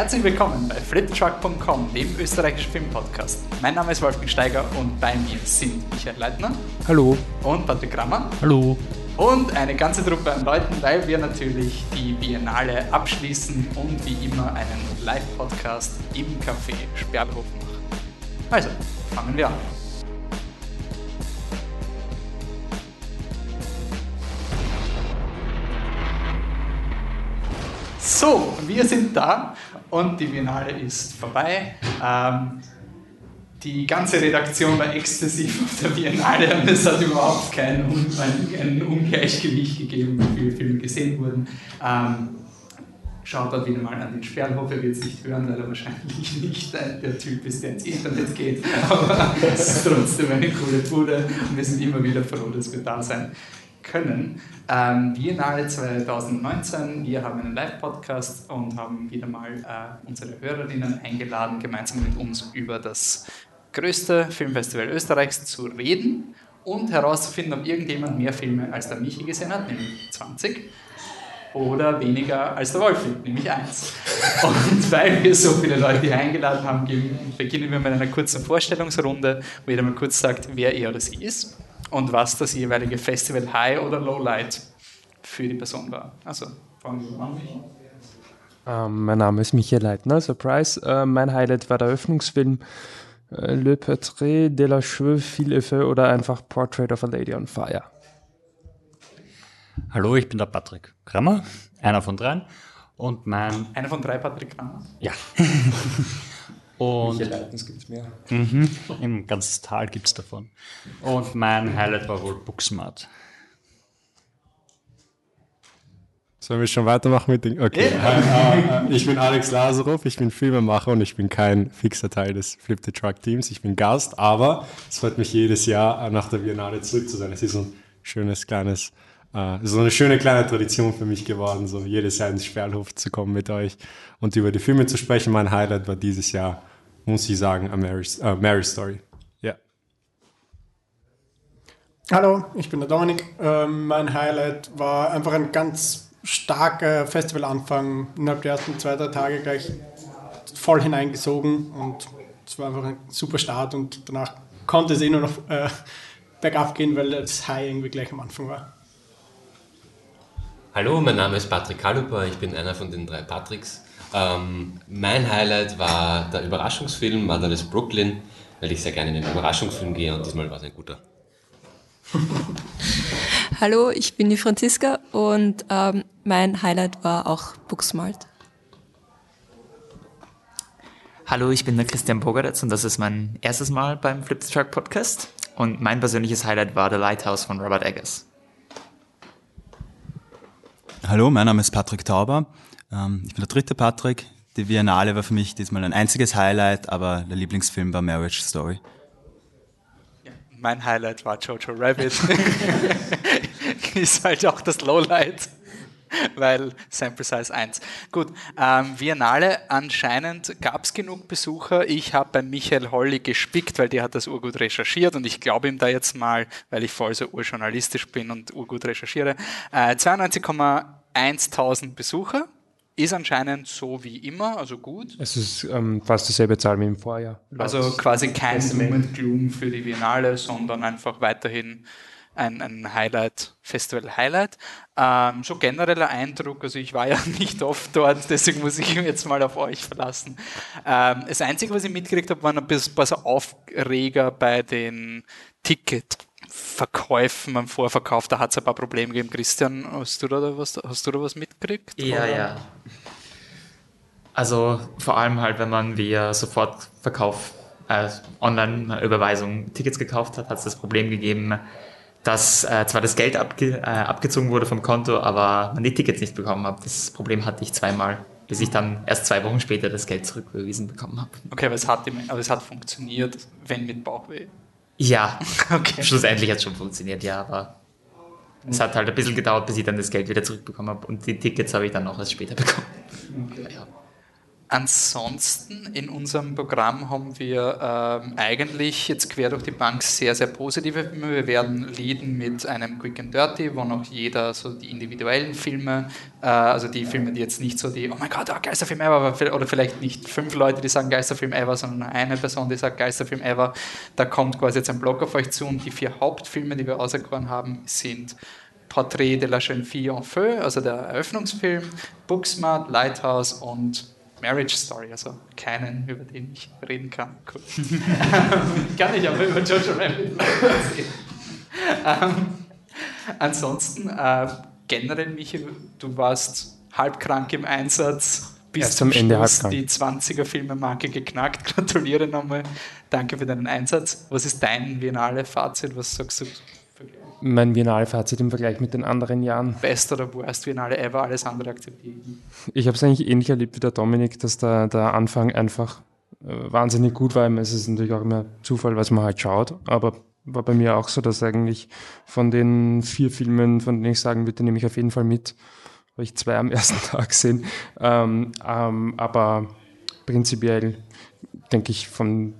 Herzlich willkommen bei fliptruck.com, dem österreichischen Filmpodcast. Mein Name ist Wolfgang Steiger und bei mir sind Michael Leitner. Hallo. Und Patrick Grammer. Hallo. Und eine ganze Truppe an Leuten, weil wir natürlich die Biennale abschließen und wie immer einen Live-Podcast im Café Sperlhof machen. Also, fangen wir an. So, wir sind da und die Biennale ist vorbei. Ähm, die ganze Redaktion war exzessiv auf der Biennale und es hat überhaupt kein, ein, Ungleichgewicht gegeben, wie viele Filme gesehen wurden. Ähm, schaut dort wieder mal an den Sperlhof, er wird es nicht hören, weil er wahrscheinlich nicht der Typ ist, der ins Internet geht. Aber es ist trotzdem eine coole Bude und wir sind immer wieder froh, dass wir da sein können. Ähm, Biennale 2019, wir haben einen Live-Podcast und haben wieder mal äh, unsere Hörerinnen eingeladen, gemeinsam mit uns über das größte Filmfestival Österreichs zu reden und herauszufinden, ob irgendjemand mehr Filme als der Michi gesehen hat, nämlich 20 oder weniger als der Wolfi, nämlich eins. Und weil wir so viele Leute hier eingeladen haben, beginnen wir mit einer kurzen Vorstellungsrunde, wo jeder mal kurz sagt, wer er oder sie ist und was das jeweilige Festival High oder Lowlight für die Person war. Also, fangen wir an. Ähm, mein Name ist Michael Leitner, Surprise. Äh, mein Highlight war der Öffnungsfilm äh, Le Portrait de la Cheveux, Fil et Feu oder einfach Portrait of a Lady on Fire. Hallo, ich bin der Patrick Krammer, einer von dreien. Und mein. Einer von drei Patrick Krammer? Ja. Und Welche Leitens gibt es mehr? Mhm, Im ganzen Tal gibt es davon. Und mein Highlight war wohl Booksmart. Sollen wir schon weitermachen mit den. Okay. Yeah. ich bin Alex Lazarow, ich bin Filmemacher und ich bin kein fixer Teil des Flip the Truck Teams. Ich bin Gast, aber es freut mich jedes Jahr nach der Biennale zurück zu sein. Es ist ein schönes kleines, äh, so eine schöne kleine Tradition für mich geworden, so jedes Jahr ins Sperlhof zu kommen mit euch und über die Filme zu sprechen. Mein Highlight war dieses Jahr muss ich sagen, A Mary, uh, Mary Story. Ja. Hallo, ich bin der Dominik. Ähm, mein Highlight war einfach ein ganz starker Festivalanfang. Innerhalb der ersten zwei, drei Tage gleich voll hineingesogen und es war einfach ein super Start und danach konnte es eh nur noch äh, bergab gehen, weil das High irgendwie gleich am Anfang war. Hallo, mein Name ist Patrick Kaluper, ich bin einer von den drei Patricks. Ähm, mein Highlight war der Überraschungsfilm Motherless Brooklyn, weil ich sehr gerne in den Überraschungsfilm gehe und diesmal war es ein guter. Hallo, ich bin die Franziska und ähm, mein Highlight war auch Booksmart. Hallo, ich bin der Christian Bogeretz und das ist mein erstes Mal beim Flip the Truck Podcast. Und mein persönliches Highlight war The Lighthouse von Robert Eggers. Hallo, mein Name ist Patrick Tauber ähm, ich bin der dritte Patrick. Die Biennale war für mich diesmal ein einziges Highlight, aber der Lieblingsfilm war Marriage Story. Mein Highlight war Jojo Rabbit. Ist halt auch das Lowlight weil Sample Size 1. Gut, ähm, Biennale, anscheinend gab es genug Besucher. Ich habe bei Michael Holly gespickt, weil der hat das urgut recherchiert und ich glaube ihm da jetzt mal, weil ich voll so urjournalistisch bin und urgut recherchiere. Äh, 92,1 Besucher ist anscheinend so wie immer, also gut. Es ist ähm, fast dieselbe Zahl wie im Vorjahr. Also quasi kein and Gloom für die Biennale, sondern einfach weiterhin ein, ein Highlight, Festival-Highlight. Ähm, so genereller Eindruck, also ich war ja nicht oft dort, deswegen muss ich jetzt mal auf euch verlassen. Ähm, das Einzige, was ich mitgekriegt habe, waren ein paar so Aufreger bei den Ticket. Verkäufen, am Vorverkauf, da hat es ein paar Probleme gegeben. Christian, hast du da was, hast du da was mitgekriegt? Ja, oder? ja. Also vor allem halt, wenn man via Sofortverkauf, äh, Online-Überweisung Tickets gekauft hat, hat es das Problem gegeben, dass äh, zwar das Geld abge äh, abgezogen wurde vom Konto, aber man die Tickets nicht bekommen hat. Das Problem hatte ich zweimal, bis ich dann erst zwei Wochen später das Geld zurücküberwiesen bekommen habe. Okay, aber es hat, aber es hat funktioniert, wenn mit Bauchweh. Ja, okay. schlussendlich hat es schon funktioniert, ja, aber es hat halt ein bisschen gedauert, bis ich dann das Geld wieder zurückbekommen habe und die Tickets habe ich dann auch erst später bekommen. Okay. Ja. Ansonsten in unserem Programm haben wir ähm, eigentlich jetzt quer durch die Bank sehr, sehr positive Filme. Wir werden leaden mit einem Quick and Dirty, wo noch jeder so die individuellen Filme, äh, also die Filme, die jetzt nicht so die, oh mein Gott, oh, Geisterfilm ever, oder vielleicht nicht fünf Leute, die sagen Geisterfilm ever, sondern eine Person, die sagt Geisterfilm ever. Da kommt quasi jetzt ein Blog auf euch zu und die vier Hauptfilme, die wir auserkoren haben, sind Portrait de la Jeune Fille en Feu, also der Eröffnungsfilm, Booksmart, Lighthouse und Marriage Story, also keinen, über den ich reden kann. Cool. kann ich aber über Jojo Rabbit ähm, Ansonsten, äh, generell, Michi, du warst halbkrank im Einsatz, bis Erst zum Ende halbkrank. die 20er-Filmemarke geknackt. Gratuliere nochmal. Danke für deinen Einsatz. Was ist dein Biennale-Fazit? Was sagst du? Mein Biennale-Fazit im Vergleich mit den anderen Jahren. Best oder worst Biennale ever, alles andere akzeptiere ich. Ich habe es eigentlich ähnlich erlebt wie der Dominik, dass der, der Anfang einfach äh, wahnsinnig gut war. Es ist natürlich auch immer Zufall, was man halt schaut, aber war bei mir auch so, dass eigentlich von den vier Filmen, von denen ich sagen würde, nehme ich auf jeden Fall mit, habe ich zwei am ersten Tag gesehen. Ähm, ähm, aber prinzipiell denke ich, vom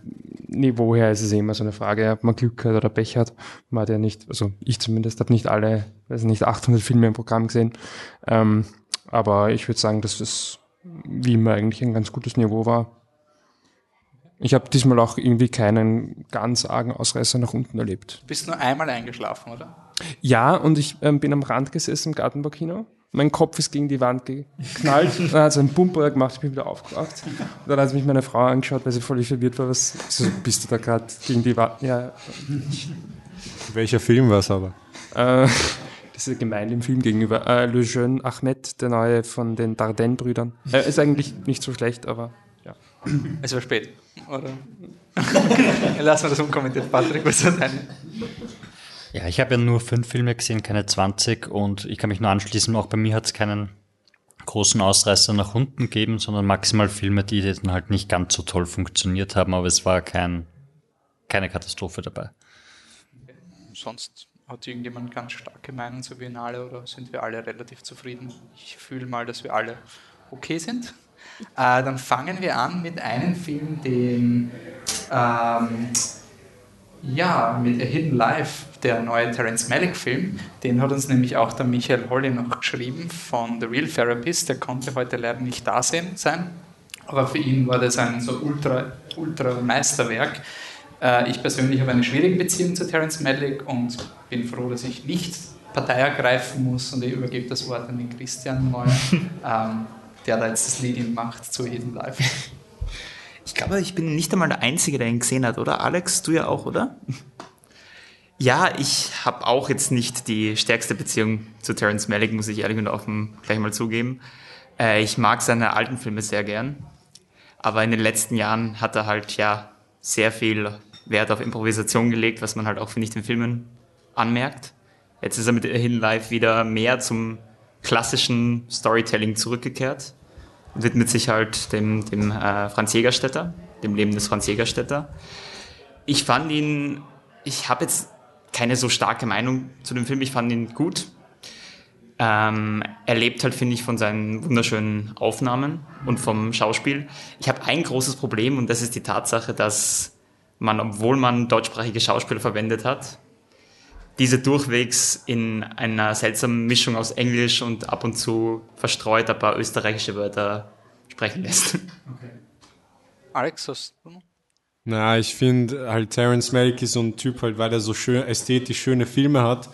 Niveau her ist es immer so eine Frage, ob man Glück hat oder Pech hat. Man hat ja nicht, also ich zumindest habe nicht alle, also nicht 800 Filme im Programm gesehen. Ähm, aber ich würde sagen, dass das wie immer eigentlich ein ganz gutes Niveau war. Ich habe diesmal auch irgendwie keinen ganz argen Ausreißer nach unten erlebt. Du bist nur einmal eingeschlafen, oder? Ja, und ich ähm, bin am Rand gesessen im Gartenbaukino. Mein Kopf ist gegen die Wand geknallt. dann hat es einen Bumper gemacht, ich bin wieder aufgewacht. Und dann hat mich meine Frau angeschaut, weil sie völlig verwirrt war. Was so, bist du da gerade gegen die Wand? Ja. Welcher Film war es aber? Äh, das ist gemein dem Film gegenüber. Äh, Le Jeune Ahmed, der neue von den Dardenne-Brüdern. Äh, ist eigentlich nicht so schlecht, aber ja. Es war spät, oder? Lassen wir das unkommentiert. Patrick, was ist deine? Ja, ich habe ja nur fünf Filme gesehen, keine 20 und ich kann mich nur anschließen, auch bei mir hat es keinen großen Ausreißer nach unten gegeben, sondern maximal Filme, die dann halt nicht ganz so toll funktioniert haben, aber es war kein, keine Katastrophe dabei. Sonst hat irgendjemand ganz starke Meinung zur Biennale oder sind wir alle relativ zufrieden? Ich fühle mal, dass wir alle okay sind. Äh, dann fangen wir an mit einem Film, den ähm, ja, mit A Hidden Life, der neue Terence Malick-Film, den hat uns nämlich auch der Michael Holly noch geschrieben von The Real Therapist. Der konnte heute leider nicht da sein, aber für ihn war das ein so ultra, ultra Meisterwerk. Äh, ich persönlich habe eine schwierige Beziehung zu Terence Malick und bin froh, dass ich nicht Partei ergreifen muss und ich übergebe das Wort an den Christian Neuer, ähm, der da jetzt das Lead macht zu Hidden Life. Ich glaube, ich bin nicht einmal der Einzige, der ihn gesehen hat, oder? Alex, du ja auch, oder? Ja, ich habe auch jetzt nicht die stärkste Beziehung zu Terence Malick, muss ich ehrlich und offen gleich mal zugeben. Äh, ich mag seine alten Filme sehr gern, aber in den letzten Jahren hat er halt ja sehr viel Wert auf Improvisation gelegt, was man halt auch, finde ich, den Filmen anmerkt. Jetzt ist er mit Hidden Life wieder mehr zum klassischen Storytelling zurückgekehrt widmet sich halt dem, dem äh, Franz Jägerstätter, dem Leben des Franz Jägerstätter. Ich fand ihn, ich habe jetzt keine so starke Meinung zu dem Film, ich fand ihn gut. Ähm, er lebt halt, finde ich, von seinen wunderschönen Aufnahmen und vom Schauspiel. Ich habe ein großes Problem und das ist die Tatsache, dass man, obwohl man deutschsprachige Schauspieler verwendet hat, diese durchwegs in einer seltsamen Mischung aus Englisch und ab und zu verstreut ein paar österreichische Wörter sprechen lässt. Okay. Alex, hast du noch? Na, ich finde halt Terence Malick ist so ein Typ halt, weil er so schön ästhetisch schöne Filme hat,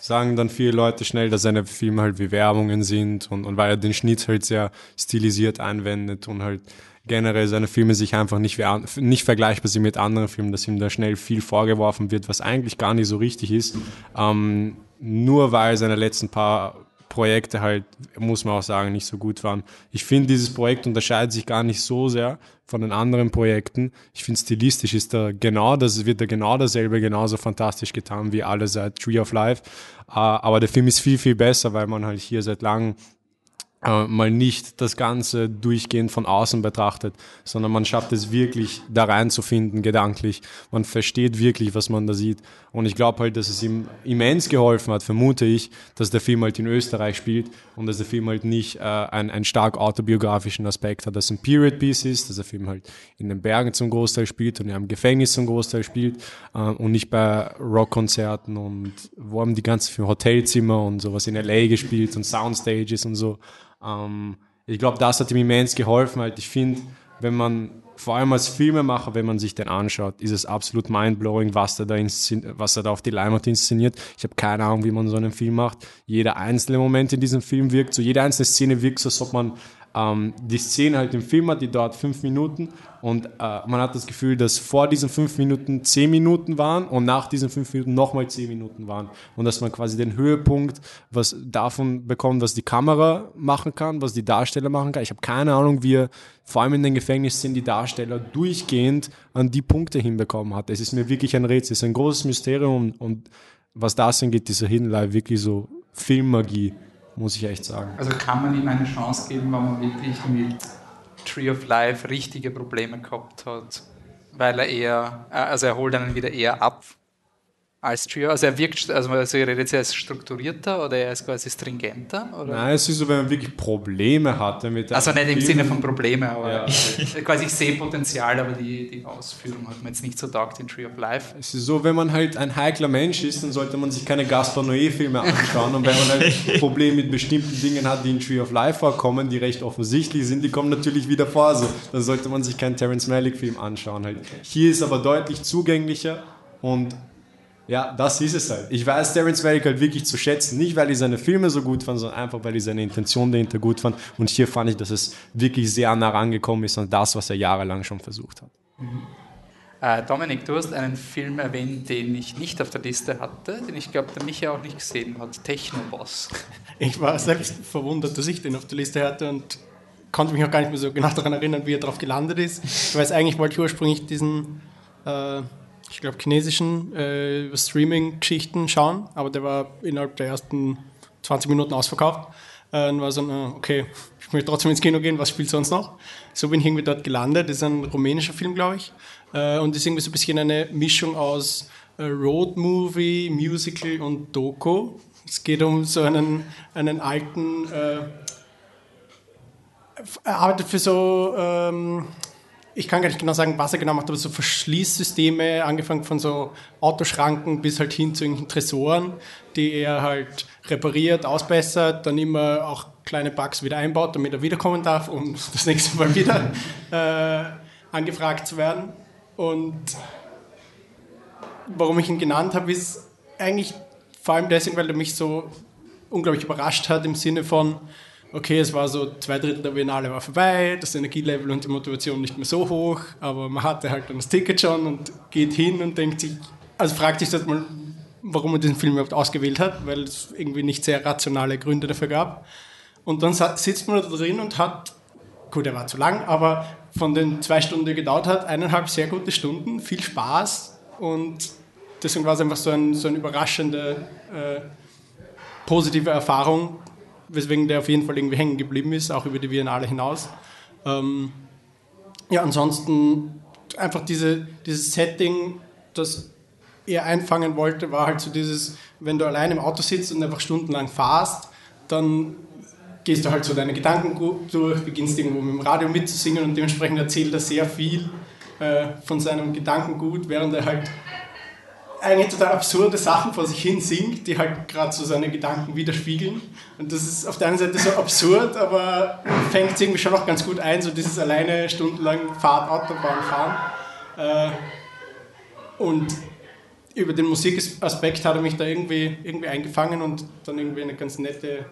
sagen dann viele Leute schnell, dass seine Filme halt wie Werbungen sind und, und weil er den Schnitt halt sehr stilisiert anwendet und halt generell seine Filme sich einfach nicht, nicht vergleichbar sind mit anderen Filmen, dass ihm da schnell viel vorgeworfen wird, was eigentlich gar nicht so richtig ist. Ähm, nur weil seine letzten paar Projekte halt, muss man auch sagen, nicht so gut waren. Ich finde, dieses Projekt unterscheidet sich gar nicht so sehr von den anderen Projekten. Ich finde, stilistisch ist da genau, das wird da genau dasselbe, genauso fantastisch getan wie alle seit Tree of Life. Uh, aber der Film ist viel, viel besser, weil man halt hier seit langem äh, mal nicht das Ganze durchgehend von außen betrachtet, sondern man schafft es wirklich da reinzufinden, gedanklich. Man versteht wirklich, was man da sieht. Und ich glaube halt, dass es ihm immens geholfen hat, vermute ich, dass der Film halt in Österreich spielt und dass der Film halt nicht äh, einen, einen stark autobiografischen Aspekt hat, dass es ein Period Piece ist, dass der Film halt in den Bergen zum Großteil spielt und ja im Gefängnis zum Großteil spielt äh, und nicht bei Rockkonzerten und wo haben die ganzen Hotelzimmer und sowas in LA gespielt und Soundstages und so. Ähm, ich glaube, das hat ihm immens geholfen. Halt. Ich finde, wenn man, vor allem als Filmemacher, wenn man sich den anschaut, ist es absolut mindblowing, was er da, was er da auf die Leinwand inszeniert. Ich habe keine Ahnung, wie man so einen Film macht. Jeder einzelne Moment in diesem Film wirkt so, jede einzelne Szene wirkt so, als ob man ähm, die Szene halt im Film hat, die dauert fünf Minuten und äh, man hat das Gefühl, dass vor diesen fünf Minuten zehn Minuten waren und nach diesen fünf Minuten nochmal zehn Minuten waren und dass man quasi den Höhepunkt was davon bekommt, was die Kamera machen kann, was die Darsteller machen kann. Ich habe keine Ahnung, wie vor allem in den Gefängnissen die Darsteller durchgehend an die Punkte hinbekommen hat. Es ist mir wirklich ein Rätsel, es ist ein großes Mysterium und was das angeht, dieser Hidden Life, wirklich so Filmmagie muss ich echt sagen. Also kann man ihm eine Chance geben, wenn man wirklich mit Tree of Life richtige Probleme gehabt hat, weil er eher, äh, also er holt einen wieder eher ab als Trio? Also er wirkt, also man redet ja als strukturierter oder er ist quasi stringenter? Oder? Nein, es ist so, wenn man wirklich Probleme hatte mit Also nicht im Sinne von Probleme, aber ja. quasi ich sehe Potenzial, aber die, die Ausführung hat man jetzt nicht so taugt in Tree of Life. Es ist so, wenn man halt ein heikler Mensch ist, dann sollte man sich keine Gaspar Noé-Filme anschauen und wenn man halt Probleme mit bestimmten Dingen hat, die in Tree of Life vorkommen, die recht offensichtlich sind, die kommen natürlich wieder vor. Also, dann sollte man sich keinen Terence Malick-Film anschauen. Halt. Hier ist aber deutlich zugänglicher und ja, das ist es halt. Ich weiß Terence Malick halt wirklich zu schätzen. Nicht, weil ich seine Filme so gut fand, sondern einfach, weil ich seine Intention dahinter gut fand. Und hier fand ich, dass es wirklich sehr nah rangekommen ist an das, was er jahrelang schon versucht hat. Mhm. Äh, Dominik, du hast einen Film erwähnt, den ich nicht auf der Liste hatte, den ich glaube, der Micha auch nicht gesehen hat, Technoboss. Ich war selbst verwundert, dass ich den auf der Liste hatte und konnte mich auch gar nicht mehr so genau daran erinnern, wie er darauf gelandet ist. Ich weiß, eigentlich wollte ich ursprünglich diesen äh, ich glaube, chinesischen äh, Streaming-Geschichten schauen, aber der war innerhalb der ersten 20 Minuten ausverkauft. Äh, und war so, äh, okay, ich möchte trotzdem ins Kino gehen, was spielt sonst noch? So bin ich irgendwie dort gelandet. Das ist ein rumänischer Film, glaube ich. Äh, und ist irgendwie so ein bisschen eine Mischung aus äh, Road-Movie, Musical und Doku. Es geht um so einen, einen alten, äh, er arbeitet für so ähm, ich kann gar nicht genau sagen, was er genau macht, aber so Verschließsysteme, angefangen von so Autoschranken bis halt hin zu irgendwelchen Tresoren, die er halt repariert, ausbessert, dann immer auch kleine Bugs wieder einbaut, damit er wiederkommen darf, um das nächste Mal wieder äh, angefragt zu werden. Und warum ich ihn genannt habe, ist eigentlich vor allem deswegen, weil er mich so unglaublich überrascht hat im Sinne von, okay, es war so zwei Drittel der Biennale war vorbei, das Energielevel und die Motivation nicht mehr so hoch, aber man hatte halt dann das Ticket schon und geht hin und denkt sich, also fragt sich das mal, warum man diesen Film überhaupt ausgewählt hat, weil es irgendwie nicht sehr rationale Gründe dafür gab. Und dann sitzt man da drin und hat, gut, er war zu lang, aber von den zwei Stunden, die er gedauert hat, eineinhalb sehr gute Stunden, viel Spaß und deswegen war es einfach so, ein, so eine überraschende, äh, positive Erfahrung, weswegen der auf jeden Fall irgendwie hängen geblieben ist, auch über die Biennale hinaus. Ähm, ja, ansonsten einfach diese, dieses Setting, das er einfangen wollte, war halt so dieses, wenn du allein im Auto sitzt und einfach stundenlang fahrst, dann gehst du halt so deine Gedanken durch, beginnst irgendwo mit dem Radio mitzusingen und dementsprechend erzählt er sehr viel äh, von seinem Gedankengut, während er halt eigentlich total absurde Sachen vor sich hin singt, die halt gerade so seine Gedanken widerspiegeln. Und das ist auf der einen Seite so absurd, aber fängt es irgendwie schon noch ganz gut ein, so dieses alleine stundenlang Fahrt, Autobahn fahren. Äh, und über den Musikaspekt hat er mich da irgendwie, irgendwie eingefangen und dann irgendwie eine ganz nette,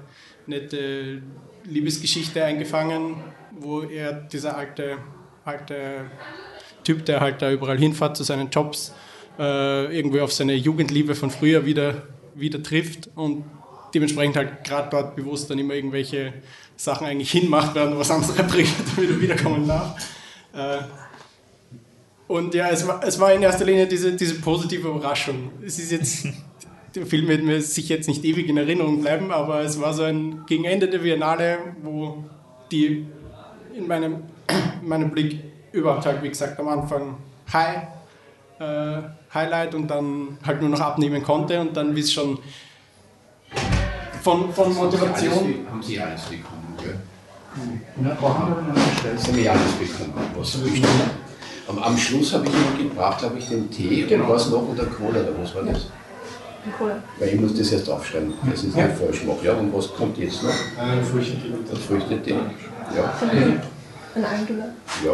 nette Liebesgeschichte eingefangen, wo er, dieser alte, alte Typ, der halt da überall hinfährt zu seinen Jobs, äh, irgendwie auf seine Jugendliebe von früher wieder, wieder trifft und dementsprechend halt gerade dort bewusst dann immer irgendwelche Sachen eigentlich hinmacht, während was anderes repariert, damit er wiederkommen darf. Äh, und ja, es war, es war in erster Linie diese, diese positive Überraschung. Es ist jetzt der Film wird mir sicher jetzt nicht ewig in Erinnerung bleiben, aber es war so ein gegen Ende der Biennale, wo die in meinem, in meinem Blick überhaupt halt, wie gesagt, am Anfang High, äh, Highlight und dann halt nur noch abnehmen konnte und dann, wie es schon von, von Motivation. Haben Sie alles bekommen, gell? Ja, das haben wir alles bekommen. Was am, am Schluss habe ich immer gebracht, habe ich den Tee Genau. und was noch und der Cola, oder was war das? Cola. Weil ich muss das erst aufschreiben, dass ich es nicht falsch mache. Ja, und was kommt jetzt noch? Äh, Früchtetee. Das Früchtetee. Ja. Ein Eingeladen. Ja.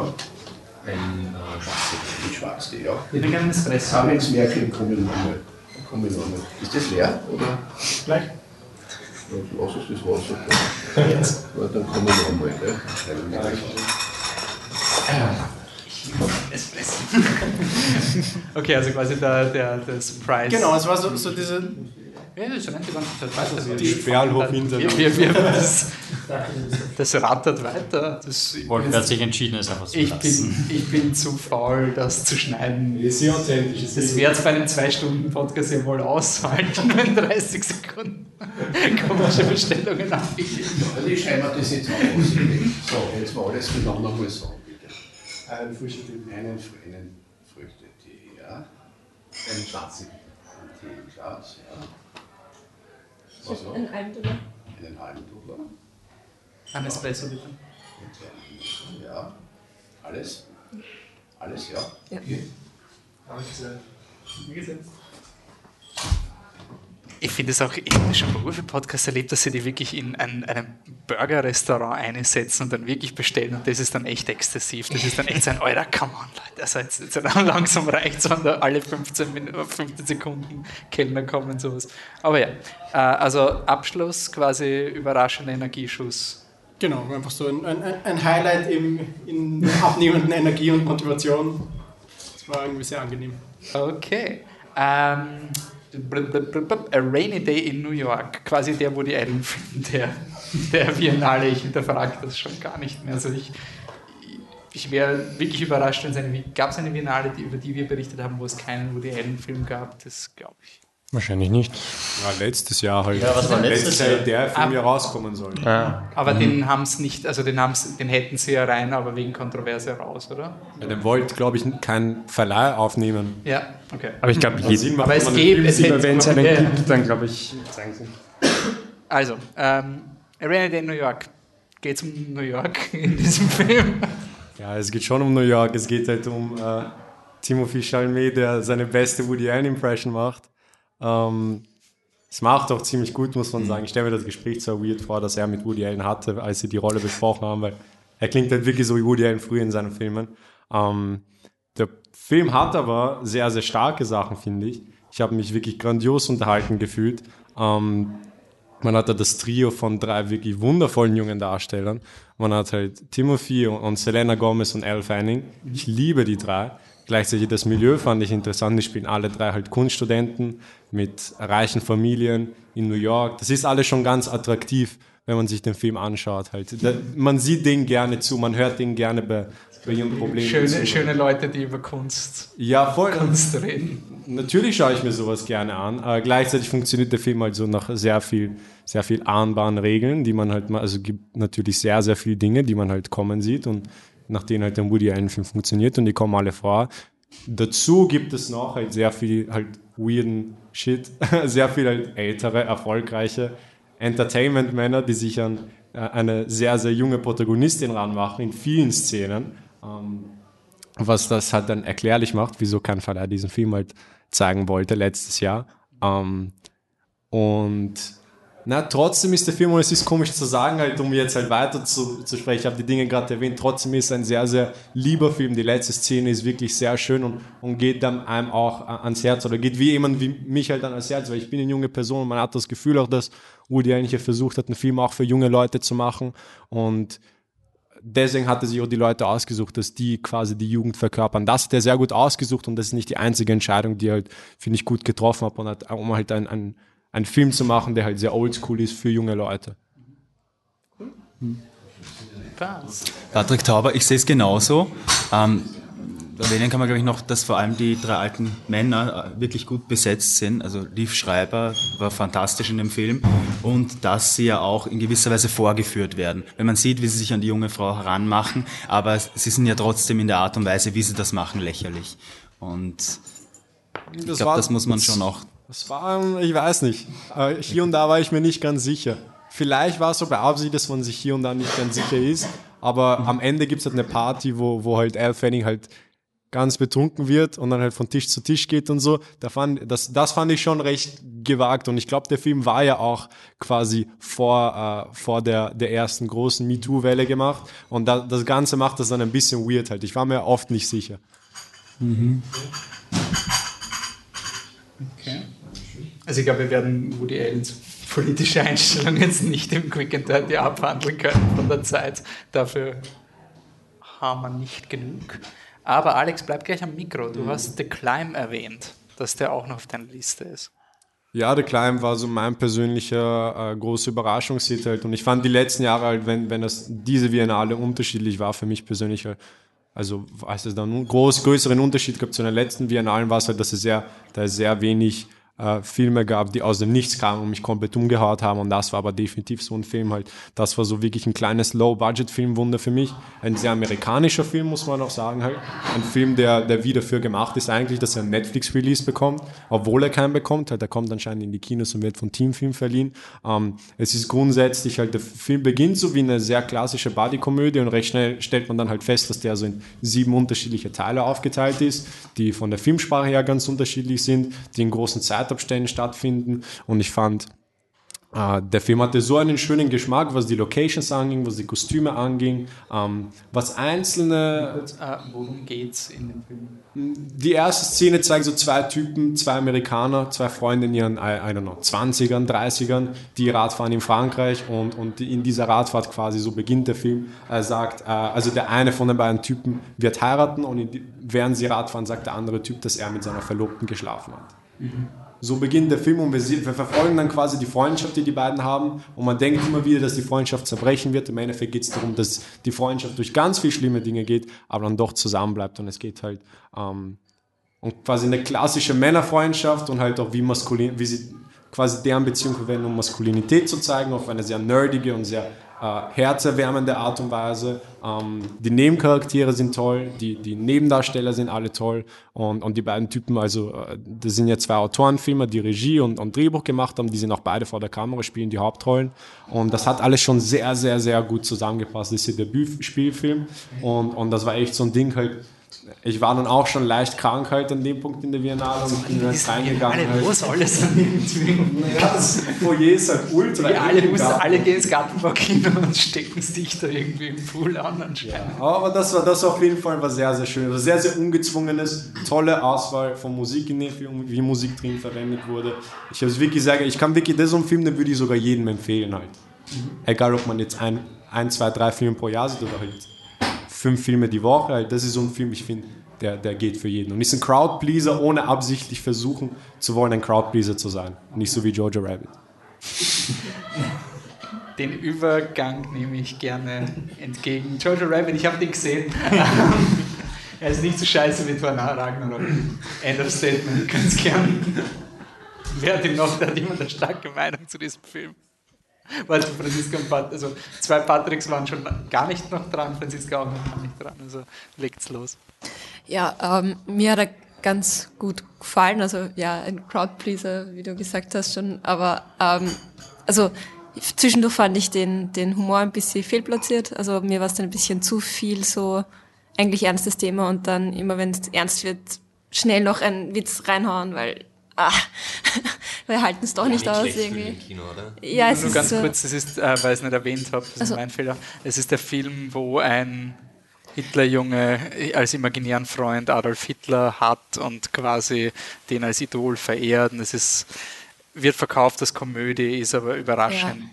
Ein äh, Schwarztee. Ein Schwarztee, ja. Ich hätte gerne einen Espresso. Habe ins Märchen kommen nochmal. Kommen nochmal. Ist das leer? Oder? Gleich. Ja, lass uns das Wasser. Jetzt. Ja, dann kommen wir nochmal. Ne? Espresso. okay, also quasi der, der, der Surprise. Genau, es war so, so diese. Ja, das rennt die ganze Zeit weiter. Die Sperlhof hinter das, das rattert weiter. Das, Wolf hat sich entschieden, es einfach so ich, lassen. bin, ich bin zu faul, das zu schneiden. Ist sehr authentisch. Das wird es bei einem 2-Stunden-Podcast ja wohl aushalten, wenn 30 Sekunden komische Bestellungen abgeben. Also ich schreibe mir das jetzt auf. So, jetzt mal alles miteinander mal sagen, bitte. Ein Frühstück. Einen, einen Früchtetee, ja. Einen schwarzen Tee im Glas, ja. Was noch? Ein Eingeladen. Einen halben Dudler. Ein Espresso bitte. Ja. Alles? Alles, ja? Ja. Okay. Ich finde es auch, ich habe schon bei Urfe-Podcast erlebt, dass sie die wirklich in ein, einem Burger-Restaurant einsetzen und dann wirklich bestellen und das ist dann echt exzessiv. Das ist dann echt so ein, Alter, come on, Leute. Also jetzt, jetzt langsam reicht es, wenn da alle 15, Minuten, 15 Sekunden Kellner kommen, sowas. Aber ja, äh, also Abschluss, quasi überraschender Energieschuss. Genau, einfach so ein, ein, ein Highlight im, in abnehmenden Energie und Motivation. Das war irgendwie sehr angenehm. Okay. Ähm, A Rainy Day in New York, quasi der Woody Allen Film, der, der Biennale. Ich hinterfrage das schon gar nicht mehr. Also ich, ich wäre wirklich überrascht, wenn es eine, gab es eine Biennale, die, über die wir berichtet haben, wo es keinen Woody Allen Film gab. Das glaube ich. Wahrscheinlich nicht. Ja, letztes Jahr halt. Ja, was war letztes Jahr? Jahr? Der Film ja rauskommen soll. Ah, Aber den haben es nicht, also den, haben's, den hätten sie ja rein, aber wegen Kontroverse raus, oder? Ja, der wollte, glaube ich, keinen Verleih aufnehmen. Ja, okay. aber ich glaube, Sinn macht, Aber es den es hätte- wenn es einen Ja. gibt, dann glaube ich, zeigen sie. Also, ähm, A Rainy Day in New York. Geht es um New York in diesem Film? Ja, es geht schon um New York. Es geht halt um äh, Timothy Chalamet, der seine beste Woody Allen Impression macht. Ähm, es macht auch ziemlich gut, muss man sagen. Ich stelle mir das Gespräch so weird vor, das er mit Woody Allen hatte, als sie die Rolle besprochen haben, weil er klingt halt wirklich so wie Woody Allen früher in seinen Filmen. Ähm, der Film hat aber sehr, sehr starke Sachen, finde ich. Ich habe mich wirklich grandios unterhalten gefühlt. Ähm, man hat da das Trio von drei wirklich wundervollen jungen Darstellern. Man hat halt Timothy und Selena Gomez und Elle Fanning. Ich liebe die drei. Gleichzeitig das Milieu fand ich interessant. Die spielen alle drei halt Kunststudenten mit reichen Familien in New York. Das ist alles schon ganz attraktiv, wenn man sich den Film anschaut. Halt. Man sieht denen gerne zu, man hört denen gerne bei, bei ihren Problemen Schöne, zu. schöne Leute, die über Kunst, Ja, voll. Kunst reden. Natürlich schaue ich mir sowas gerne an. Aber gleichzeitig funktioniert der Film halt so nach sehr viel, sehr viel ahnbaren Regeln, die man halt also gibt natürlich sehr, sehr viele Dinge, die man halt kommen sieht und nach denen halt der Woody Allen Film funktioniert und die kommen alle vor. Dazu gibt es noch halt sehr viel halt weirden Shit, sehr viel halt ältere, erfolgreiche Entertainment-Männer, die sich an äh, eine sehr, sehr junge Protagonistin ranmachen in vielen Szenen. Ähm, was das halt dann erklärlich macht, wieso kein Verleih diesen Film halt zeigen wollte letztes Jahr. Ähm, und na, trotzdem ist der Film, und es ist komisch zu sagen, halt, um jetzt halt weiter zu, zu sprechen, ich habe die Dinge gerade erwähnt, trotzdem ist ein sehr, sehr lieber Film. Die letzte Szene ist wirklich sehr schön und, und geht dann einem auch ans Herz oder geht wie jemand wie mich halt dann ans Herz, weil ich bin eine junge Person und man hat das Gefühl auch, dass Woody eigentlich versucht hat, einen Film auch für junge Leute zu machen und deswegen hat er sich auch die Leute ausgesucht, dass die quasi die Jugend verkörpern. Das hat er sehr gut ausgesucht und das ist nicht die einzige Entscheidung, die er halt, finde ich, gut getroffen hat, und hat, um halt ein, ein, einen Film zu machen, der halt sehr oldschool ist für junge Leute. Patrick Tauber, ich sehe es genauso. Ähm, erwähnen kann man, glaube ich, noch, dass vor allem die drei alten Männer äh, wirklich gut besetzt sind. Also Liv Schreiber war fantastisch in dem Film und dass sie ja auch in gewisser Weise vorgeführt werden. Wenn man sieht, wie sie sich an die junge Frau heranmachen, aber sie sind ja trotzdem in der Art und Weise, wie sie das machen, lächerlich. Und ich Das glaube, das muss man schon auch Das war, ich weiß nicht. Äh, Hier und da war ich mir nicht ganz sicher. Vielleicht war es so beabsichtigt, dass man sich hier und da nicht ganz sicher ist. Aber am Ende gibt es halt eine Party, wo, wo halt Al Fanning halt ganz betrunken wird und dann halt von Tisch zu Tisch geht und so. Da fand, das, das fand ich schon recht gewagt. Und ich glaube, der Film war ja auch quasi vor, äh, vor der, der ersten großen MeToo-Welle gemacht. Und da, das Ganze macht das dann ein bisschen weird halt. Ich war mir oft nicht sicher. Okay. Also ich glaube, wir werden Woody Allens politische Einstellung jetzt nicht im Quick and Dirty abhandeln können von der Zeit. Dafür haben wir nicht genug. Aber Alex, bleib gleich am Mikro. Du hast The Climb erwähnt, dass der auch noch auf deiner Liste ist. Ja, The Climb war so mein persönlicher äh, große Überraschungshit halt. Und ich fand die letzten Jahre halt, wenn, wenn das diese Biennale unterschiedlich war für mich persönlich, halt, also als es dann einen groß, größeren Unterschied gab zu den letzten Biennalen, war es halt, dass es sehr, da sehr wenig äh, Filme gab, die aus dem Nichts kamen und mich komplett umgehaut haben. Und das war aber definitiv so ein Film halt. Das war so wirklich ein kleines Low-Budget-Filmwunder für mich. Ein sehr amerikanischer Film, muss man auch sagen halt. Ein Film, der, der wieder dafür gemacht ist eigentlich, dass er einen Netflix-Release bekommt, obwohl er keinen bekommt. Halt, der kommt anscheinend in die Kinos und wird von Teamfilm verliehen. Ähm, es ist grundsätzlich halt, der Film beginnt so wie eine sehr klassische Buddy-Komödie und recht schnell stellt man dann halt fest, dass der so in sieben unterschiedliche Teile aufgeteilt ist, die von der Filmsprache her ganz unterschiedlich sind, die in großen Zeitabständen stattfinden. Und ich fand, äh, der Film hatte so einen schönen Geschmack, was die Locations anging, was die Kostüme anging, ähm, was einzelne Äh, worum geht's in dem Film? die erste Szene zeigt so zwei Typen, zwei Amerikaner, zwei Freunde in ihren, I, I don't know, 20ern, 30ern, die Radfahren in Frankreich und, und in dieser Radfahrt quasi, so beginnt der Film, er sagt, äh, also der eine von den beiden Typen wird heiraten und die, während sie Radfahren sagt der andere Typ, dass er mit seiner Verlobten geschlafen hat. So beginnt der Film und wir, wir verfolgen dann quasi die Freundschaft, die die beiden haben. Und man denkt immer wieder, dass die Freundschaft zerbrechen wird. Im Endeffekt geht es darum, dass die Freundschaft durch ganz viele schlimme Dinge geht, aber dann doch zusammenbleibt. Und es geht halt ähm, um quasi eine klassische Männerfreundschaft und halt auch wie maskulin, wie sie quasi deren Beziehung verwenden, um Maskulinität zu zeigen, auf eine sehr nerdige und sehr äh, herzerwärmende Art und Weise. Ähm, die Nebencharaktere sind toll, die, die Nebendarsteller sind alle toll und, und die beiden Typen, also äh, das sind ja zwei Autorenfilmer, die Regie und, und Drehbuch gemacht haben, die sind auch beide vor der Kamera, spielen die Hauptrollen und das hat alles schon sehr, sehr, sehr gut zusammengepasst. Das ist ihr Debütspielfilm und, und das war echt so ein Ding halt, ich war dann auch schon leicht krank halt an dem Punkt in der Biennale und bin dann reingegangen. Alle Halt. los, alles an irgendwie. Ja, das Foyer ist halt ultra. Ja, alle, da. alle gehen ins Gartenbaukino und stecken sich da irgendwie im Pool an anscheinend. Aber das war das auf jeden Fall war sehr, sehr schön. Also sehr, sehr ungezwungenes, tolle Auswahl von Musik, in dem Film, wie Musik drin verwendet wurde. Ich habe es wirklich sagen, ich kann wirklich, das ist so ein Film, den würde ich sogar jedem empfehlen halt. Egal, ob man jetzt ein, ein, zwei, drei Filme pro Jahr sieht oder halt fünf Filme die Woche, halt, das ist so ein Film, ich finde, der, der geht für jeden. Und ist ein Crowdpleaser, ohne absichtlich versuchen zu wollen, ein Crowdpleaser zu sein. Nicht so wie Jojo Rabbit. Den Übergang nehme ich gerne entgegen. Jojo Rabbit, ich habe den gesehen. er ist nicht so scheiße wie Thor Ragnarok. End of Statement, ganz gern. Wer hat ihm noch, da hat jemand eine starke Meinung zu diesem Film? Weil Franziska und Pat, also zwei Patricks waren schon gar nicht noch dran, Franziska auch noch gar nicht dran, also legt's los. Ja, ähm, mir hat er ganz gut gefallen. Also ja, ein Crowdpleaser, wie du gesagt hast schon. Aber ähm, also zwischendurch fand ich den, den Humor ein bisschen fehlplatziert. Also mir war es dann ein bisschen zu viel so eigentlich ernstes Thema und dann immer, wenn es ernst wird, schnell noch einen Witz reinhauen, weil ah, wir halten es doch nicht aus schlecht für irgendwie. im Kino, oder? Ja, es Nur ist ganz so, kurz, es ist, äh, weil ich es nicht erwähnt habe, das Also- ist mein Fehler. Es ist der Film, wo ein Hitlerjunge als imaginären Freund Adolf Hitler hat und quasi den als Idol verehrt. Und es ist, wird verkauft als Komödie, ist aber überraschend.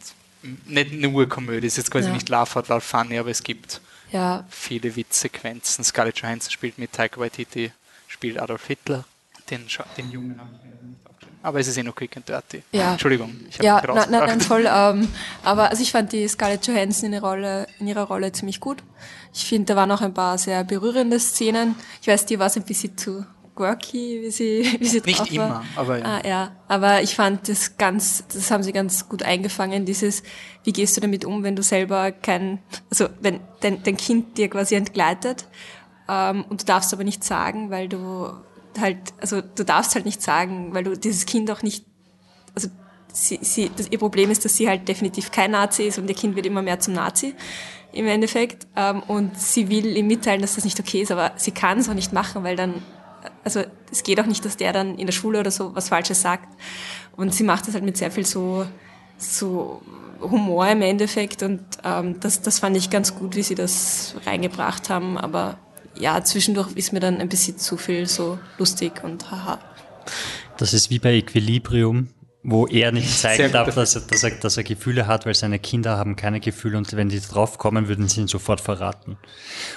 Nicht nur Komödie, es ist jetzt quasi Ja. nicht Laugh Out Loud Funny, aber es gibt ja, viele Witzsequenzen. Scarlett Johansson spielt mit, Taika Waititi spielt Adolf Hitler. Den, den Jungen aufgeschrieben. aber es ist eh nur quick and dirty. Ja. Entschuldigung, ich habe Ja, mich nein, nein, nein, voll. Ähm, aber also ich fand die Scarlett Johansson in ihrer Rolle, in ihrer Rolle ziemlich gut. Ich finde, da waren auch ein paar sehr berührende Szenen. Ich weiß, die war es ein bisschen zu quirky, wie sie, wie sie Nicht drauf war. immer, aber ja. Ah, ja. Aber ich fand das ganz, das haben sie ganz gut eingefangen, dieses, wie gehst du damit um, wenn du selber kein, also wenn dein, dein Kind dir quasi entgleitet, ähm, und du darfst aber nicht sagen, weil du halt, also du darfst halt nicht sagen, weil du dieses Kind auch nicht, also sie, sie, das, ihr Problem ist, dass sie halt definitiv kein Nazi ist und ihr Kind wird immer mehr zum Nazi im Endeffekt. Ähm, und sie will ihm mitteilen, dass das nicht okay ist, aber sie kann es auch nicht machen, weil dann, also es geht auch nicht, dass der dann in der Schule oder so was Falsches sagt. Und sie macht das halt mit sehr viel so, so Humor im Endeffekt und ähm, das, das fand ich ganz gut, wie sie das reingebracht haben. Aber ja, zwischendurch ist mir dann ein bisschen zu viel so lustig und haha. Das ist wie bei Equilibrium, wo er nicht zeigen darf, dass er, dass, er, dass er Gefühle hat, weil seine Kinder haben keine Gefühle und wenn die draufkommen, würden sie ihn sofort verraten.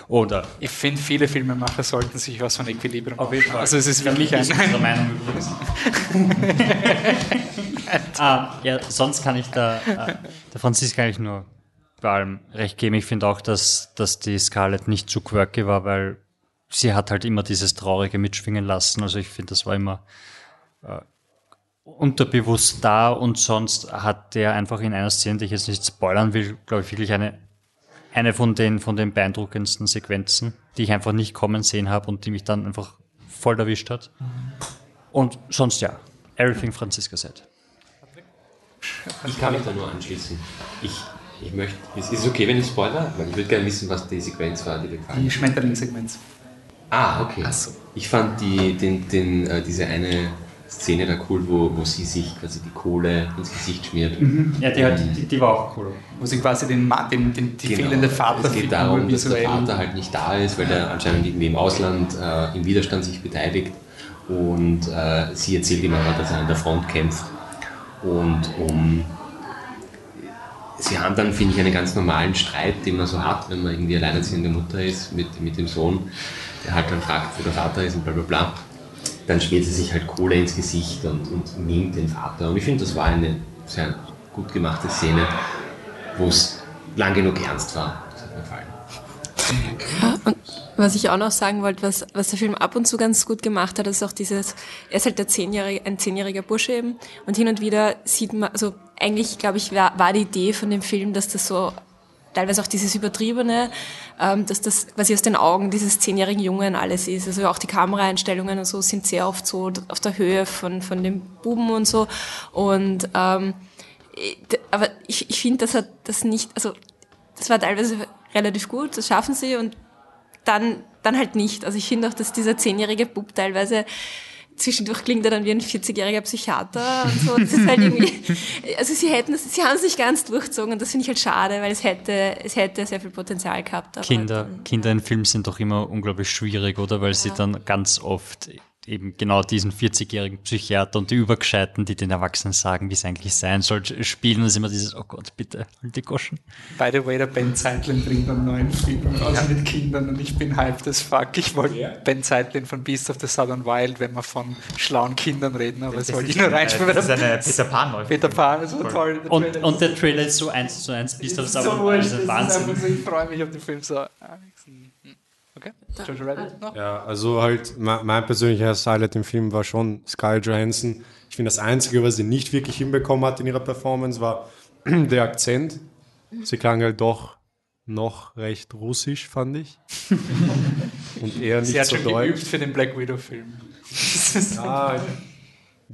Oder Ich finde, viele Filmemacher sollten sich was von Equilibrium Auf jeden. Fall. Also es ist wirklich ein... ist unsere Meinung übrigens. ah, ja, sonst kann ich da, äh, der Franzis kann ich nur bei allem recht geben. Ich finde auch, dass, dass die Scarlett nicht zu quirky war, weil sie hat halt immer dieses Traurige mitschwingen lassen. Also ich finde, das war immer äh, unterbewusst da und sonst hat der einfach in einer Szene, die ich jetzt nicht spoilern will, glaube ich, wirklich eine, eine von den, von den beeindruckendsten Sequenzen, die ich einfach nicht kommen sehen habe und die mich dann einfach voll erwischt hat. Und sonst ja, everything Franziska said. Ich kann mich da nur anschließen. Ich, ich möchte, ist es okay, wenn ich spoiler? Weil ich würde gerne wissen, was die Sequenz war, die gefallen Die hat. Schmetterlingssequenz. Ah, okay. Ach so. Ich fand die, den, den, äh, diese eine Szene da cool, wo, wo sie sich quasi die Kohle ins Gesicht schmiert. Ja, die, hat, die, die war auch cool. Wo sie quasi den, den, den die Genau. fehlende Vater Es geht darum, dass der Vater halt nicht da ist, weil er anscheinend irgendwie im Ausland äh, im Widerstand sich beteiligt. Und äh, sie erzählt ihm aber, dass er an der Front kämpft. Und um. Sie haben dann, finde ich, einen ganz normalen Streit, den man so hat, wenn man irgendwie alleinerziehende Mutter ist mit, mit dem Sohn, der halt dann fragt, wo der Vater ist und bla bla bla. Dann schmiert sie sich halt Kohle ins Gesicht und, und mimt den Vater. Und ich finde, das war eine sehr gut gemachte Szene, wo es lang genug ernst war. Das hat mir gefallen. Und was ich auch noch sagen wollte, was, was der Film ab und zu ganz gut gemacht hat, ist auch dieses, er ist halt der zehnjährige, ein zehnjähriger Bursche eben und hin und wieder sieht man, also eigentlich glaube ich war, war die Idee von dem Film, dass das so teilweise auch dieses Übertriebene, ähm, dass das quasi aus den Augen dieses zehnjährigen Jungen alles ist. Also auch die Kameraeinstellungen und so sind sehr oft so auf der Höhe von, von dem Buben und so. Und ähm, aber ich, ich finde, das hat das nicht, also das war teilweise relativ gut, das schaffen sie und dann, dann halt nicht. Also ich finde auch, dass dieser zehnjährige Bub teilweise zwischendurch klingt er dann wie ein 40-jähriger Psychiater und so. Das ist halt irgendwie, also sie hätten es, sie haben es nicht ganz durchzogen und das finde ich halt schade, weil es hätte, es hätte sehr viel Potenzial gehabt. Kinder, dann- Kinder in Filmen sind doch immer unglaublich schwierig, oder? Weil sie dann ganz oft eben genau diesen 40-jährigen Psychiater und die Übergescheiten, die den Erwachsenen sagen, wie es eigentlich sein soll, spielen. Und immer dieses, oh Gott, bitte, halt die Goschen. By the way, der Ben Zeitlin bringt einen neuen Film raus mit Kindern und ich bin hyped as fuck. Ich wollte Ben Zeitlin von Beast of the Southern Wild, wenn wir von schlauen Kindern reden, aber das, wollte ich nur reinspielen. weil Das ist eine Peter Pan Peter Pan ist so toll. Der Und, und der Trailer ist so eins zu eins, bis ist das so aber wurscht, das das ist ist Wahnsinn. so, ich freue mich auf den Film so. Ah. Okay, Jojo Rabbit noch? Ja, also halt, me- mein persönlicher Highlight im Film war schon Scarlett Johansson. Ich finde, das Einzige, was sie nicht wirklich hinbekommen hat in ihrer Performance, war der Akzent. Sie klang halt doch noch recht russisch, fand ich. Und eher nicht Sie hat so schon deutsch. geübt für den Black Widow-Film. Ja,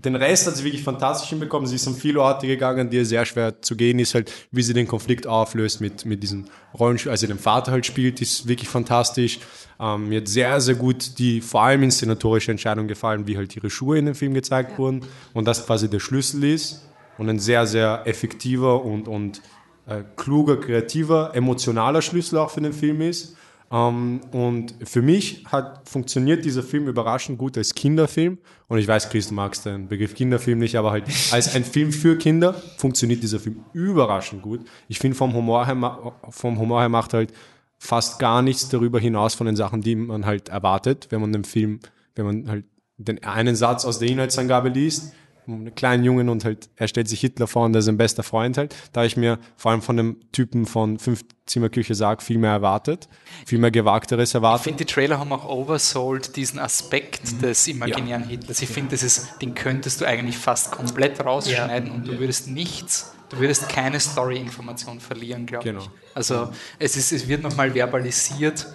den Rest hat sie wirklich fantastisch hinbekommen. Sie ist an viele Orte gegangen, die sehr schwer zu gehen ist, halt, wie sie den Konflikt auflöst mit, mit diesem Rollenspiel, also den Vater halt spielt, ist wirklich fantastisch. Ähm, mir hat sehr, sehr gut die vor allem inszenatorische Entscheidung gefallen, wie halt ihre Schuhe in dem Film gezeigt wurden und das quasi der Schlüssel ist und ein sehr, sehr effektiver und, und äh, kluger, kreativer, emotionaler Schlüssel auch für den Film ist. Ähm, und für mich hat funktioniert dieser Film überraschend gut als Kinderfilm. Und ich weiß, Chris, du magst den Begriff Kinderfilm nicht, aber halt als ein Film für Kinder funktioniert dieser Film überraschend gut. Ich finde, vom Humor her, vom Humor her macht halt fast gar nichts darüber hinaus von den Sachen, die man halt erwartet, wenn man den Film, wenn man halt den einen Satz aus der Inhaltsangabe liest, einen kleinen Jungen und halt, er stellt sich Hitler vor und er ist sein bester Freund halt. Da habe ich mir vor allem von dem Typen von Fünf-Zimmer-Küche Sarg viel mehr erwartet, viel mehr Gewagteres Ich erwartet. finde, die Trailer haben auch oversold diesen Aspekt des imaginären Hitlers. Ich finde, das ist, den könntest du eigentlich fast komplett rausschneiden und du würdest nichts, du würdest keine Story-Information verlieren, glaube Genau. ich. Also es, ist, es wird nochmal verbalisiert,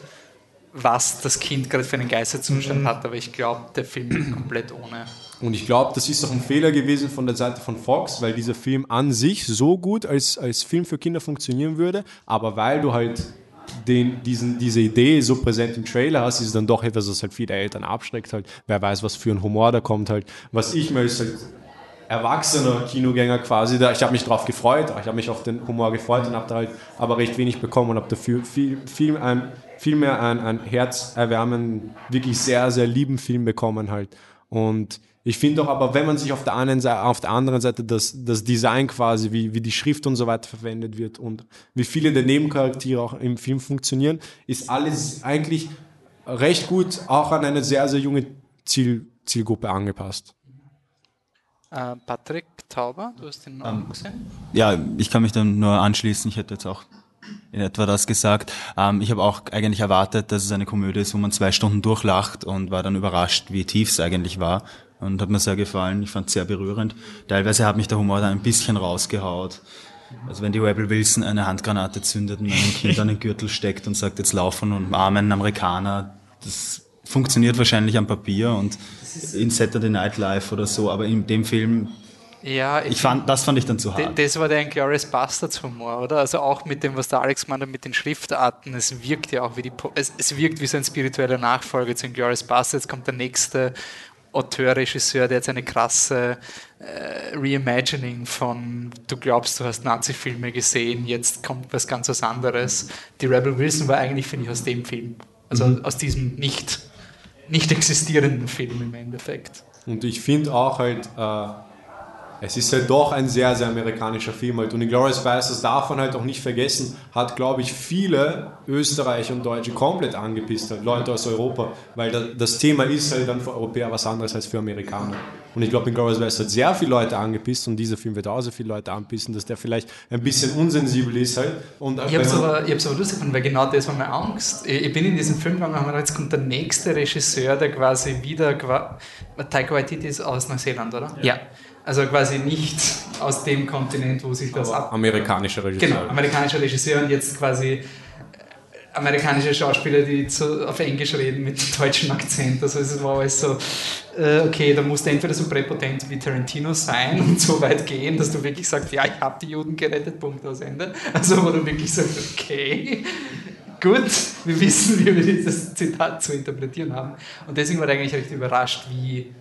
was das Kind gerade für einen Geisterzustand hat, aber ich glaube, der Film ist komplett ohne. Und ich glaube, das ist auch ein Fehler gewesen von der Seite von Fox, weil dieser Film an sich so gut als, als Film für Kinder funktionieren würde, aber weil du halt den, diesen, diese Idee so präsent im Trailer hast, ist es dann doch etwas, was halt viele Eltern abschreckt halt. Wer weiß, was für ein Humor da kommt halt. Was ich mir als halt erwachsener Kinogänger quasi da, ich habe mich drauf gefreut, ich habe mich auf den Humor gefreut und habe da halt aber recht wenig bekommen und habe dafür viel, viel, ein, viel mehr einen, einen herzerwärmenden, wirklich sehr, sehr lieben Film bekommen halt. Und ich finde auch aber, wenn man sich auf der, einen Seite, auf der anderen Seite das, das Design quasi, wie, wie die Schrift und so weiter verwendet wird und wie viele der Nebencharaktere auch im Film funktionieren, ist alles eigentlich recht gut auch an eine sehr, sehr junge Ziel, Zielgruppe angepasst. Äh, Patrick Tauber, du hast den Namen gesehen? Ja, ich kann mich dann nur anschließen. Ich hätte jetzt auch in etwa das gesagt. Ähm, ich habe auch eigentlich erwartet, dass es eine Komödie ist, wo man zwei Stunden durchlacht und war dann überrascht, wie tief es eigentlich war. Und hat mir sehr gefallen. Ich fand es sehr berührend. Teilweise hat mich der Humor dann ein bisschen rausgehaut. Also wenn die Rebel Wilson eine Handgranate zündet und einem Kind an den Gürtel steckt und sagt, jetzt laufen und einen Amerikaner, das funktioniert wahrscheinlich am Papier und in Saturday Night Live oder so, aber in dem Film, Ja, ich fand, das fand ich dann zu hart. Das war der Inglourious Bastards Humor, oder? Also auch mit dem, was der Alex meinte, mit den Schriftarten. Es wirkt ja auch wie die, es, es wirkt wie so ein spiritueller Nachfolger zu Inglourious Bastards. Kommt der nächste Auteur, Regisseur, der jetzt eine krasse äh, Reimagining von Du glaubst, du hast Nazi-Filme gesehen, jetzt kommt was ganz was anderes. Die Rebel Wilson war eigentlich, finde ich, aus dem Film. Also Mhm. aus diesem nicht, nicht existierenden Film im Endeffekt. Und ich finde auch halt, äh, es ist halt doch ein sehr, sehr amerikanischer Film halt. Und Inglourious Basterds darf man halt auch nicht vergessen, hat, glaube ich, viele Österreicher und Deutsche komplett angepisst, halt, Leute aus Europa, weil da, das Thema ist halt dann für Europäer was anderes als für Amerikaner. Und ich glaube, Inglourious Basterds hat sehr viele Leute angepisst und dieser Film wird auch so viele Leute anpissen, dass der vielleicht ein bisschen unsensibel ist halt. Und Ich habe es aber, ich aber lustig gefunden, weil genau das war meine Angst. Ich, ich bin in diesen Film gegangen und habe mir gedacht, jetzt kommt der nächste Regisseur, der quasi wieder. Taika Waititi ist aus Neuseeland, oder? Ja. Also quasi nicht aus dem Kontinent, wo sich das ab. amerikanischer Regisseur. Genau, amerikanischer Regisseur und jetzt quasi äh, amerikanische Schauspieler, die zu, auf Englisch reden mit deutschem Akzent. Also es war alles so, äh, okay, da musst du entweder so präpotent wie Tarantino sein und so weit gehen, dass du wirklich sagst, ja, ich habe die Juden gerettet, Punkt aus Ende. Also wo du wirklich sagst, okay, gut, wir wissen, wie wir dieses Zitat zu interpretieren haben. Und deswegen war ich eigentlich recht überrascht, wie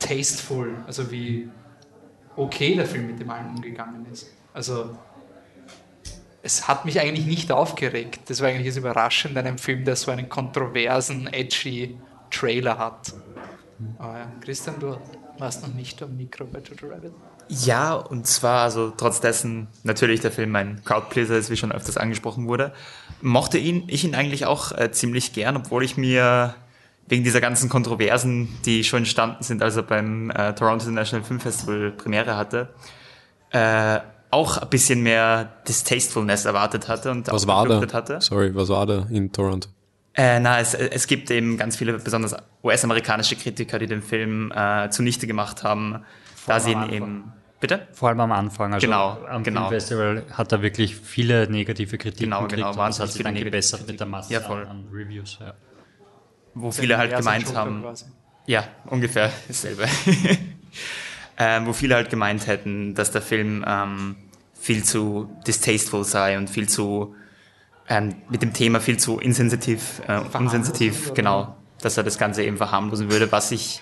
tasteful, also wie okay der Film mit dem allen umgegangen ist. Also es hat mich eigentlich nicht aufgeregt. Das war eigentlich das Überraschende an einem Film, der so einen kontroversen, edgy Trailer hat. Aber Christian, du warst noch nicht am Mikro bei Jojo Rabbit. Ja, und zwar, also trotz dessen natürlich der Film ein Crowdpleaser ist, wie schon öfters angesprochen wurde, mochte ihn, ich ihn eigentlich auch äh, ziemlich gern, obwohl ich mir wegen dieser ganzen Kontroversen, die schon entstanden sind, als er beim äh, Toronto International Film Festival Premiere hatte, äh, auch ein bisschen mehr Distastefulness erwartet hatte und Was auch war da? hatte. Sorry, was war da in Toronto? Äh, na, es, es gibt eben ganz viele, besonders US-amerikanische Kritiker, die den Film äh, zunichte gemacht haben, da sie ihn eben. Bitte? Vor allem am Anfang. Also Genau, am genau. Filmfestival hat er wirklich viele negative Kritiken Genau, gekriegt genau, und das wahnsinnig hat sich viele dann gebessert mit der Masse Ja, voll. an, an Reviews. Ja. Wo viele halt gemeint haben. quasi. Ja, ungefähr dasselbe. ähm, wo viele halt gemeint hätten, dass der Film ähm, viel zu distasteful sei und viel zu ähm, mit dem Thema viel zu insensitiv, äh, unsensitiv, genau, dass er das Ganze eben verharmlosen würde, was ich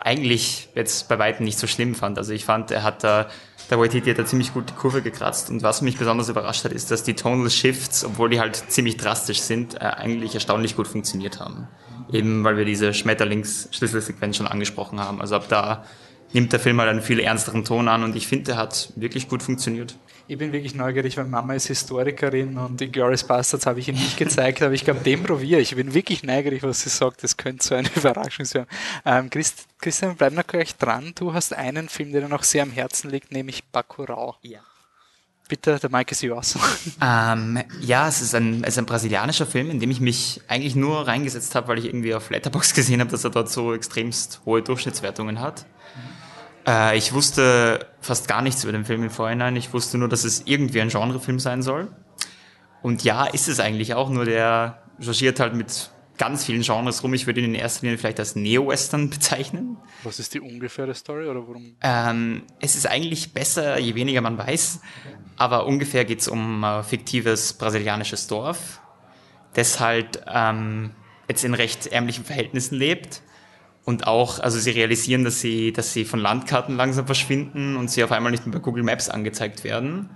eigentlich jetzt bei weitem nicht so schlimm fand. Also ich fand, er hat da, der Waititi hat da ziemlich gut die Kurve gekratzt und was mich besonders überrascht hat, ist, dass die Tonal Shifts, obwohl die halt ziemlich drastisch sind, äh, eigentlich erstaunlich gut funktioniert haben. Eben weil wir diese Schmetterlings-Schlüsselsequenz schon angesprochen haben. Also ab da nimmt der Film halt einen viel ernsteren Ton an und ich finde, der hat wirklich gut funktioniert. Ich bin wirklich neugierig, weil Mama ist Historikerin und in Glorious Bastards habe ich ihn nicht gezeigt, aber ich glaube, dem probiere ich. Ich bin wirklich neugierig, was sie sagt. Das könnte so eine Überraschung sein. Ähm, Christ, Christian, bleib noch gleich dran. Du hast einen Film, der dir noch sehr am Herzen liegt, nämlich Bacurau. Ja. Bitte, der Mike ist yours. Ähm, ja, es ist, ein, es ist ein brasilianischer Film, in dem ich mich eigentlich nur reingesetzt habe, weil ich irgendwie auf Letterboxd gesehen habe, dass er dort so extremst hohe Durchschnittswertungen hat. Äh, ich wusste fast gar nichts über den Film im Vorhinein. Ich wusste nur, dass es irgendwie ein Genrefilm sein soll. Und ja, ist es eigentlich auch, nur der changiert halt mit ganz vielen Genres rum. Ich würde ihn in erster Linie vielleicht als Neo-Western bezeichnen. Was ist die ungefähre Story oder worum? Ähm, es ist eigentlich besser, je weniger man weiß, aber ungefähr geht es um ein fiktives brasilianisches Dorf, das halt ähm, jetzt in recht ärmlichen Verhältnissen lebt und auch, also sie realisieren, dass sie, dass sie von Landkarten langsam verschwinden und sie auf einmal nicht mehr bei Google Maps angezeigt werden.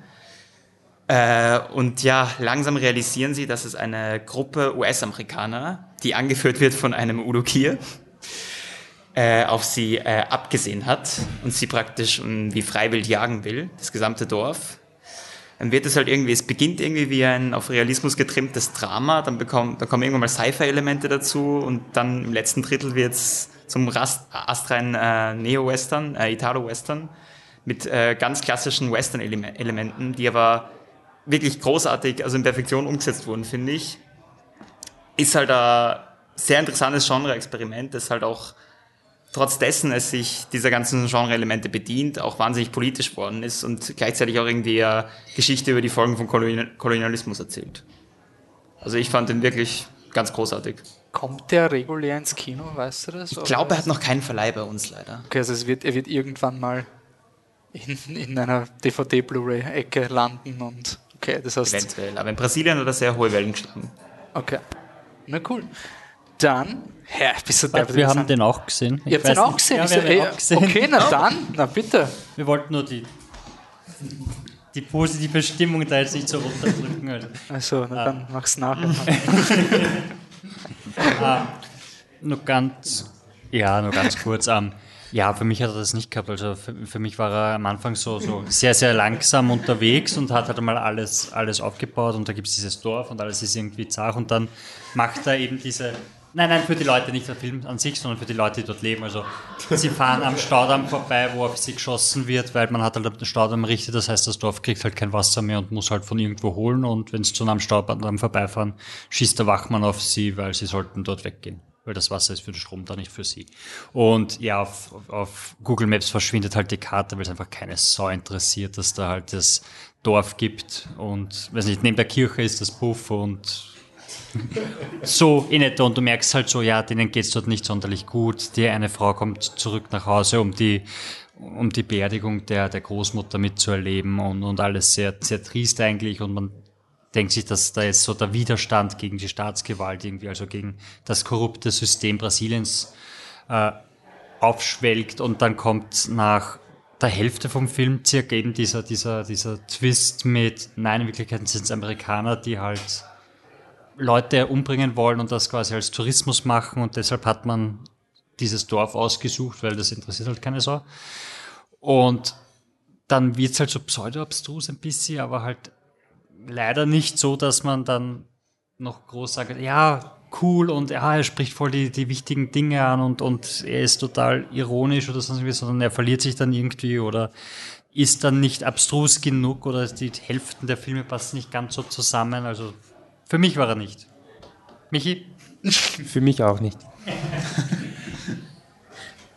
Äh, und ja, langsam realisieren sie, dass es eine Gruppe US-Amerikaner, die angeführt wird von einem Udo Kier, äh, auf sie äh, abgesehen hat und sie praktisch um, wie freiwillig jagen will, das gesamte Dorf. Dann wird es halt irgendwie, es beginnt irgendwie wie ein auf Realismus getrimmtes Drama, dann, bekommt, dann kommen irgendwann mal Sci-Fi-Elemente dazu und dann im letzten Drittel wird es zum Rast, astreinen äh, Neo-Western, äh, Italo-Western mit ganz klassischen Western-Elementen, die aber wirklich großartig, also in Perfektion umgesetzt wurden, finde ich. Ist halt ein sehr interessantes Genre-Experiment, das halt auch trotz dessen es sich dieser ganzen Genre-Elemente bedient, auch wahnsinnig politisch worden ist und gleichzeitig auch irgendwie eine Geschichte über die Folgen von Kolonialismus erzählt. Also ich fand den wirklich ganz großartig. Kommt der regulär ins Kino, weißt du das? Ich glaube, er hat noch keinen Verleih bei uns leider. Okay, also es wird, er wird irgendwann mal in, in einer DVD-Blu-ray-Ecke landen und okay, das heißt... Eventuell, aber in Brasilien hat er sehr hohe Wellen geschlagen. Okay, na cool. Dann, Herr, bist du der Wir haben den auch gesehen. Ihr habt den auch gesehen? Ja, wir haben den auch gesehen. Okay, na dann, na bitte. Wir wollten nur die, die positive Stimmung da jetzt nicht so runterdrücken. Also, also na ah. dann mach's nachher. ah, nur ganz, ja, nur ganz kurz. Um, ja, für mich hat er das nicht gehabt. Also für, für, mich war er am Anfang so, so sehr, sehr langsam unterwegs und hat halt einmal alles, alles aufgebaut und da gibt es dieses Dorf und alles ist irgendwie zart und dann macht er eben diese Nein, nein, für die Leute, nicht der Film an sich, sondern für die Leute, die dort leben. Also sie fahren am Staudamm vorbei, wo auf sie geschossen wird, weil man hat halt den Staudamm errichtet. Das heißt, das Dorf kriegt halt kein Wasser mehr und muss halt von irgendwo holen. Und wenn sie zu einem Staudamm vorbeifahren, schießt der Wachmann auf sie, weil sie sollten dort weggehen. Weil das Wasser ist für den Strom da, nicht für sie. Und ja, auf, auf Google Maps verschwindet halt die Karte, weil es einfach keine Sau interessiert, dass da halt das Dorf gibt. Und, weiß nicht, neben der Kirche ist das Puff und so in etwa und du merkst halt so, ja, denen geht's dort nicht sonderlich gut. Die eine Frau kommt zurück nach Hause, um die um die Beerdigung der, der Großmutter mitzuerleben und, und alles sehr, sehr trist eigentlich und man denkt sich, dass da jetzt so der Widerstand gegen die Staatsgewalt irgendwie, also gegen das korrupte System Brasiliens äh, aufschwelgt und dann kommt nach der Hälfte vom Film circa eben dieser, dieser, dieser Twist mit, nein, in Wirklichkeit sind es Amerikaner, die halt Leute umbringen wollen und das quasi als Tourismus machen und deshalb hat man dieses Dorf ausgesucht, weil das interessiert halt keine Sau. Und dann wird es halt so pseudo-abstrus ein bisschen, aber halt leider nicht so, dass man dann noch groß sagt, ja, cool und ja, er spricht voll die, die wichtigen Dinge an und, und er ist total ironisch oder sonst was, sondern er verliert sich dann irgendwie oder ist dann nicht abstrus genug oder die Hälften der Filme passen nicht ganz so zusammen. Also für mich war er nicht. Michi? Für mich auch nicht.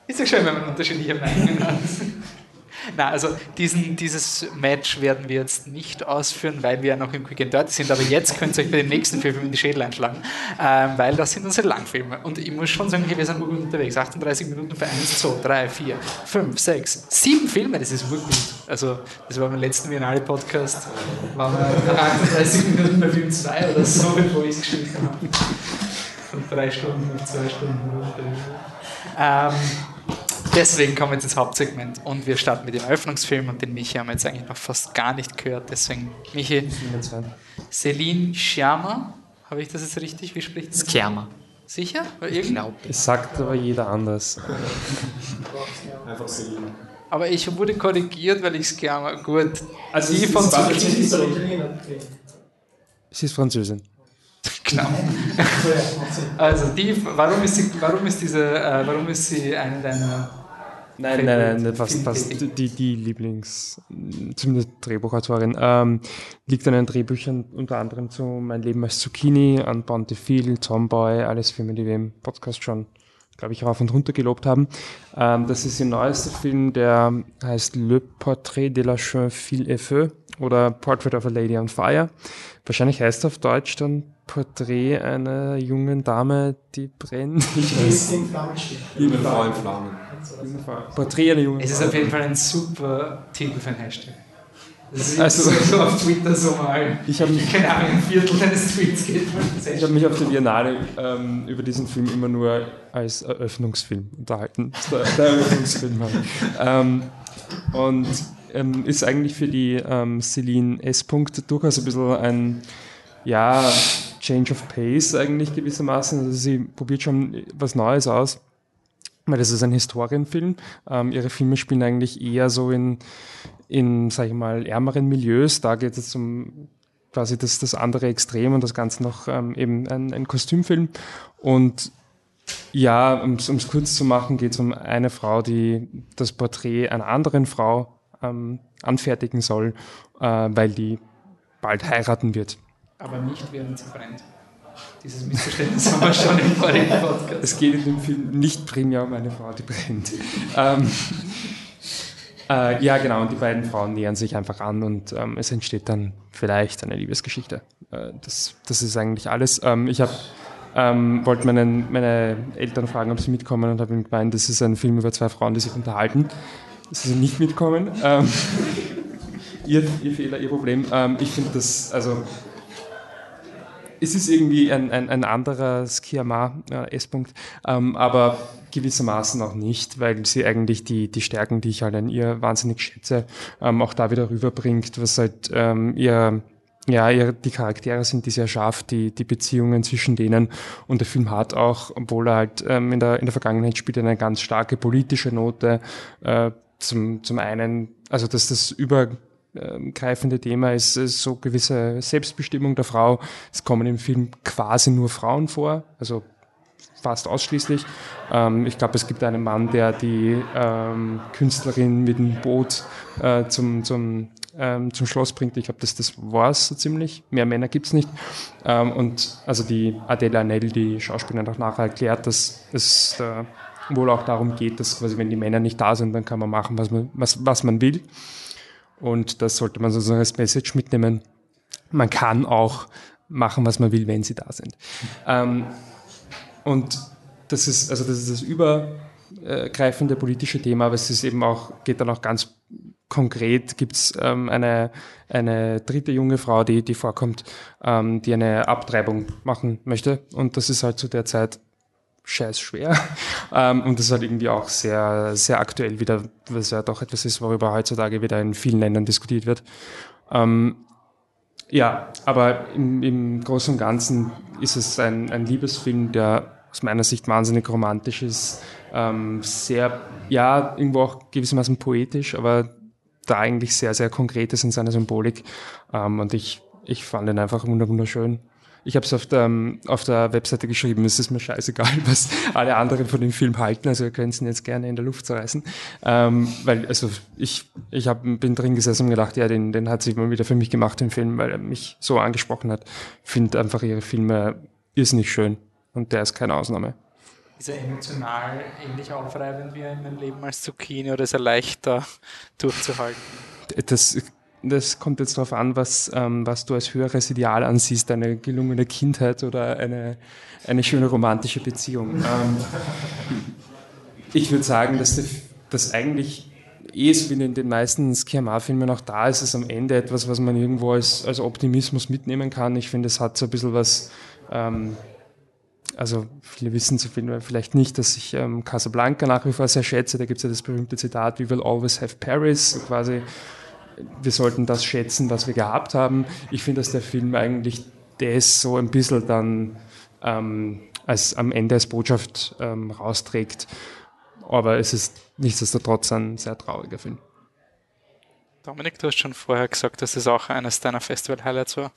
Ist ja schön, wenn man unterschiedliche Meinungen hat. Na, also diesen, dieses Match werden wir jetzt nicht ausführen, weil wir ja noch im Quick and Dirty sind, aber jetzt könnt ihr euch bei den nächsten Filmen in die Schädel einschlagen, ähm, weil das sind unsere Langfilme. Und ich muss schon sagen, wir sind gut unterwegs. 38 Minuten für 1, 2, 3, 4, 5, 6, 7 Filme, das ist wirklich gut. Also, das war beim letzten Biennale-Podcast, waren wir 38 Minuten bei Film 2 oder so, bevor ich es geschrieben habe. Von 3 Stunden 2 Stunden. Ähm, Deswegen kommen wir jetzt ins Hauptsegment und wir starten mit dem Eröffnungsfilm und den Michi haben wir jetzt eigentlich noch fast gar nicht gehört. Deswegen, Michi, Celine Sciamma, habe ich das jetzt richtig? Wie spricht das? Sciamma. Sicher? Ich glaube. Es sagt aber jeder anders. Einfach Celine. Aber ich wurde korrigiert, weil ich gerne gut. Also die von. Sie ist Französin. Genau. Also die, warum ist sie, warum ist diese, äh, warum ist sie eine deiner Nein, nein, nein, fast, fast Filmkritiken? die, die Lieblings, zumindest Drehbuchautorin, ähm, liegt an den Drehbüchern unter anderem zu Mein Leben als Zucchini, an Bountiful, Tomboy, alles Filme, die wir im Podcast schon, glaube ich, rauf und runter gelobt haben. Ähm, das ist ihr neuester Film, der heißt Le Portrait de la Jeune Fille et Feu oder Portrait of a Lady on Fire. Wahrscheinlich heißt er auf Deutsch dann Porträt einer jungen Dame, die brennt. Ich weiß. Junge Frau in Flammen. Porträt einer jungen Es ist auf jeden Fall ein super Titel für ein Hashtag. Das ist Also- so, so auf Twitter so mal. Ich habe mich, Keine Ahnung, ein Viertel deines Tweets geht. ich hab mich auf der Biennale ähm, über diesen Film immer nur als Eröffnungsfilm unterhalten. War Der Eröffnungsfilm halt. ähm, Und ähm, ist eigentlich für die ähm, Celine S. Punkt durchaus ein bisschen ein, ja, Change of Pace eigentlich gewissermaßen. Also sie probiert schon was Neues aus. Weil das ist ein Historienfilm. Ähm, ihre Filme spielen eigentlich eher so in, in, sag ich mal, ärmeren Milieus. Da geht es um quasi das, das andere Extrem und das Ganze noch ähm, eben ein, ein Kostümfilm. Und ja, um es kurz zu machen, geht es um eine Frau, die das Porträt einer anderen Frau ähm, anfertigen soll, äh, weil die bald heiraten wird. Aber nicht während sie brennt. Dieses Missverständnis haben wir schon im vorigen Podcast. Es geht in dem Film nicht primär um eine Frau, die brennt. ähm, äh, ja, genau, und die beiden Frauen nähern sich einfach an und ähm, es entsteht dann vielleicht eine Liebesgeschichte. Äh, das, das ist eigentlich alles. Ähm, ich habe ähm, wollte meinen, meine Eltern fragen, ob sie mitkommen und habe ihnen gemeint, das ist ein Film über zwei Frauen, die sich unterhalten. Sie sind nicht mitkommen. Ähm, ihr, ihr Fehler, ihr Problem. Ähm, ich finde das, also es ist irgendwie ein, ein, ein anderer Skiama, äh, S-Punkt, ähm, aber gewissermaßen auch nicht, weil sie eigentlich die, die Stärken, die ich halt an ihr wahnsinnig schätze, ähm, auch da wieder rüberbringt, was halt ähm, ihr, ja, ihr, die Charaktere sind, die sie erschafft, die, die Beziehungen zwischen denen. Und der Film hat auch, obwohl er halt ähm, in, der, in der Vergangenheit spielt, eine ganz starke politische Note, äh, zum, zum einen, also dass das über ähm, greifende Thema ist, ist so gewisse Selbstbestimmung der Frau. Es kommen im Film quasi nur Frauen vor, also fast ausschließlich. Ähm, ich glaube, es gibt einen Mann, der die ähm, Künstlerin mit dem Boot äh, zum, zum, ähm, zum Schloss bringt. Ich glaube, das, das war es so ziemlich. Mehr Männer gibt's nicht. Ähm, und also die Adela Nell, die Schauspielerin, hat auch nachher erklärt, dass es da wohl auch darum geht, dass quasi, wenn die Männer nicht da sind, dann kann man machen, was man, was, was man will. Und das sollte man sozusagen als Message mitnehmen. Man kann auch machen, was man will, wenn sie da sind. Ähm, und das ist, also das ist das übergreifende politische Thema, aber es ist eben auch, geht dann auch ganz konkret, gibt es ähm, eine, eine dritte junge Frau, die, die vorkommt, ähm, die eine Abtreibung machen möchte. Und das ist halt zu der Zeit scheiß schwer. Ähm, und das ist halt irgendwie auch sehr, sehr aktuell wieder, was ja doch etwas ist, worüber heutzutage wieder in vielen Ländern diskutiert wird. Ähm, ja, aber im, im Großen und Ganzen ist es ein, ein Liebesfilm, der aus meiner Sicht wahnsinnig romantisch ist, ähm, sehr, ja, irgendwo auch gewissermaßen poetisch, aber da eigentlich sehr, sehr konkret ist in seiner Symbolik. Ähm, und ich, ich fand ihn einfach wunder- wunderschön. Ich habe es auf der, ähm, auf der Webseite geschrieben, es ist mir scheißegal, was alle anderen von dem Film halten, also ihr könnt ihn jetzt gerne in der Luft zerreißen. Ähm, weil, also ich, ich hab, bin drin gesessen und gedacht, ja, den, den hat sie mal wieder für mich gemacht, den Film, weil er mich so angesprochen hat. Finde einfach ihre Filme irrsinnig schön und der ist keine Ausnahme. Ist er emotional ähnlich aufreibend wie in mein Leben als Zucchini oder ist er leichter durchzuhalten? Das, das kommt jetzt darauf an, was, ähm, was du als höheres Ideal ansiehst, eine gelungene Kindheit oder eine, eine schöne romantische Beziehung. Ähm, ich würde sagen, dass das, das eigentlich eh so wie in den meisten Skiamar-Filmen auch da ist, ist am Ende etwas, was man irgendwo als, als Optimismus mitnehmen kann. Ich finde, es hat so ein bisschen was, ähm, also viele wissen so viel, vielleicht nicht, dass ich ähm, Casablanca nach wie vor sehr schätze. Da gibt es ja das berühmte Zitat, we will always have Paris, quasi wir sollten das schätzen, was wir gehabt haben. Ich finde, dass der Film eigentlich das so ein bisschen dann ähm, als am Ende als Botschaft ähm, rausträgt. aber es ist nichtsdestotrotz ein sehr trauriger Film. Dominik, du hast schon vorher gesagt, dass es auch eines deiner Festival-Highlights war.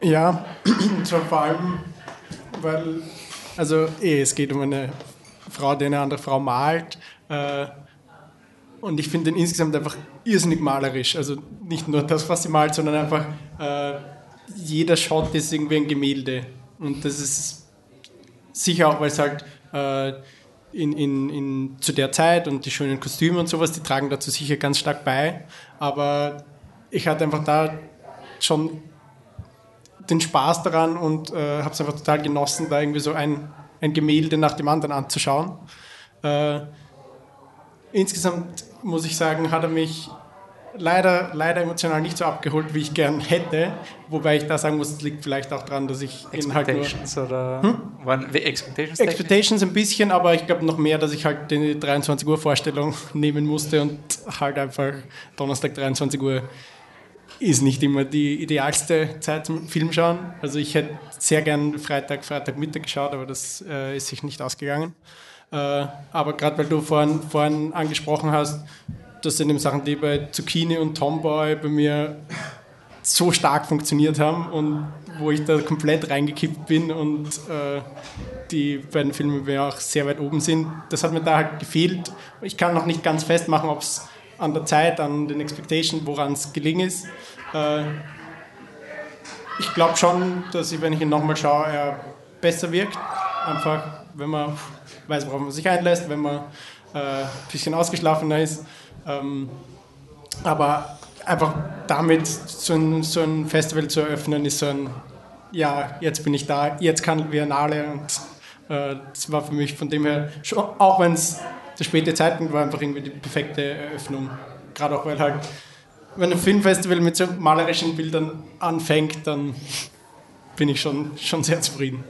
Ja, vor allem, weil, also eh, es geht um eine Frau, die eine andere Frau malt. Äh, und ich finde den insgesamt einfach irrsinnig malerisch. Also nicht nur das, was sie malt, sondern einfach äh, jeder Shot ist irgendwie ein Gemälde. Und das ist sicher auch, weil es halt äh, in, in, in, zu der Zeit und die schönen Kostüme und sowas, die tragen dazu sicher ganz stark bei. Aber ich hatte einfach da schon den Spaß daran und äh, habe es einfach total genossen, da irgendwie so ein, ein Gemälde nach dem anderen anzuschauen. Äh, insgesamt muss ich sagen, hat er mich leider, leider emotional nicht so abgeholt, wie ich gern hätte. Wobei ich da sagen muss, es liegt vielleicht auch daran, dass ich ihn halt nur... Expectations oder... Hm? Waren Expectations? Expectations ein bisschen, aber ich glaube noch mehr, dass ich halt die 23 Uhr Vorstellung nehmen musste und halt einfach Donnerstag 23 Uhr ist nicht immer die idealste Zeit zum Film schauen. Also ich hätte sehr gern Freitag, Freitagmittag geschaut, aber das äh, ist sich nicht ausgegangen. Äh, aber gerade weil du vorhin, vorhin angesprochen hast, das sind eben Sachen, die bei Zucchini und Tomboy bei mir so stark funktioniert haben und wo ich da komplett reingekippt bin und äh, die beiden Filme mir auch sehr weit oben sind. Das hat mir da halt gefehlt. Ich kann noch nicht ganz festmachen, ob es an der Zeit, an den Expectations, woran es gelingen ist. Äh, ich glaube schon, dass ich, wenn ich ihn nochmal schaue, er besser wirkt. Einfach, wenn man weiß, worauf man sich einlässt, wenn man äh, ein bisschen ausgeschlafener ist. Ähm, aber einfach damit so ein, so ein Festival zu eröffnen, ist so ein, ja, jetzt bin ich da, jetzt kann Biennale und äh, das war für mich von dem her, schon, auch wenn es der späte Zeitpunkt war, einfach irgendwie die perfekte Eröffnung. Gerade auch, weil halt, wenn ein Filmfestival mit so malerischen Bildern anfängt, dann bin ich schon, schon sehr zufrieden.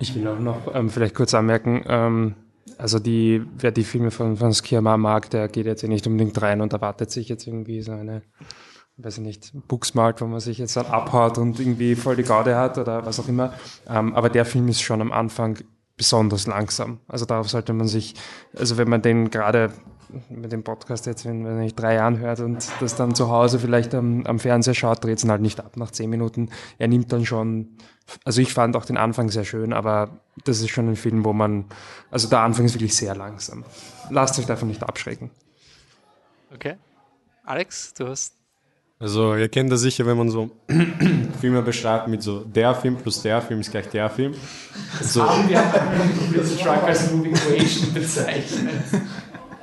Ich will auch noch ähm, vielleicht kurz anmerken, ähm, also die, wer die Filme von, von Skierma mag, der geht jetzt nicht unbedingt rein und erwartet sich jetzt irgendwie so eine, weiß ich nicht, Booksmart, wo man sich jetzt dann abhaut und irgendwie voll die Gaude hat oder was auch immer. Ähm, aber der Film ist schon am Anfang besonders langsam. Also darauf sollte man sich, also wenn man den gerade mit dem Podcast jetzt, wenn man nicht drei Jahren hört und das dann zu Hause vielleicht am, am Fernseher schaut, dreht es halt nicht ab nach zehn Minuten. Er nimmt dann schon, also ich fand auch den Anfang sehr schön, aber das ist schon ein Film, wo man, also der Anfang ist wirklich sehr langsam. Lasst euch davon nicht abschrecken. Okay. Alex, du hast also ihr kennt das sicher, wenn man so Filme beschreibt mit so der Film plus der Film ist gleich der Film. So. haben wir Truck als Moving Creation bezeichnet.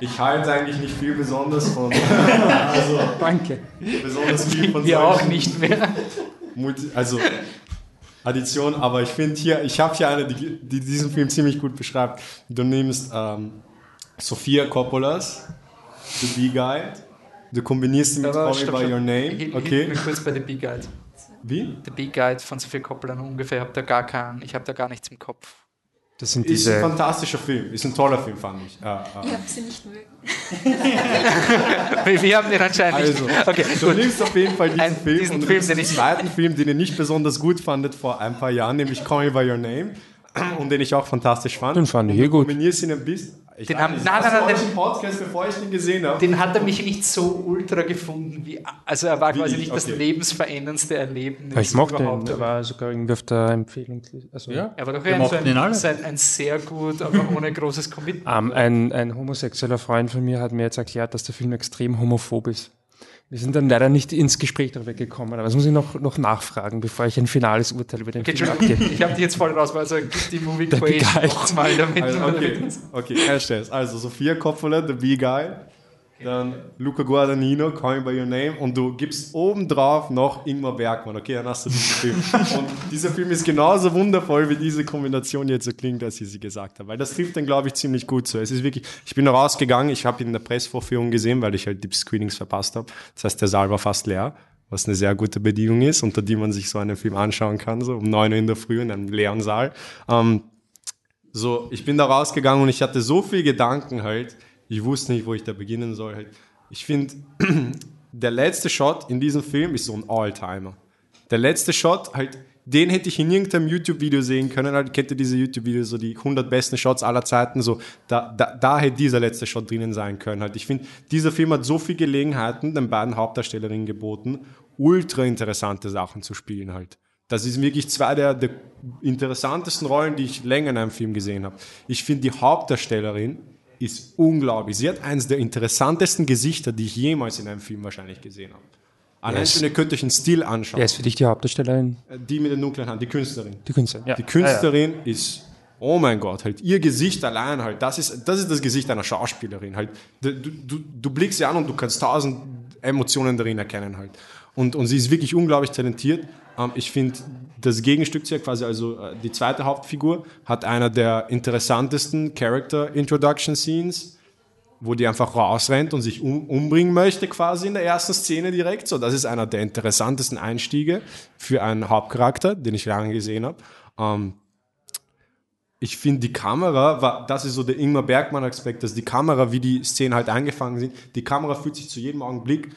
Ich halte eigentlich nicht viel besonders von. Also, Danke. Besonders viel von Wir auch nicht mehr. Multi, also Addition, aber ich finde hier, ich habe hier eine, die, die, diesen Film ziemlich gut beschreibt. Du nimmst ähm, Sophia Coppolas, The Bee Guide, du kombinierst sie mit Call Me By Your Name. Okay. Ich mich kurz bei The Bee Guide. Wie? The Bee Guide von Sophia Coppola ungefähr. Ich habe da gar keinen, ich habe da gar nichts im Kopf. Das sind ist diese ein fantastischer Film, ist ein toller Film, fand ich. Ah, ah. Ich habe sie nicht mögen. Wir haben den anscheinend Also, nicht. Okay, du gut. nimmst auf jeden Fall diesen Ein- Film diesen und Film, den den zweiten Film, den ihr nicht besonders gut fandet vor ein paar Jahren, nämlich Call Me By Your Name und den ich auch fantastisch fand. Den fand ich Und eh gut. Kombinierst ihn ein bisschen. Ich Den haben- nicht, nein, nein, nein, den- Podcast, bevor ich den gesehen habe. Den hat er mich nicht so ultra gefunden, wie, also er war Wie quasi ich, nicht das okay. lebensveränderndste Erlebnis ich mochte überhaupt. der war sogar irgendwie auf der Empfehlungsliste. Also, Ja? Er war doch ein, so ihn ein, so ein, ein sehr gut, aber ohne großes Commitment. Ähm, ein, ein homosexueller Freund von mir hat mir jetzt erklärt, dass der Film extrem homophob ist. Wir sind dann leider nicht ins Gespräch darüber gekommen, aber das muss ich noch, noch nachfragen, bevor ich ein finales Urteil über den Okay, Film abgebe. ich habe die jetzt voll raus, also gib die Movie Guide. nochmal damit. Also, okay, okay, erstens. Also Sophia Coppola, The Bee Guy, dann Luca Guadagnino, Call Me By Your Name und du gibst obendrauf noch Ingmar Bergmann, okay, dann hast du diesen Film. Und dieser Film ist genauso wundervoll, wie diese Kombination jetzt so klingt, als ich sie gesagt habe, weil das trifft dann, glaube ich, ziemlich gut so. Es ist wirklich, ich bin rausgegangen, ich habe ihn in der Pressvorführung gesehen, weil ich halt die Screenings verpasst habe. Das heißt, der Saal war fast leer, was eine sehr gute Bedienung ist, unter die man sich so einen Film anschauen kann, so um 9 Uhr in der Früh in einem leeren Saal. Ähm, so, ich bin da rausgegangen und ich hatte so viel Gedanken halt, ich wusste nicht, wo ich da beginnen soll. Halt. Ich finde, der letzte Shot in diesem Film ist so ein Alltimer. Der letzte Shot, halt, den hätte ich in irgendeinem YouTube-Video sehen können. Halt, kennt ihr diese YouTube-Videos, so die 100 besten Shots aller Zeiten, so, da, da, da hätte dieser letzte Shot drinnen sein können. Halt, ich finde, dieser Film hat so viele Gelegenheiten den beiden Hauptdarstellerinnen geboten, ultra interessante Sachen zu spielen halt. Das ist wirklich zwei der, der interessantesten Rollen, die ich länger in einem Film gesehen habe. Ich finde, die Hauptdarstellerin ist unglaublich. Sie hat eines der interessantesten Gesichter, die ich jemals in einem Film wahrscheinlich gesehen habe. Allein Yes. schon, könnt euch einen Stil anschauen. Wer ist für dich die Hauptdarstellerin? Die mit den dunklen Haaren, die Künstlerin. Die Künstlerin, ja. Die Künstlerin ist, oh mein Gott, halt ihr Gesicht allein halt, das ist das, ist das Gesicht einer Schauspielerin halt. Du, du, du blickst sie an und du kannst tausend Emotionen darin erkennen halt. Und, und sie ist wirklich unglaublich talentiert. Ähm, ich finde, das Gegenstück zu ihr, quasi also äh, die zweite Hauptfigur, hat einer der interessantesten Character Introduction Scenes wo die einfach rausrennt und sich um, umbringen möchte, quasi in der ersten Szene direkt. So, das ist einer der interessantesten Einstiege für einen Hauptcharakter, den ich lange gesehen habe. Ähm, ich finde die Kamera, war, das ist so der Ingmar Bergmann-Aspekt, dass die Kamera, wie die Szenen halt eingefangen sind, die Kamera fühlt sich zu jedem Augenblick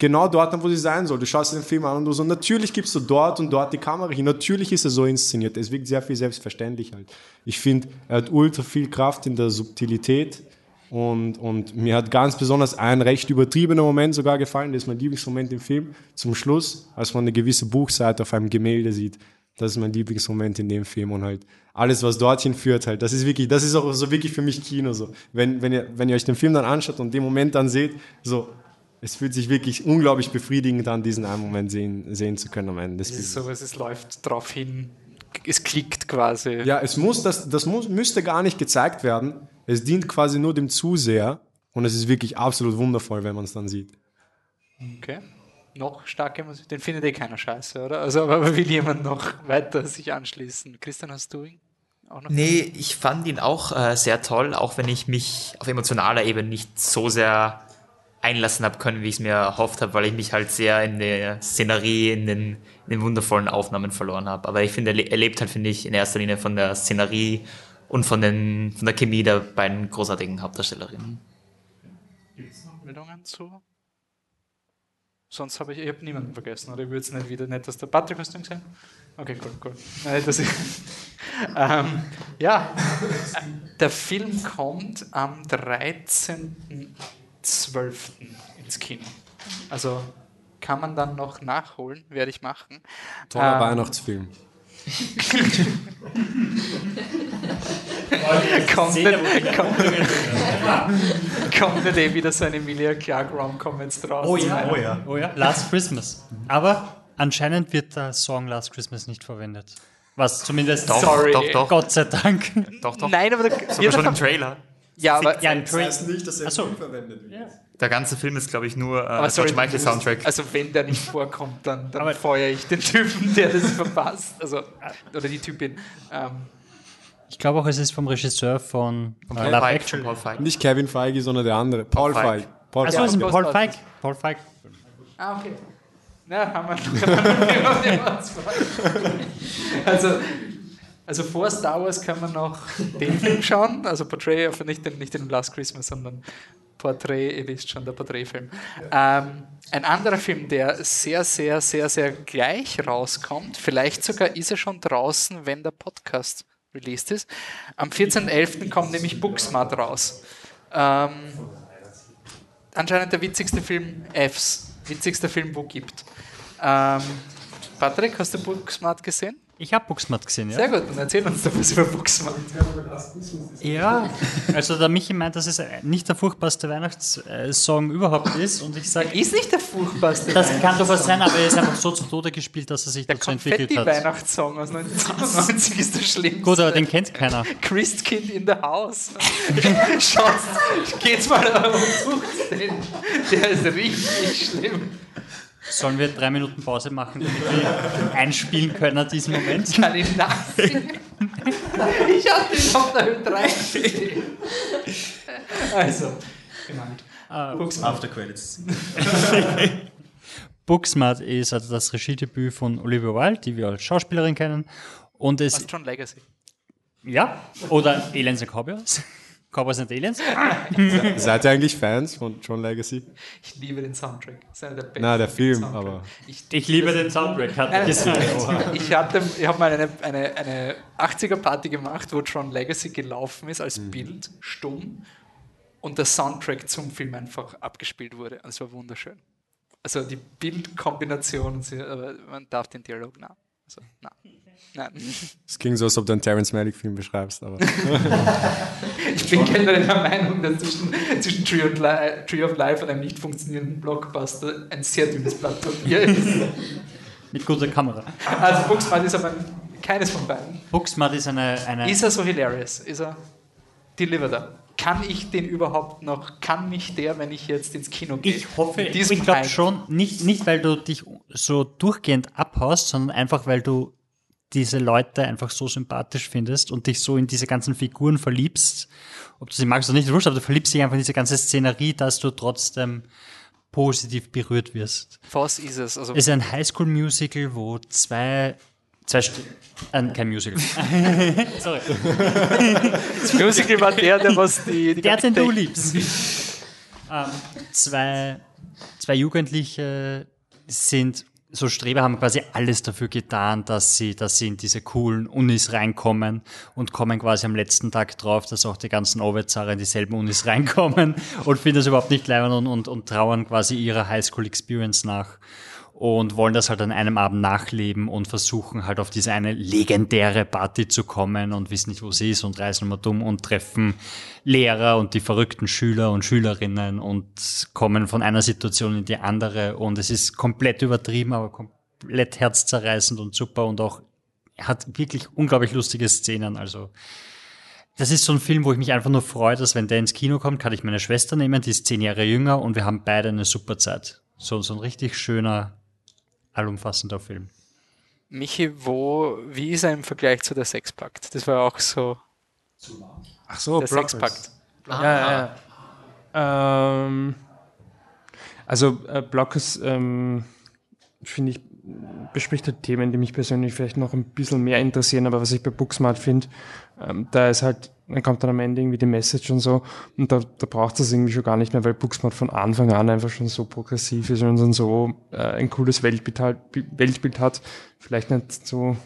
genau dort an, wo sie sein soll. Du schaust den Film an und du so, natürlich gibst du dort und dort die Kamera hin. Natürlich ist er so inszeniert. Es wirkt sehr viel selbstverständlich halt. Ich finde, er hat ultra viel Kraft in der Subtilität. Und, und mir hat ganz besonders ein recht übertriebener Moment sogar gefallen, das ist mein Lieblingsmoment im Film, zum Schluss, als man eine gewisse Buchseite auf einem Gemälde sieht. Das ist mein Lieblingsmoment in dem Film und halt alles, was dorthin führt, halt, das ist wirklich, das ist auch so wirklich für mich Kino so. Wenn, wenn ihr, wenn ihr euch den Film dann anschaut und den Moment dann seht, so, es fühlt sich wirklich unglaublich befriedigend an, diesen einen Moment sehen, sehen zu können am Ende des Es ist Films. so, es läuft drauf hin, es klickt quasi. Ja, es muss, das, das muss, müsste gar nicht gezeigt werden. Es dient quasi nur dem Zuseher und es ist wirklich absolut wundervoll, wenn man es dann sieht. Okay. Noch starke Musik, den findet eh keiner scheiße, oder? Also, aber will jemand noch weiter sich anschließen? Christian, hast du ihn auch noch? Nee, ich fand ihn auch äh, sehr toll, auch wenn ich mich auf emotionaler Ebene nicht so sehr einlassen habe können, wie ich es mir erhofft habe, weil ich mich halt sehr in der Szenerie, in den, in den wundervollen Aufnahmen verloren habe. Aber ich finde, er le- lebt halt, finde ich, in erster Linie von der Szenerie und von, den, von der Chemie der beiden großartigen Hauptdarstellerinnen. Gibt es noch Meldungen zu? Sonst habe ich, ich habe niemanden vergessen, oder? Ich würde es nicht wieder nicht, dass der Patrick hast du ihn gesehen? Okay, cool, cool. Nein, das ist, ähm, ja, der Film kommt am 13.12. ins Kino. Also kann man dann noch nachholen, werde ich machen. Toller Ähm, Weihnachtsfilm. kommt, nicht, kommt, kommt nicht eh wieder so eine Emilia Clarke Rom-Com jetzt raus? Oh ja, oh ja, oh ja. Last Christmas. Aber anscheinend wird der Song Last Christmas nicht verwendet. Was zumindest Doch, Sorry. doch, doch. Gott sei Dank. Doch, doch. Nein, aber da, Sogar schon im Trailer. Ja, aber Ja, im Trailer. nicht, dass er Ach so. verwendet wird. Der ganze Film ist, glaube ich, nur äh, Aber sorry, George Michael Soundtrack. Also wenn der nicht vorkommt, dann, dann feuere ich den Typen, der das verpasst. Also, oder die Typin. Ähm, Ich glaube auch, es ist vom Regisseur von äh, Paul Love Feig, Actually. Paul Feig. Nicht Kevin Feige, sondern der andere. Paul Feig. Feig. Paul Achso, Feig. es ist Feig. Paul Feig. Paul Feig. ah, okay. Na, haben wir vorgestellt. Also, also vor Star Wars kann man noch den Film schauen, also Portrait, aber nicht den, nicht den Last Christmas, sondern Portrait, ihr wisst schon, der Porträtfilm. Ähm, ein anderer Film, der sehr, sehr, sehr, sehr gleich rauskommt, vielleicht sogar ist er schon draußen, wenn der Podcast released ist. Am 14.11. kommt nämlich Booksmart raus. Ähm, anscheinend der witzigste Film Fs, witzigster Film, wo gibt. Ähm, Patrick, hast du Booksmart gesehen? Ich habe Booksmart gesehen, ja. Sehr gut, dann erzähl uns doch was über Booksmart. Ja, also der Michi meint, dass es nicht der furchtbarste Weihnachtssong überhaupt ist und ich sage, Ist nicht der furchtbarste das kann durchaus sein, aber er ist einfach so zu Tode gespielt, dass er sich Der dazu entwickelt hat. Konfetti-Weihnachtssong aus 1997 ist der schlimmste. Gut, aber den kennt keiner. Christkind in the House. Schaut, geht's mal und sucht den. Der ist richtig schlimm. Sollen wir drei Minuten Pause machen, damit wir einspielen können diesen Moment? Kann ich nachsingen? Ich hatte ihn auf der Höhe 3 stehen. Also, genau. Booksmart. After Credits. Booksmart ist also das Regiedebüt von Olivia Wilde, die wir als Schauspielerin kennen. Und es, Fast schon Legacy. ja, oder Elends Cowboys. Cowboys and Aliens? Seid ihr eigentlich Fans von John Legacy? Ich liebe den Soundtrack. Das ist einer der besten Na, der Film, Soundtrack. aber. Ich, Ich liebe den Soundtrack, hat er gesagt. ich hatte, ich habe mal eine, eine, eine 80er-Party gemacht, wo John Legacy gelaufen ist als Bild, stumm, und der Soundtrack zum Film einfach abgespielt wurde. Also es war wunderschön. Also die Bildkombination, aber man darf den Dialog na. Also, na. Nein. Es klingt so, als ob du einen Terrence Malick-Film beschreibst, aber. Ich bin generell der Meinung, dass zwischen, zwischen Tree, of Li- Tree of Life und einem nicht funktionierenden Blockbuster ein sehr dünnes Blatt Papier ist. Mit guter Kamera. Also Booksmart ist aber keines von beiden. Booksmart ist eine, eine Ist er so hilarious? Ist er delivered er? Kann ich den überhaupt noch, kann mich der, wenn ich jetzt ins Kino gehe? Ich hoffe, ich glaube schon, nicht, nicht weil du dich so durchgehend abhaust, sondern einfach weil du diese Leute einfach so sympathisch findest und dich so in diese ganzen Figuren verliebst. Ob du sie magst oder nicht, wurscht, aber du verliebst dich einfach in diese ganze Szenerie, dass du trotzdem positiv berührt wirst. Was ist es? Also, Es ist ein Highschool-Musical, wo zwei, zwei St äh, kein Musical. Sorry. das Musical war der, der was die, die Der, den du liebst. ähm, zwei, zwei Jugendliche sind so Streber, haben quasi alles dafür getan, dass sie, dass sie in diese coolen Unis reinkommen und kommen quasi am letzten Tag drauf, dass auch die ganzen Overzahre in dieselben Unis reinkommen und finden das überhaupt nicht leibend und, und, und trauern quasi ihrer Highschool-Experience nach und wollen das halt an einem Abend nachleben und versuchen halt auf diese eine legendäre Party zu kommen und wissen nicht, wo sie ist und reisen immer dumm und treffen Lehrer und die verrückten Schüler und Schülerinnen und kommen von einer Situation in die andere und es ist komplett übertrieben, aber komplett herzzerreißend und super und auch hat wirklich unglaublich lustige Szenen, also das ist so ein Film, wo ich mich einfach nur freue, dass wenn der ins Kino kommt, kann ich meine Schwester nehmen, die ist zehn Jahre jünger und wir haben beide eine super Zeit. So, so ein richtig schöner, allumfassender Film. Michi, wo, wie ist er im Vergleich zu der Sexpakt? Das war auch so. Ach so, der. Sexpakt. Ja, ja, ja. Ähm, also äh, Blockers, ähm, finde ich, bespricht halt Themen, die mich persönlich vielleicht noch ein bisschen mehr interessieren, aber was ich bei Booksmart finde, ähm, da ist halt, dann kommt dann am Ende irgendwie die Message und so und da, da braucht es irgendwie schon gar nicht mehr, weil Booksmart von Anfang an einfach schon so progressiv ist und dann so äh, ein cooles Weltbild, halt, Weltbild hat. Vielleicht nicht so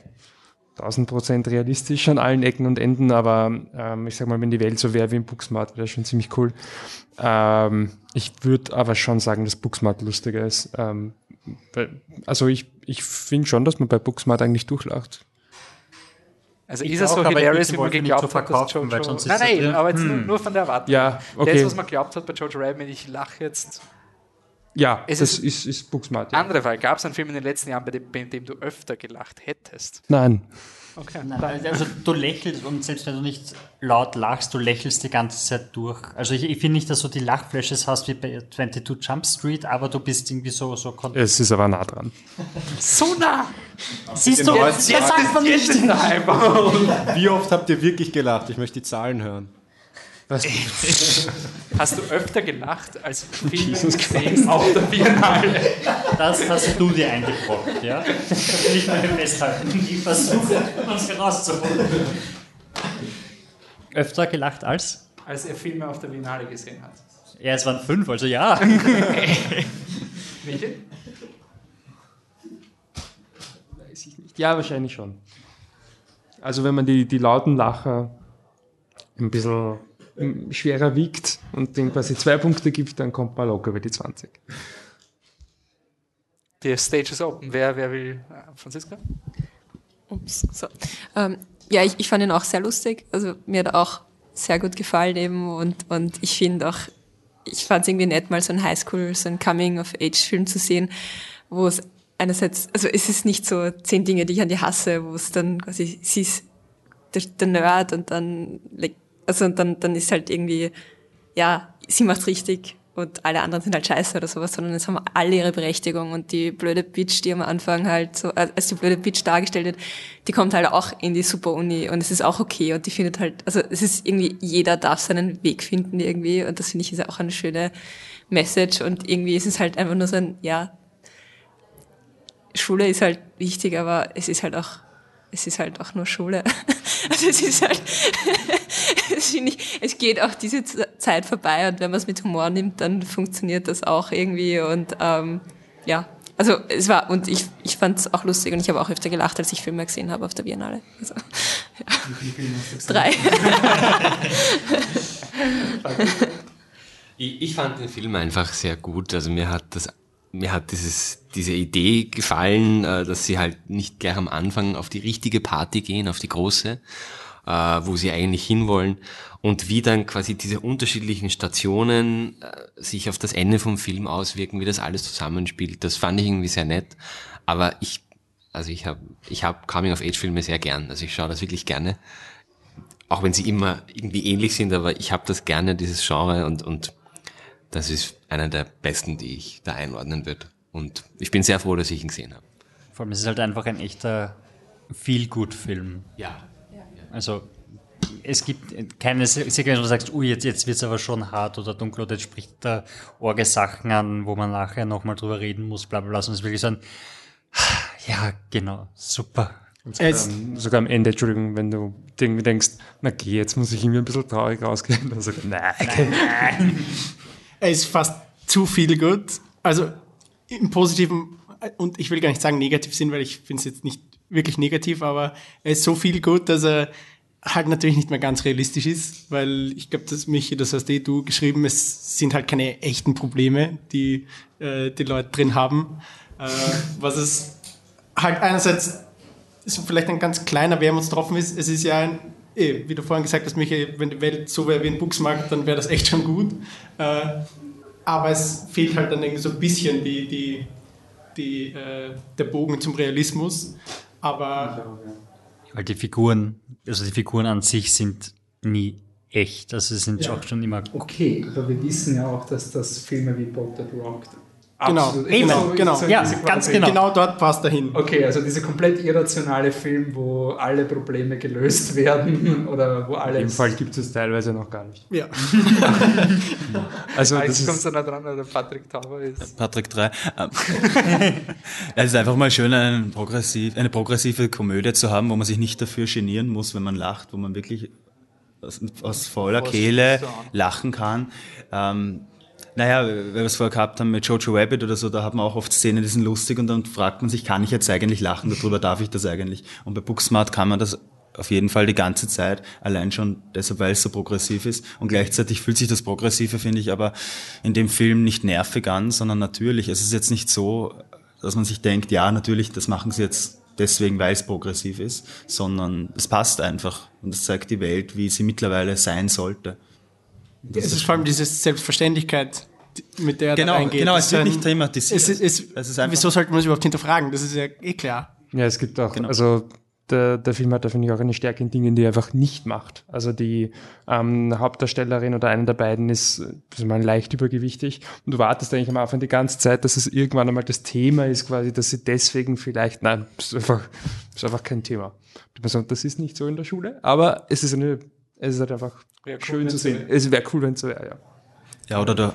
1000 Prozent realistisch an allen Ecken und Enden, aber ähm, ich sag mal, wenn die Welt so wäre wie in Booksmart, wäre schon ziemlich cool. Ähm, ich würde aber schon sagen, dass Booksmart lustiger ist. Ähm, also ich, ich finde schon, dass man bei Booksmart eigentlich durchlacht. Also Ich ist er so hilarious, wie man geglaubt so hat, dass Jojo... Nein, nein, aber jetzt Hm. nur, von der Erwartung. Ja, okay. Das, was man glaubt hat bei Jojo Rabbit, ich lache jetzt. Ja, Es das ist- ist, ist Booksmart. Ja. Andere Fall, gab es einen Film in den letzten Jahren, bei dem, bei dem du öfter gelacht hättest? Nein. Okay. Nein, also du lächelst und selbst wenn du nicht laut lachst, du lächelst die ganze Zeit durch. Also ich, ich finde nicht, dass du die Lachflashes hast wie bei 22 Jump Street, aber du bist irgendwie so, so kon- Es ist aber nah dran. So nah! Siehst du, Jetzt, jetzt, sagt man nicht. Wie oft habt ihr wirklich gelacht? Ich möchte die Zahlen hören. Was? Hast du öfter gelacht als Filme gesehen auf der Biennale? Das hast du dir eingebrockt, ja? Das will ich mal festhalten. Ich versuche, uns herauszuholen. Öfter gelacht als? Als er Filme auf der Biennale gesehen hat. Ja, es waren fünf, also ja. Michi? Weiß ich nicht. Ja, wahrscheinlich schon. Also wenn man die, die lauten Lacher ein bisschen schwerer wiegt und denen quasi zwei Punkte gibt, dann kommt man locker über die 20. Die Stage is open. Wer, wer will? äh, Franziska? Ups, so. Ähm, ja, ich, ich fand ihn auch sehr lustig. Also mir hat auch sehr gut gefallen eben und, und ich finde auch, ich fand es irgendwie nett, mal so ein Highschool, so ein Coming-of-Age-Film zu sehen, wo es einerseits, also es ist nicht so zehn Dinge, die ich an die hasse, wo es dann quasi, sie ist der, der Nerd und dann, like, also dann, dann ist halt irgendwie, ja, sie macht's richtig und alle anderen sind halt scheiße oder sowas, sondern es haben alle ihre Berechtigung und die blöde Bitch, die am Anfang halt so, als die blöde Bitch dargestellt wird, die kommt halt auch in die Super-Uni und es ist auch okay und die findet halt, also es ist irgendwie, jeder darf seinen Weg finden irgendwie und das finde ich ist auch eine schöne Message und irgendwie ist es halt einfach nur so ein, ja, Schule ist halt wichtig, aber es ist halt auch, es ist halt auch nur Schule. Also es ist halt, es geht auch diese Zeit vorbei und wenn man es mit Humor nimmt, dann funktioniert das auch irgendwie und ähm, ja, also es war und ich, ich fand es auch lustig und ich habe auch öfter gelacht, als ich Filme gesehen habe auf der Biennale. Also, ja. Drei. Ich, ich fand den Film einfach sehr gut. Also mir hat das, mir hat dieses, diese Idee gefallen, äh, dass sie halt nicht gleich am Anfang auf die richtige Party gehen, auf die große, äh, wo sie eigentlich hinwollen und wie dann quasi diese unterschiedlichen Stationen äh, sich auf das Ende vom Film auswirken, wie das alles zusammenspielt. Das fand ich irgendwie sehr nett. Aber ich, also ich habe, ich habe Coming-of-Age-Filme sehr gern. Also ich schaue das wirklich gerne auch wenn sie immer irgendwie ähnlich sind, aber ich habe das gerne, dieses Genre und, und das ist einer der besten, die ich da einordnen würde. Und ich bin sehr froh, dass ich ihn gesehen habe. Vor allem es ist halt einfach ein echter Feel-Good-Film. Ja. Also es gibt keine Se- Sequenz, wo du sagst, ui, jetzt, jetzt wird es aber schon hart oder dunkel oder jetzt spricht der Orge Sachen an, wo man nachher nochmal drüber reden muss, bla bla bla. Sondern es wirklich so ein, ja, genau, super. Es, Ähm, sogar am Ende, Entschuldigung, wenn du irgendwie denkst, na geh, jetzt muss ich irgendwie ein bisschen traurig rausgehen. Also, nein. er ist fast zu viel gut. Also im positiven, und ich will gar nicht sagen negativ sind, weil ich finde es jetzt nicht wirklich negativ, aber er ist so viel gut, dass er halt natürlich nicht mehr ganz realistisch ist, weil ich glaube, dass Michi, das hast eh du geschrieben, es sind halt keine echten Probleme, die äh, die Leute drin haben. Äh, was es halt einerseits ist vielleicht ein ganz kleiner Wermutstropfen ist, es ist ja ein, eh, wie du vorhin gesagt hast, Michi, wenn die Welt so wäre wie ein Buchsmarkt, dann wäre das echt schon gut. Äh, aber es fehlt halt dann irgendwie so ein bisschen die, die, die, äh, der Bogen zum Realismus. Aber Weil die Figuren, also die Figuren an sich sind nie echt. Also sie sind auch schon immer Okay, aber wir wissen ja auch, dass das Filme wie Bolted Rocked Genau, absolut- eben, so- genau. so Ja, ganz genau. genau dort passt er hin. Okay, also dieser komplett irrationale Film, wo alle Probleme gelöst werden oder wo Im alles. Fall gibt es teilweise noch gar nicht. Ja. Also Ah, das Jetzt kommt ist, einer dran, der Patrick Tauber ist. Patrick 3. Ähm, es ist einfach mal schön, eine, progressiv, eine progressive Komödie zu haben, wo man sich nicht dafür genieren muss, wenn man lacht, wo man wirklich aus, aus voller Kehle so lachen kann. Ähm, naja, weil wir es vorher gehabt haben mit Jojo Rabbit oder so, da hat man auch oft Szenen, die sind lustig und dann fragt man sich, kann ich jetzt eigentlich lachen darüber, darf ich das eigentlich? Und bei Booksmart kann man das auf jeden Fall die ganze Zeit, allein schon deshalb, weil es so progressiv ist. Und gleichzeitig fühlt sich das Progressive, finde ich, aber in dem Film nicht nervig an, sondern natürlich. Es ist jetzt nicht so, dass man sich denkt, ja, natürlich, das machen sie jetzt deswegen, weil es progressiv ist, sondern es passt einfach. Und es zeigt die Welt, wie sie mittlerweile sein sollte. Es ist vor allem diese Selbstverständlichkeit, mit der er Genau, da reingeht. genau, Das es wird ist nicht thematisiert. Es ist, es, Es ist einfach- wieso sollte man es überhaupt hinterfragen? Das ist ja eh klar. ja, es gibt auch, Genau. also der, der Film hat da, finde ich, auch eine Stärke in Dingen, die er einfach nicht macht. Also die ähm, Hauptdarstellerin oder eine der beiden ist, ist mal leicht übergewichtig und du wartest eigentlich am Anfang die ganze Zeit, dass es irgendwann einmal das Thema ist, quasi, dass sie deswegen vielleicht, nein, es ist einfach, ist einfach kein Thema. Das ist nicht so in der Schule, aber es ist eine, es ist halt einfach cool, schön zu sehen. Es wäre cool, wenn es so wäre, ja. Ja, oder du,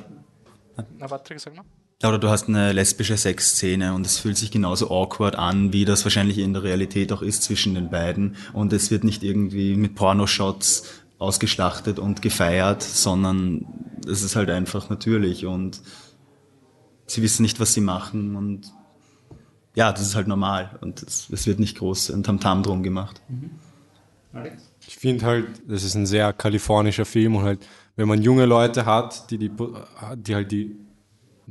Na, Patrick, sag mal. ja, oder du hast eine lesbische Sexszene und es fühlt sich genauso awkward an, wie das wahrscheinlich in der Realität auch ist zwischen den beiden. Und es wird nicht irgendwie mit Pornoshots ausgeschlachtet und gefeiert, sondern es ist halt einfach natürlich und sie wissen nicht, was sie machen und ja, das ist halt normal und es, es wird nicht groß ein Tamtam drum gemacht. Alex? Ich finde halt, das ist ein sehr kalifornischer Film und halt, wenn man junge Leute hat, die, die, die halt die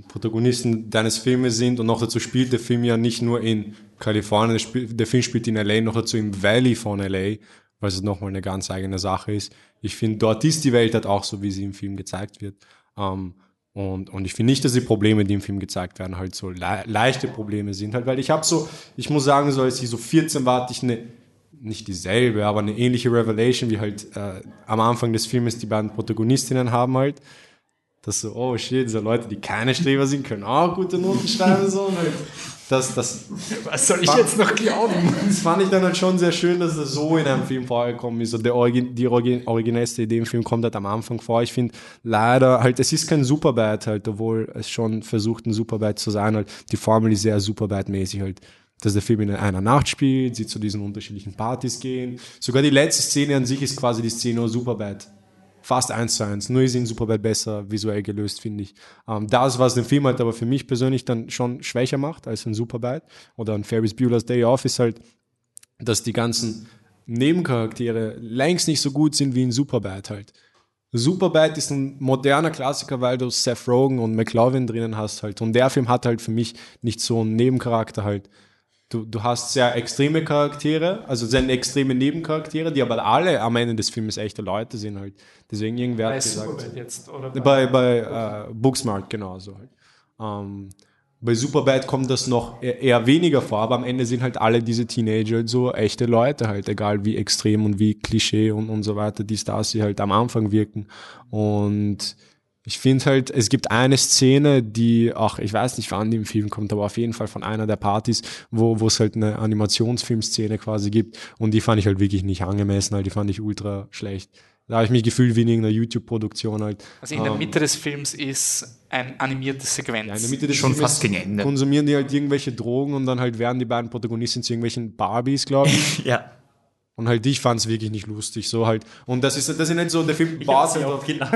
Protagonisten deines Filmes sind und noch dazu spielt der Film ja nicht nur in Kalifornien, der, Film spielt in LA, noch dazu im Valley von LA, was es nochmal eine ganz eigene Sache ist. Ich finde, dort ist die Welt halt auch so, wie sie im Film gezeigt wird. Ähm, und, und ich finde nicht, dass die Probleme, die im Film gezeigt werden, halt so le leichte Probleme sind. Halt, weil ich habe so, ich muss sagen, so als ich so 14 war, hatte ich eine, nicht dieselbe, aber eine ähnliche Revelation, wie halt äh, am Anfang des Filmes die beiden Protagonistinnen haben halt. Das so, oh shit, diese Leute, die keine Streber sind, können auch gute Noten schreiben. So. Und halt, das, das, Was soll ich jetzt noch glauben? das fand ich dann halt schon sehr schön, dass das so in einem Film vorgekommen ist. Und der Origi die Origi originellste Idee im Film kommt halt am Anfang vor. Ich finde leider halt, es ist kein Superbad halt, obwohl es schon versucht, ein Superbad zu sein. Halt, die Formel ist sehr Superbad-mäßig halt. Dass der Film in einer Nacht spielt, sie zu diesen unterschiedlichen Partys gehen. Sogar die letzte Szene an sich ist quasi die Szene aus Superbad. Fast eins zu eins. Nur ist in Superbad besser visuell gelöst, finde ich. Ähm, das, was den Film halt aber für mich persönlich dann schon schwächer macht als in Superbad oder ein Ferris Bueller's Day Off, ist halt, dass die ganzen Nebencharaktere längst nicht so gut sind wie in Superbad halt. Superbad ist ein moderner Klassiker, weil du Seth Rogen und McLovin drinnen hast halt. Und der Film hat halt für mich nicht so einen Nebencharakter halt. Du, du hast sehr extreme Charaktere, also sehr extreme Nebencharaktere, die aber alle am Ende des Films echte Leute sind halt. Deswegen irgendwer Bei hat gesagt. Jetzt, oder Bei, bei äh, Booksmart genauso halt. Ähm, bei Superbad kommt das noch eher, eher weniger vor, aber am Ende sind halt alle diese Teenager so echte Leute halt, egal wie extrem und wie Klischee und, und so weiter, die Stars, die halt am Anfang wirken. Und ich finde halt, es gibt eine Szene, die, ach, ich weiß nicht, wann die im Film kommt, aber auf jeden Fall von einer der Partys, wo es halt eine Animationsfilmszene quasi gibt. Und die fand ich halt wirklich nicht angemessen, halt, die fand ich ultra schlecht. Da habe ich mich gefühlt wie in irgendeiner YouTube-Produktion halt. Also in der Ähm, Mitte des Films ist ein animiertes Sequenz. ja, in der Mitte des Schon Filmes fast gegen Ende. konsumieren die halt irgendwelche Drogen und dann halt werden die beiden Protagonisten zu irgendwelchen Barbies, glaube ich. Ja. Und halt ich fand es wirklich nicht lustig, so halt. Und das ist, das ist nicht so, der Film baut halt auf, der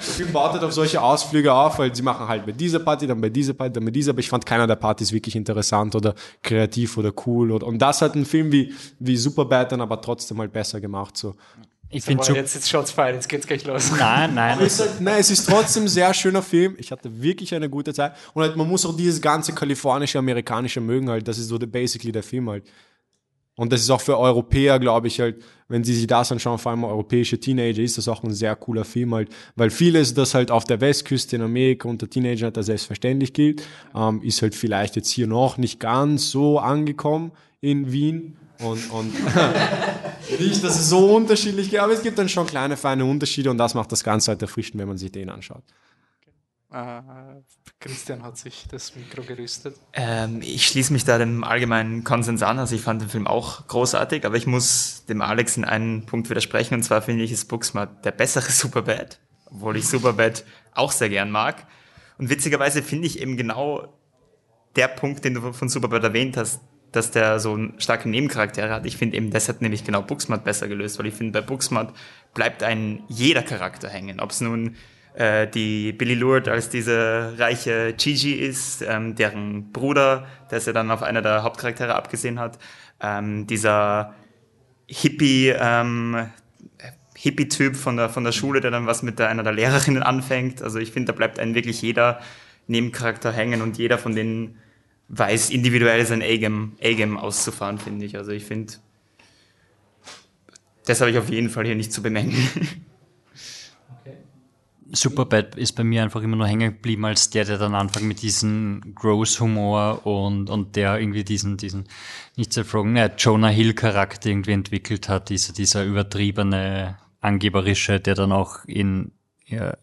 Film baut halt auf solche Ausflüge auf, weil sie machen halt bei dieser Party, dann bei dieser Party, dann bei dieser, aber ich fand keiner der Partys wirklich interessant oder kreativ oder cool oder, und das hat ein Film wie, wie Superbad dann aber trotzdem halt besser gemacht, so. Ich finde jetzt, jetzt schaut's feiern, jetzt geht's gleich los. Nein, nein. Es ist halt, nein, es ist trotzdem ein sehr schöner Film. Ich hatte wirklich eine gute Zeit. Und halt, man muss auch dieses ganze kalifornische, amerikanische mögen halt. Das ist so basically der Film halt. Und das ist auch für Europäer, glaube ich, halt, wenn sie sich das anschauen, vor allem europäische Teenager, ist das auch ein sehr cooler Film halt. Weil vieles, das halt auf der Westküste in Amerika unter Teenagern als selbstverständlich gilt, ähm, ist halt vielleicht jetzt hier noch nicht ganz so angekommen in Wien. Und, und nicht, dass es so unterschiedlich geht, aber es gibt dann schon kleine, feine Unterschiede und das macht das Ganze halt erfrischend, wenn man sich den anschaut. Äh, Christian hat sich das Mikro gerüstet. Ähm, ich schließe mich da dem allgemeinen Konsens an. Also ich fand den Film auch großartig, aber ich muss dem Alex in einen Punkt widersprechen. Und zwar finde ich, ist Booksmart der bessere Superbad, obwohl ich Superbad auch sehr gern mag. Und witzigerweise finde ich eben genau der Punkt, den du von Superbad erwähnt hast, dass der so einen starken Nebencharaktere hat. Ich finde eben, das hat nämlich genau Booksmart besser gelöst, weil ich finde, bei Booksmart bleibt ein jeder Charakter hängen. Ob es nun äh, die Billy Lourdes als diese reiche Gigi ist, ähm, deren Bruder, der sie dann auf einer der Hauptcharaktere abgesehen hat, ähm, dieser Hippie, ähm, Hippie-Typ von der, von der Schule, der dann was mit der, einer der Lehrerinnen anfängt. Also ich finde, da bleibt ein wirklich jeder Nebencharakter hängen und jeder von denen weiß individuell sein A-Game auszufahren, finde ich. Also ich finde, das habe ich auf jeden Fall hier nicht zu bemängeln. Superbad ist bei mir einfach immer nur hängen geblieben als der, der dann anfängt mit diesem Gross-Humor und, und der irgendwie diesen, diesen, nicht Seth Rogen, äh, Jonah Hill-Charakter irgendwie entwickelt hat, dieser, dieser übertriebene, angeberische, der dann auch in, ja,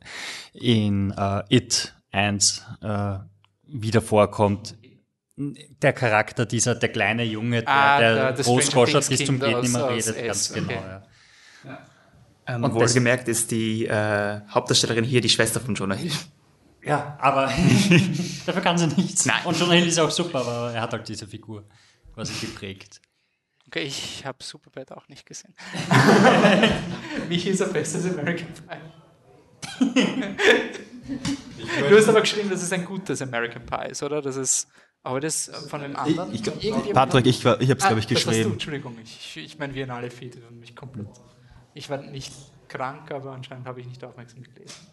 in uh, It 1 äh, wieder vorkommt. Der Charakter, dieser, der kleine Junge, der, Ah, der, der- Stranger bis zum Geht nicht mehr redet, ganz genau. okay. Ja. Ähm, Und wohlgemerkt ist die äh, Hauptdarstellerin hier die Schwester von Jonah Hill. Ja, aber dafür kann sie nichts. Nein. Und Jonah Hill ist auch super, aber er hat halt diese Figur quasi geprägt. Okay, ich habe Superbad auch nicht gesehen. Mich ist er bestes American Pie. du hast aber geschrieben, dass es ein gutes American Pie ist, oder? Das ist, aber das von einem anderen. Ich- ich- Irgendjemand- Patrick, ich ich hab's, Ah, glaub ich, geschrieben. Du, Entschuldigung, ich, ich meine, wir alle Feed und mich komplett. Ich war nicht krank, aber anscheinend habe ich nicht aufmerksam gelesen.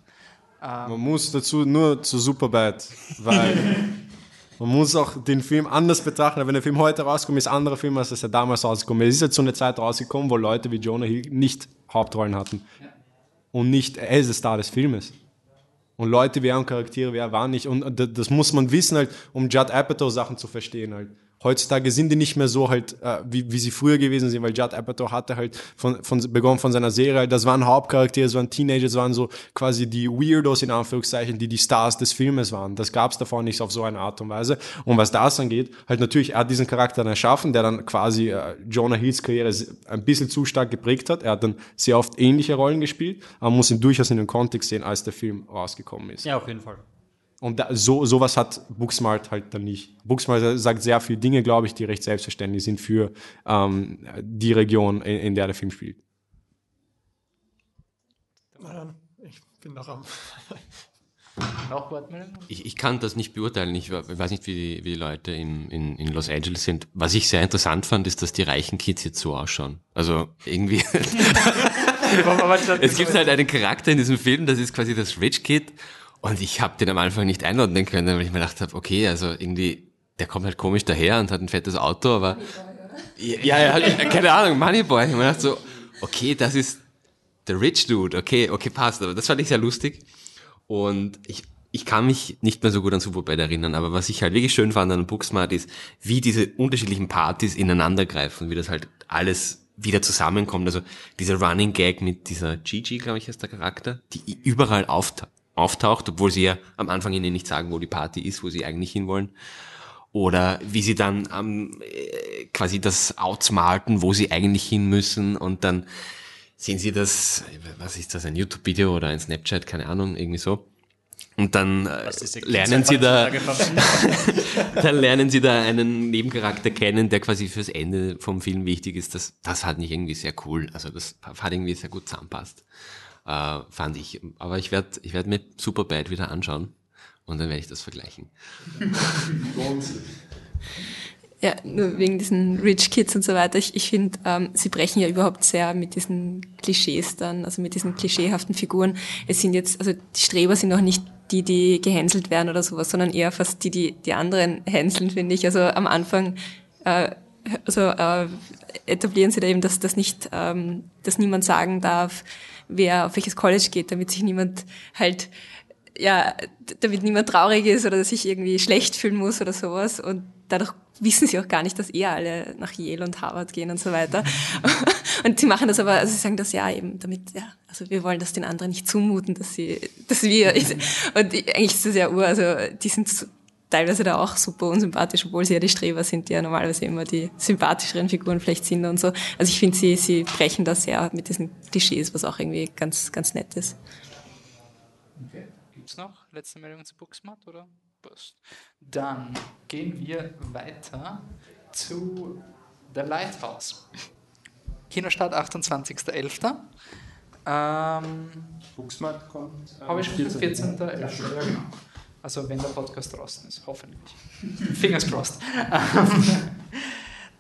Man muss dazu nur zu Superbad, weil man muss auch den Film anders betrachten. Wenn der Film heute rauskommt, ist ein anderer Film, als er damals rausgekommen ist. Es ist jetzt so eine Zeit rausgekommen, wo Leute wie Jonah Hill nicht Hauptrollen hatten. Und nicht, er ist der Star des Filmes. Und Leute wer und Charaktere wer waren nicht. Und das muss man wissen, halt, um Judd Apatow Sachen zu verstehen. Halt. Heutzutage sind die nicht mehr so halt, äh, wie, wie sie früher gewesen sind, weil Judd Apatow hatte halt von, von, begonnen von seiner Serie, halt, das waren Hauptcharaktere, das waren Teenager, das waren so quasi die Weirdos in Anführungszeichen, die die Stars des Filmes waren. Das gab es davor nicht auf so eine Art und Weise. Und was das angeht, halt natürlich, er hat diesen Charakter dann erschaffen, der dann quasi äh, Jonah Hills Karriere ein bisschen zu stark geprägt hat. Er hat dann sehr oft ähnliche Rollen gespielt, aber man muss ihn durchaus in den Kontext sehen, als der Film rausgekommen ist. Ja, auf jeden Fall. Und da, so sowas hat Booksmart halt dann nicht. Booksmart sagt sehr viele Dinge, glaube ich, die recht selbstverständlich sind für ähm, die Region, in, in der der Film spielt. Ich bin noch am. Ich, ich kann das nicht beurteilen. Ich, weiß nicht, wie die, wie die Leute in, in, in Los Angeles sind. Was ich sehr interessant fand, ist, dass die reichen Kids jetzt so ausschauen. Also irgendwie. es gibt halt einen Charakter in diesem Film, das ist quasi das Rich Kid. Und ich habe den am Anfang nicht einordnen können, weil ich mir gedacht habe, okay, also irgendwie, der kommt halt komisch daher und hat ein fettes Auto, aber ja, ja, keine Ahnung, Moneyboy. Ich mir gedacht so, okay, das ist der Rich Dude, okay, okay, passt. Aber das fand ich sehr lustig. Und ich, ich kann mich nicht mehr so gut an Superbad erinnern, aber was ich halt wirklich schön fand an Booksmart ist, wie diese unterschiedlichen Partys ineinander greifen, wie das halt alles wieder zusammenkommt. Also dieser Running Gag mit dieser Gigi, glaube ich, ist der Charakter, die überall auftaucht, auftaucht, obwohl sie ja am Anfang ihnen nicht sagen, wo die Party ist, wo sie eigentlich hinwollen. Oder wie sie dann ähm, äh, quasi das outsmarten, wo sie eigentlich hin müssen und dann sehen sie das, was ist das, ein YouTube-Video oder ein Snapchat, keine Ahnung, irgendwie so. Und dann äh, lernen sie da, dann lernen sie da einen Nebencharakter kennen, der quasi fürs Ende vom Film wichtig ist. Das, das hat nicht irgendwie sehr cool. Also das hat irgendwie sehr gut zusammenpasst, äh, fand ich. Aber ich werde, ich werde mir Superbad wieder anschauen und dann werde ich das vergleichen. Ja, nur wegen diesen Rich Kids und so weiter. Ich, ich finde, ähm, sie brechen ja überhaupt sehr mit diesen Klischees dann, also mit diesen klischeehaften Figuren. Es sind jetzt, also die Streber sind auch nicht die, die gehänselt werden oder sowas, sondern eher fast die, die die anderen hänseln, finde ich. Also am Anfang äh, also, äh, etablieren sie da eben, dass das nicht, ähm, dass niemand sagen darf, wer auf welches College geht, damit sich niemand halt ja, damit niemand traurig ist oder sich irgendwie schlecht fühlen muss oder sowas. Und dadurch wissen sie auch gar nicht, dass eh alle nach Yale und Harvard gehen und so weiter. Und sie machen das aber, also sie sagen das ja eben, damit, ja, also wir wollen das den anderen nicht zumuten, dass sie, dass wir, und eigentlich ist das ja ur, also die sind teilweise da auch super unsympathisch, obwohl sie ja die Streber sind, die ja normalerweise immer die sympathischeren Figuren vielleicht sind und so. Also ich finde, sie, sie brechen das sehr mit diesen Klischees, was auch irgendwie ganz, ganz nett ist. Okay. Gibt's noch letzte Meldung zu Booksmart oder? Passt. Dann gehen wir weiter zu The Lighthouse. Kinostart 28.11. Ähm, Booksmart kommt. Habe ich schon 14. 14. Ja, genau. Also wenn der Podcast draußen ist, hoffentlich. Fingers crossed.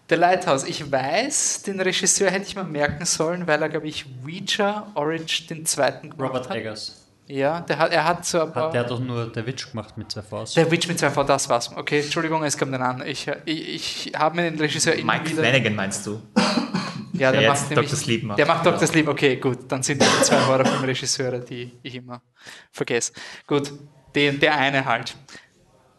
The Lighthouse. Ich weiß, den Regisseur hätte ich mal merken sollen, weil er, glaube ich, Ouija Orange den zweiten gemacht Robert hat. Eggers. Ja, der hat, er hat so ein paar... Hat der hat doch nur der Witch gemacht mit zwei Vs. Der Witch mit zwei V, das war's. Okay, Entschuldigung, es kommt dann an. Ich, ich, ich habe mir den Regisseur Mike wieder... Flanagan meinst du? Ja, der, der macht nämlich, Dr. Sleep macht. Der macht Dr. Ja. Sleep, okay, gut. Dann sind das die zwei Horrorfilm-Regisseure, die ich immer vergesse. Gut, den, der eine halt.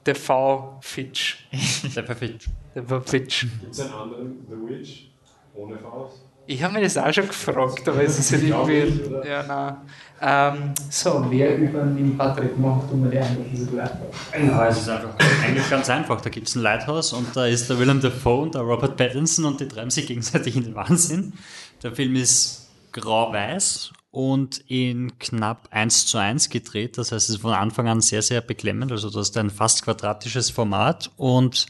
Der V. Fitch. Der Fitch. Der V. Fitch. Gibt es einen anderen The Witch ohne Faust? Ich habe mir das auch schon gefragt, aber es ist halt irgendwie. Ja, nein. Ähm, so, wer übernimmt Patrick? Mach du mal die Einladung. Ja, es ist einfach eigentlich ganz einfach. Da gibt es ein Lighthouse und da ist der Willem Dafoe und der Robert Pattinson und die treiben sich gegenseitig in den Wahnsinn. Der Film ist grau-weiß und in knapp 1 zu 1 gedreht. Das heißt, es ist von Anfang an sehr, sehr beklemmend. Also das ist ein fast quadratisches Format und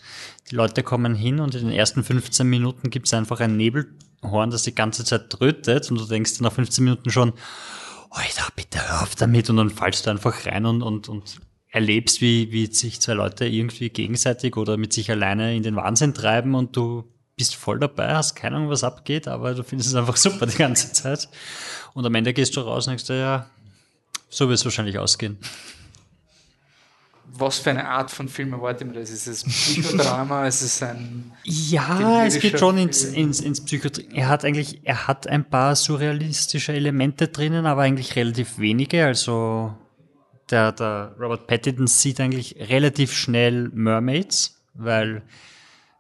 die Leute kommen hin und in den ersten 15 Minuten gibt es einfach ein Nebelhorn, das die ganze Zeit trötet und du denkst nach 15 Minuten schon, Alter, bitte hör auf damit und dann fallst du einfach rein und, und, und erlebst, wie, wie sich zwei Leute irgendwie gegenseitig oder mit sich alleine in den Wahnsinn treiben und du bist voll dabei, hast keine Ahnung, was abgeht, aber du findest es einfach super die ganze Zeit. Und am Ende gehst du raus und denkst dir, ja, so wird es wahrscheinlich ausgehen. Was für eine Art von Film erwartet man das? Ist es ein Psychodrama? ist es ein. Ja, es geht schon ins, ins, ins Psychotrie. Er hat eigentlich, er hat ein paar surrealistische Elemente drinnen, aber eigentlich relativ wenige. Also der, der Robert Pattinson sieht eigentlich relativ schnell Mermaids, weil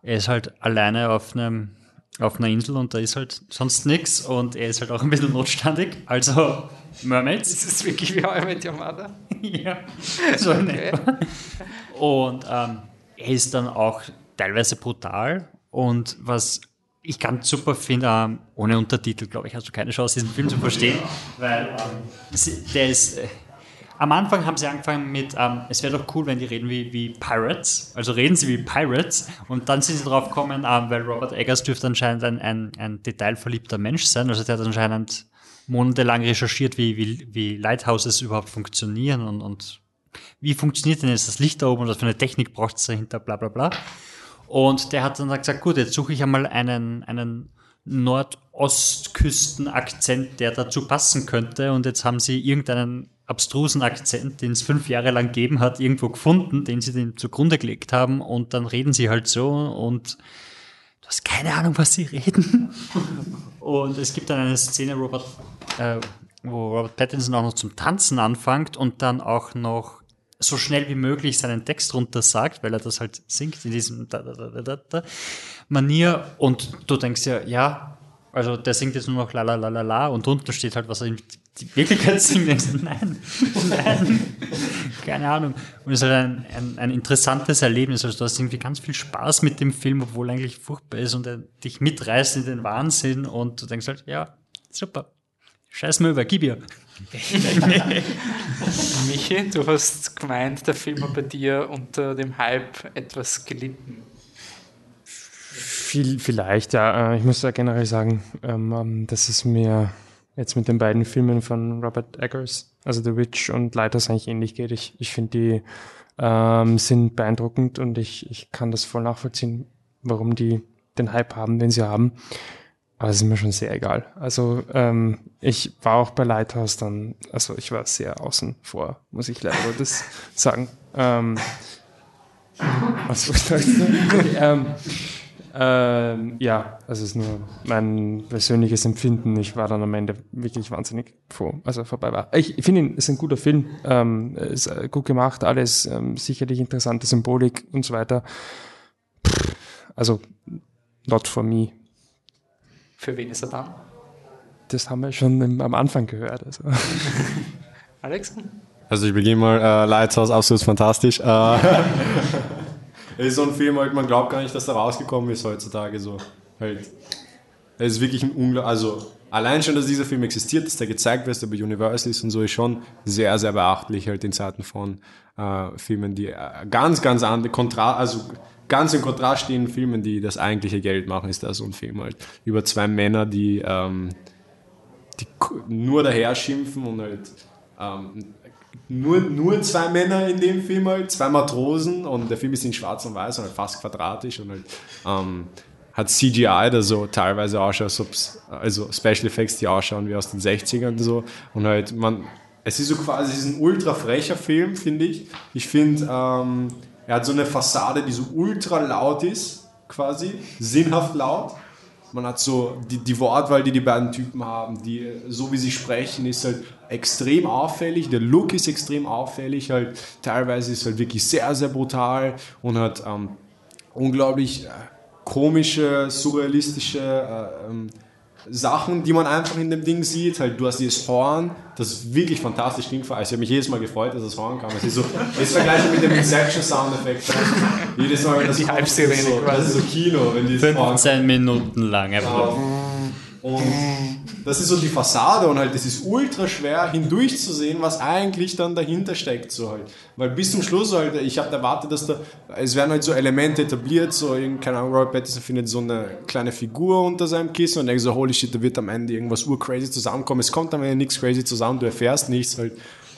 er ist halt alleine auf einem auf einer Insel und da ist halt sonst nichts und er ist halt auch ein bisschen notstandig. Also Mermaids. Ist es wirklich wie How I Your Mother? ja, so etwa. Und ähm, er ist dann auch teilweise brutal. Und was ich ganz super finde, ähm, ohne Untertitel, glaube ich, hast du keine Chance, diesen Film zu verstehen, weil ähm, der ist. Äh, am Anfang haben sie angefangen mit, ähm, es wäre doch cool, wenn die reden wie, wie Pirates. Also reden sie wie Pirates. Und dann sind sie drauf gekommen, ähm, weil Robert Eggers dürfte anscheinend ein, ein, ein detailverliebter Mensch sein. Also der hat anscheinend monatelang recherchiert, wie, wie, wie Lighthouses überhaupt funktionieren und, und wie funktioniert denn jetzt das Licht da oben und was für eine Technik braucht es dahinter, bla bla bla. Und der hat dann gesagt, gut, jetzt suche ich einmal einen, einen Nordostküsten-Akzent, der dazu passen könnte. Und jetzt haben sie irgendeinen abstrusen Akzent, den es fünf Jahre lang gegeben hat, irgendwo gefunden, den sie dem zugrunde gelegt haben. Und dann reden sie halt so und du hast keine Ahnung, was sie reden. und es gibt dann eine Szene, Robert, äh, wo Robert Pattinson auch noch zum Tanzen anfängt und dann auch noch so schnell wie möglich seinen Text runter sagt, weil er das halt singt in diesem Manier und du denkst ja, ja, also der singt jetzt nur noch la la la la la und drunter steht halt, was er in die Wirklichkeit singt. Nein, nein, keine Ahnung. Und es ist halt ein, ein, ein interessantes Erlebnis. Also du hast irgendwie ganz viel Spaß mit dem Film, obwohl er eigentlich furchtbar ist und er dich mitreißt in den Wahnsinn und du denkst halt, ja, super. Scheiß mal über, gib ihr. Michi, du hast gemeint, der Film hat bei dir unter dem Hype etwas gelitten. Viel, vielleicht, ja. Äh, Ich muss ja generell sagen, ähm, dass es mir jetzt mit den beiden Filmen von Robert Eggers, also The Witch und Lighthouse eigentlich ähnlich geht. Ich, ich finde, die ähm, sind beeindruckend und ich, ich kann das voll nachvollziehen, warum die den Hype haben, den sie haben. Aber es ist mir schon sehr egal. Also ähm, ich war auch bei Lighthouse dann, also ich war sehr außen vor, muss ich leider das sagen. Ähm, was wollte ich sagen? ähm, ähm, ja, also es ist nur mein persönliches Empfinden. Ich war dann am Ende wirklich wahnsinnig froh, als er vorbei war. Ich finde ihn, ist ein guter Film, ähm, ist äh, gut gemacht, alles ähm, sicherlich interessante Symbolik und so weiter. Pff, also not for me. Für wen ist er dann? Das haben wir schon im, am Anfang gehört. Also. Alex? Also ich beginne mal, äh, Lighthouse, absolut fantastisch. Äh, es ist so ein Film, halt, man glaubt gar nicht, dass er rausgekommen ist heutzutage. So. Halt, es ist wirklich ein Unglaublich, also allein schon, dass dieser Film existiert, dass der gezeigt wird, der bei Universal ist und so, ist schon sehr, sehr beachtlich halt in Zeiten von äh, Filmen, die äh, ganz, ganz andere, Kontra also ganz im Kontrast stehen Filmen, die das eigentliche Geld machen, ist da so ein Film halt. Über zwei Männer, die, ähm, die nur daher schimpfen und halt ähm, nur, nur zwei Männer in dem Film halt, zwei Matrosen und der Film ist in schwarz und weiß und halt fast quadratisch und halt ähm, hat CGI, das so teilweise ausschaut, also Special Effects, die ausschauen wie aus den 60ern und so und halt man, es ist so quasi, es ist ein ultra frecher Film, finde ich. Ich finde, ähm, er hat so eine Fassade, die so ultra laut ist, quasi, sinnhaft laut. Man hat so die, die Wortwahl, die die beiden Typen haben, die, so wie sie sprechen, ist halt extrem auffällig. Der Look ist extrem auffällig, halt teilweise ist halt wirklich sehr, sehr brutal und hat ähm, unglaublich äh, komische, surrealistische äh, ähm, Sachen, die man einfach in dem Ding sieht. Halt, du hast dieses Horn, das wirklich fantastisch klingt. Also ich habe mich jedes Mal gefreut, dass das Horn kam. Es ist so, es vergleiche mit dem Inception Soundeffekt. Jedes Mal, wenn das Die kommt, ist so, das ist so Kino, wenn dieses Horn 15 Minuten lang. einfach. und das ist so die Fassade und halt, es ist ultra schwer hindurchzusehen, was eigentlich dann dahinter steckt. So halt. Weil bis zum Schluss halt, ich habe erwartet, dass da, es werden halt so Elemente etabliert, so, keine Ahnung, Robert Pattinson findet so eine kleine Figur unter seinem Kissen und denkt so, holy shit, da wird am Ende irgendwas urcrazy zusammenkommen. Es kommt am Ende nichts crazy zusammen, du erfährst nichts halt.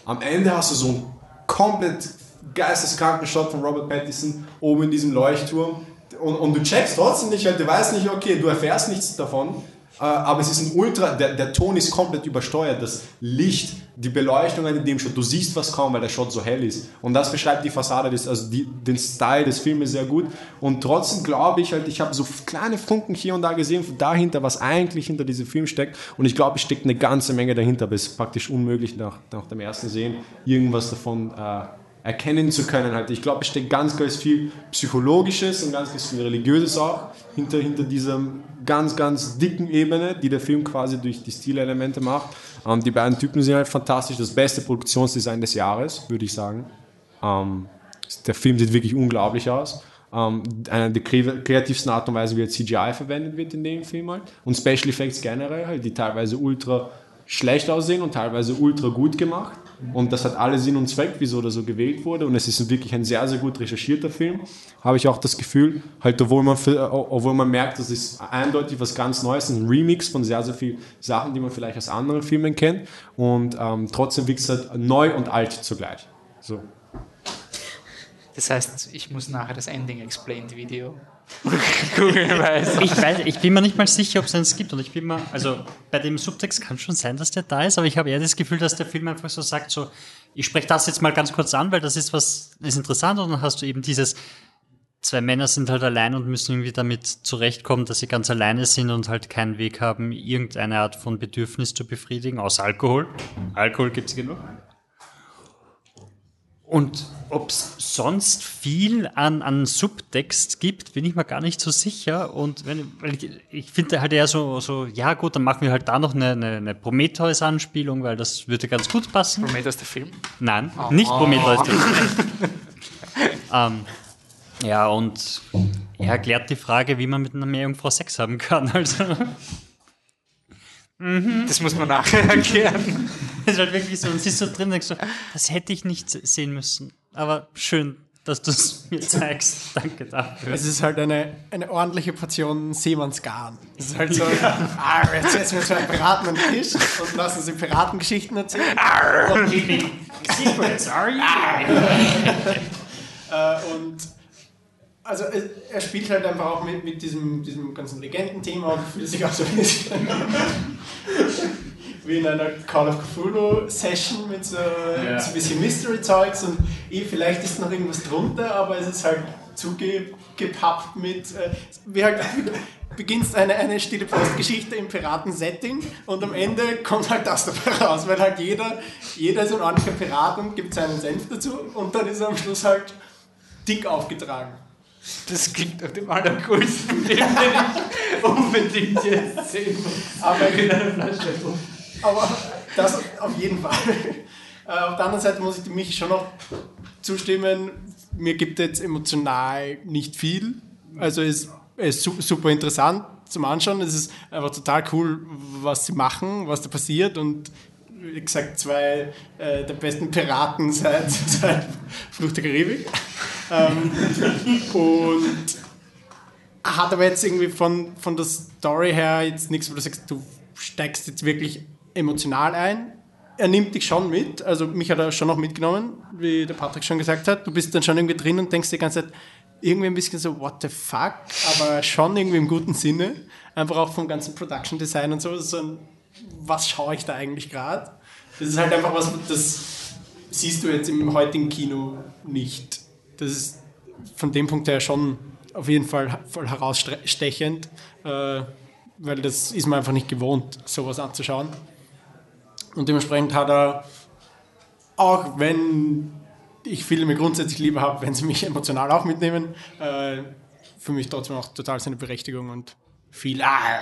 Am Ende hast du so einen komplett geisteskranken Shot von Robert Pattinson oben in diesem Leuchtturm und, und du checkst trotzdem nicht, halt, du weißt nicht, okay, du erfährst nichts davon, aber es ist ein Ultra, der, der Ton ist komplett übersteuert, das Licht, die Beleuchtung in dem Shot, du siehst was kaum, weil der Shot so hell ist. Und das beschreibt die Fassade, des, also die, den Style des Filmes sehr gut. Und trotzdem glaube ich halt, ich habe so kleine Funken hier und da gesehen, dahinter, was eigentlich hinter diesem Film steckt. Und ich glaube, es steckt eine ganze Menge dahinter, aber es ist praktisch unmöglich nach, nach dem ersten Sehen, irgendwas davon äh, erkennen zu können. Halt. Ich glaube, es steckt ganz, ganz viel Psychologisches und ganz, ganz viel Religiöses auch hinter, hinter dieser ganz, ganz dicken Ebene, die der Film quasi durch die Stilelemente macht. Ähm, die beiden Typen sind halt fantastisch. Das beste Produktionsdesign des Jahres, würde ich sagen. Ähm, der Film sieht wirklich unglaublich aus. Ähm, eine der kre- kreativsten Art und Weise, wie CGI verwendet wird in dem Film halt. Und Special Effects generell, halt, die teilweise ultra schlecht aussehen und teilweise ultra gut gemacht. Und das hat alle Sinn und Zweck, wieso der so gewählt wurde. Und es ist wirklich ein sehr, sehr gut recherchierter Film. Habe ich auch das Gefühl, halt, obwohl man, obwohl man merkt, das ist eindeutig was ganz Neues, ein Remix von sehr, sehr vielen Sachen, die man vielleicht aus anderen Filmen kennt. Und ähm, trotzdem wirkt es halt neu und alt zugleich. So. Das heißt, ich muss nachher das Ending Explained Video ich, weiß, ich bin mir nicht mal sicher, ob es eins gibt. Und ich bin mir, also bei dem Subtext kann schon sein, dass der da ist, aber ich habe eher das Gefühl, dass der Film einfach so sagt, so, ich spreche das jetzt mal ganz kurz an, weil das ist was, ist interessant. Und dann hast du eben dieses, zwei Männer sind halt allein und müssen irgendwie damit zurechtkommen, dass sie ganz alleine sind und halt keinen Weg haben, irgendeine Art von Bedürfnis zu befriedigen, außer Alkohol. Alkohol gibt es genug. Und ob es sonst viel an, an Subtext gibt, bin ich mir gar nicht so sicher. Und wenn, ich, ich finde halt eher so, so, ja gut, dann machen wir halt da noch eine, eine, eine Prometheus-Anspielung, weil das würde ganz gut passen. Prometheus der Film? Nein, oh. nicht Prometheus der Film. ähm, ja, und er erklärt die Frage, wie man mit einer Meerjungfrau Sex haben kann. Also. Mhm. Das muss man nachher erklären. Das ist halt wirklich so, und siehst so drin und denkst so, das hätte ich nicht sehen müssen. Aber schön, dass du es mir zeigst. Danke dafür. Es ist halt eine, eine ordentliche Portion Seemannsgarn. Es ist halt so, ah, jetzt setzen wir zwei Piraten am Tisch und lassen sie Piratengeschichten erzählen. Secrets, are you? äh, und also er spielt halt einfach auch mit, mit diesem, diesem ganzen Legendenthema und fühlt sich auch so ein bisschen wie in einer Call of Cthulhu Session mit so, ja. so ein bisschen Mystery-Zeugs und eh, vielleicht ist noch irgendwas drunter, aber es ist halt zugepappt mit, äh, wie halt beginnst eine, eine stille Postgeschichte im Piraten-Setting und am Ende kommt halt das dabei raus, weil halt jeder, jeder ist ein ordentlicher Pirat und gibt seinen Senf dazu und dann ist er am Schluss halt dick aufgetragen. Das klingt auf dem allercoolsten Film, den ich unbedingt jetzt sehen muss. Aber in einer Flasche. Aber das auf jeden Fall. Äh, auf der anderen Seite muss ich mich schon noch zustimmen, mir gibt jetzt emotional nicht viel. Also es ist super interessant zum Anschauen. Es ist einfach total cool, was sie machen, was da passiert und wie gesagt, zwei äh, der besten Piraten seit, seit Flucht der Karibik. ähm, und hat aber jetzt irgendwie von, von der Story her jetzt nichts, wo du sagst, du steigst jetzt wirklich emotional ein. Er nimmt dich schon mit, also mich hat er schon noch mitgenommen, wie der Patrick schon gesagt hat. Du bist dann schon irgendwie drin und denkst die ganze Zeit irgendwie ein bisschen so, what the fuck, aber schon irgendwie im guten Sinne. Einfach auch vom ganzen Production Design und so. so ein, was schaue ich da eigentlich gerade? Das ist halt einfach was, das siehst du jetzt im heutigen Kino nicht. Das ist von dem Punkt her schon auf jeden Fall voll herausstechend, äh, weil das ist man einfach nicht gewohnt, sowas anzuschauen. Und dementsprechend hat er, auch wenn ich Filme grundsätzlich lieber habe, wenn sie mich emotional auch mitnehmen, äh, für mich trotzdem auch total seine Berechtigung und viel ah,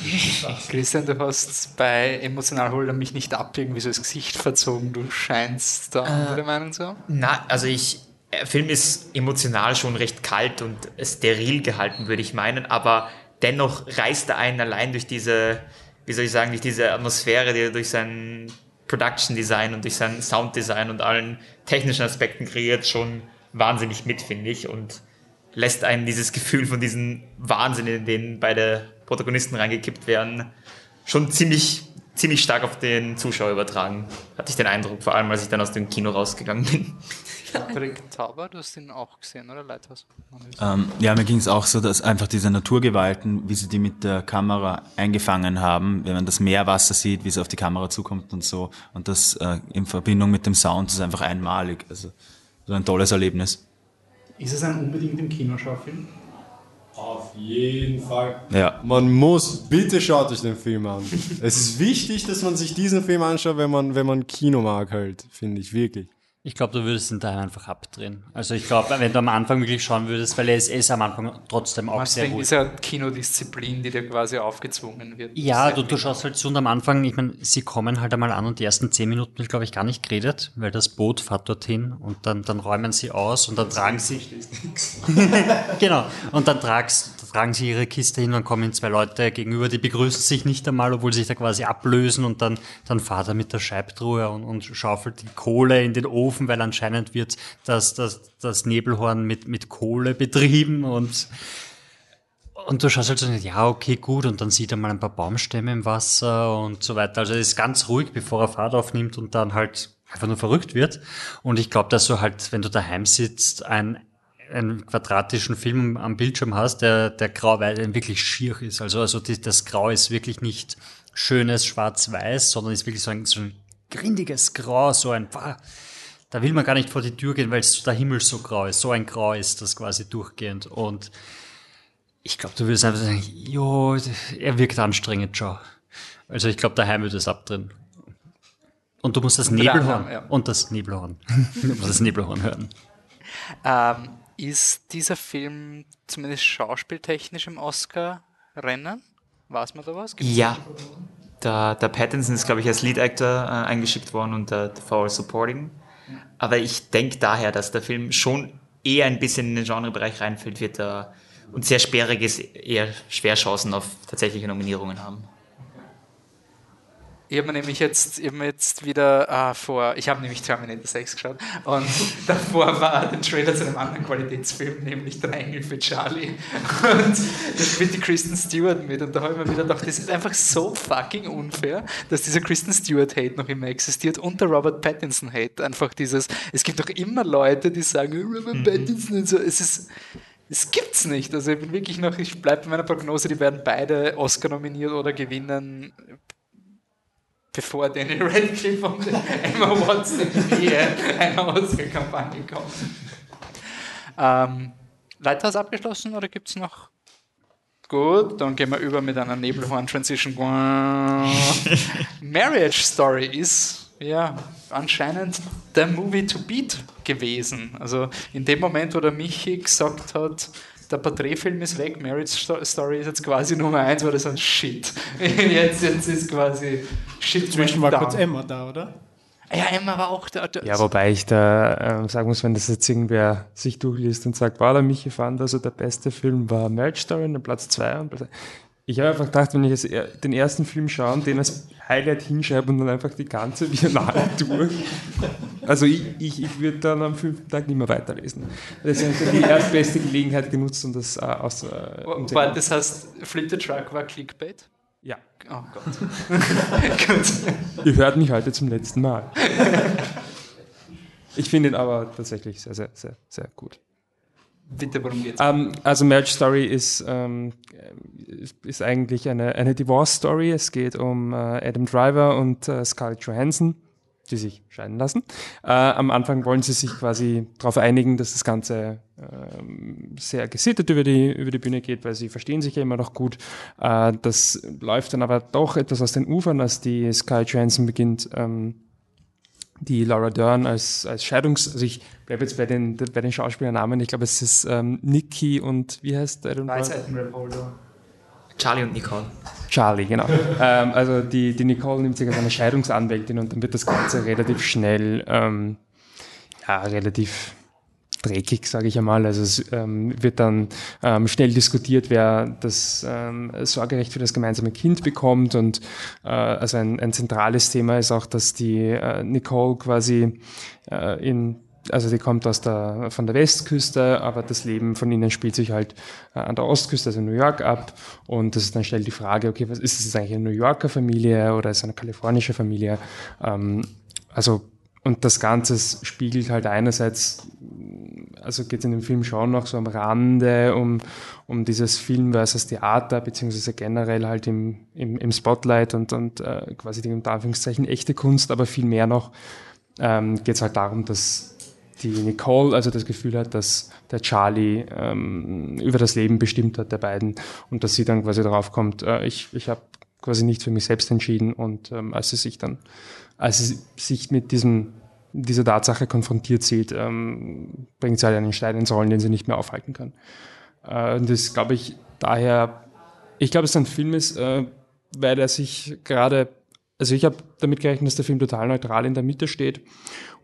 Christian, du hast bei Emotional Holder mich nicht ab irgendwie so das Gesicht verzogen. Du scheinst da äh, andere Meinung zu haben? Na, also ich, der Film ist emotional schon recht kalt und steril gehalten, würde ich meinen, aber dennoch reißt er einen allein durch diese, wie soll ich sagen, durch diese Atmosphäre, die er durch sein Production Design und durch sein Sound Design und allen technischen Aspekten kreiert, schon wahnsinnig mit, finde ich, und lässt einen dieses Gefühl von diesem Wahnsinn, in den beide Protagonisten reingekippt werden, schon ziemlich, ziemlich stark auf den Zuschauer übertragen. Hatte ich den Eindruck, vor allem als ich dann aus dem Kino rausgegangen bin. Patrick Tauber, du hast ihn auch gesehen, oder Leithaus? Ähm, ja, mir ging es auch so, dass einfach diese Naturgewalten, wie sie die mit der Kamera eingefangen haben, wenn man das Meerwasser sieht, wie es auf die Kamera zukommt und so, und das äh, in Verbindung mit dem Sound, das ist einfach einmalig. Also so ein tolles Erlebnis. Ist es ein unbedingt im Kinoschaufilm? Auf jeden Fall. Ja. Man muss, bitte schaut euch den Film an. es ist wichtig, dass man sich diesen Film anschaut, wenn man, wenn man Kino mag halt, finde ich, wirklich. Ich glaube, du würdest ihn daheim einfach abdrehen. Also ich glaube, wenn du am Anfang wirklich schauen würdest, weil er ist, er ist am Anfang trotzdem auch sehr Deswegen gut. ist ja Kinodisziplin, die dir quasi aufgezwungen wird. Ja, du, du schaust halt zu und am Anfang, ich meine, sie kommen halt einmal an und die ersten zehn Minuten wird, glaube ich, gar nicht geredet, weil das Boot fährt dorthin und dann, dann räumen sie aus und dann tragen sie. genau. Und dann tragst, tragen sie ihre Kiste hin und kommen zwei Leute gegenüber, die begrüßen sich nicht einmal, obwohl sie sich da quasi ablösen und dann, dann fahrt er mit der Scheibtruhe und, und schaufelt die Kohle in den Ofen, weil anscheinend wird das, das, das Nebelhorn mit, mit Kohle betrieben und und du schaust halt so, ja, okay, gut, und dann sieht er mal ein paar Baumstämme im Wasser und so weiter. Also er ist ganz ruhig, bevor er Fahrt aufnimmt und dann halt einfach nur verrückt wird. Und ich glaube, dass du halt, wenn du daheim sitzt, ein einen quadratischen Film am Bildschirm hast, der, der grau-weiß wirklich schier ist. Also, also die, das Grau ist wirklich nicht schönes Schwarz-Weiß, sondern ist wirklich so ein, so ein grindiges Grau, so ein, boah, da will man gar nicht vor die Tür gehen, weil es der Himmel so grau ist. So ein Grau ist das quasi durchgehend. Und ich glaube, du würdest einfach sagen, jo, er wirkt anstrengend, schau. Also ich glaube, daheim würde es abdrehen. Und du musst das der Nebelhorn ja. und das Nebelhorn. du musst das Nebelhorn hören. Ähm, ist dieser Film zumindest schauspieltechnisch im Oscar-Rennen? Weiß man da was? Gibt's Ja. Der, der Pattinson ist, glaube ich, als Lead Actor äh, eingeschickt worden und der for Supporting. Aber ich denke daher, dass der Film schon eher ein bisschen in den Genrebereich reinfällt, wird er und sehr sperrig ist, eher schwer Chancen auf tatsächliche Nominierungen haben. Ich habe mir nämlich jetzt, ich jetzt wieder äh, vor, ich habe nämlich Terminator 6 geschaut und davor war der Trailer zu einem anderen Qualitätsfilm, nämlich Der Engel für Charlie. Und da spielt die Kristen Stewart mit und da habe ich mir wieder gedacht, das ist einfach so fucking unfair, dass dieser Kristen Stewart-Hate noch immer existiert und der Robert Pattinson-Hate. Einfach dieses, es gibt doch immer Leute, die sagen, Robert Pattinson und so, es ist... Es gibt's nicht. Also ich bin wirklich noch, ich bleibe bei meiner Prognose, die werden beide Oscar nominiert oder gewinnen, bevor Danny Radcliffe und Emma Watson in die Nähe einer Oscar-Kampagne kommen. Ähm, Lighthouse abgeschlossen oder gibt es noch? Gut, dann gehen wir über mit einer Nebelhorn-Transition. Marriage Story ist ja anscheinend der Movie to beat gewesen. Also in dem Moment, wo der Michi gesagt hat, der Porträtfilm ist weg, Marriage Sto- Story ist jetzt quasi Nummer eins, war das ein Shit. Jetzt, jetzt ist quasi Shit. Inzwischen went war kurz. Emma da, oder? Ja, Emma war auch da. Ja, wobei ich da ähm, sagen muss, wenn das jetzt irgendwer sich durchliest und sagt, war der Michi fand, also der beste Film war Marriage Story, und Platz 2 und Platz ich habe einfach gedacht, wenn ich jetzt er- den ersten Film schaue und den als Highlight hinschreibe und dann einfach die ganze Biennale durch. Also ich, ich, ich würde dann am fünften Tag nicht mehr weiterlesen. Deswegen habe ich die erstbeste Gelegenheit genutzt, um das äh, aus. Äh. Weil das heißt, Flip the Truck war Clickbait? Ja. Oh Gott. Ihr hört mich heute zum letzten Mal. Ich finde ihn aber tatsächlich sehr, sehr, sehr, sehr gut. Bitte, worum geht's? Ähm, also Marriage Story ist, ähm, ist eigentlich eine, eine Divorce-Story. Es geht um äh, Adam Driver und äh, Scarlett Johansson, die sich scheiden lassen. Äh, am Anfang wollen sie sich quasi darauf einigen, dass das Ganze ähm, sehr gesittet über die, über die Bühne geht, weil sie verstehen sich ja immer noch gut. Äh, das läuft dann aber doch etwas aus den Ufern, als die Scarlett Johansson beginnt, ähm, die Laura Dern als, als Scheidungs... Also ich bleibe jetzt bei den, bei den Schauspielernamen. Ich glaube, es ist ähm, Nikki und wie heißt der? Charlie und Nicole. Charlie, genau. ähm, also die, die Nicole nimmt sich als eine Scheidungsanwältin und dann wird das Ganze relativ schnell, ähm, ja, relativ dreckig, sage ich einmal. Also es ähm, wird dann ähm, schnell diskutiert, wer das ähm, Sorgerecht für das gemeinsame Kind bekommt. Und äh, also ein, ein zentrales Thema ist auch, dass die äh, Nicole quasi äh, in also die kommt aus der, von der Westküste, aber das Leben von ihnen spielt sich halt äh, an der Ostküste, also in New York ab. Und das ist dann schnell die Frage, okay, was ist jetzt eigentlich eine New Yorker Familie oder ist es eine kalifornische Familie? Ähm, also, und das Ganze spiegelt halt einerseits, also geht es in dem Film schon noch so am Rande um, um dieses Film versus Theater, beziehungsweise generell halt im, im, im Spotlight und, und äh, quasi die unter Anführungszeichen echte Kunst, aber viel mehr noch ähm, geht es halt darum, dass die Nicole also das Gefühl hat, dass der Charlie ähm, über das Leben bestimmt hat der beiden und dass sie dann quasi darauf kommt, äh, ich, ich habe quasi nicht für mich selbst entschieden und ähm, als sie sich dann, als sie sich mit diesem dieser Tatsache konfrontiert sieht, ähm, bringt sie halt einen Stein ins Rollen, den sie nicht mehr aufhalten kann. Äh, das glaube ich daher, ich glaube, es ein Film ist, äh, weil er sich gerade, also ich habe damit gerechnet, dass der Film total neutral in der Mitte steht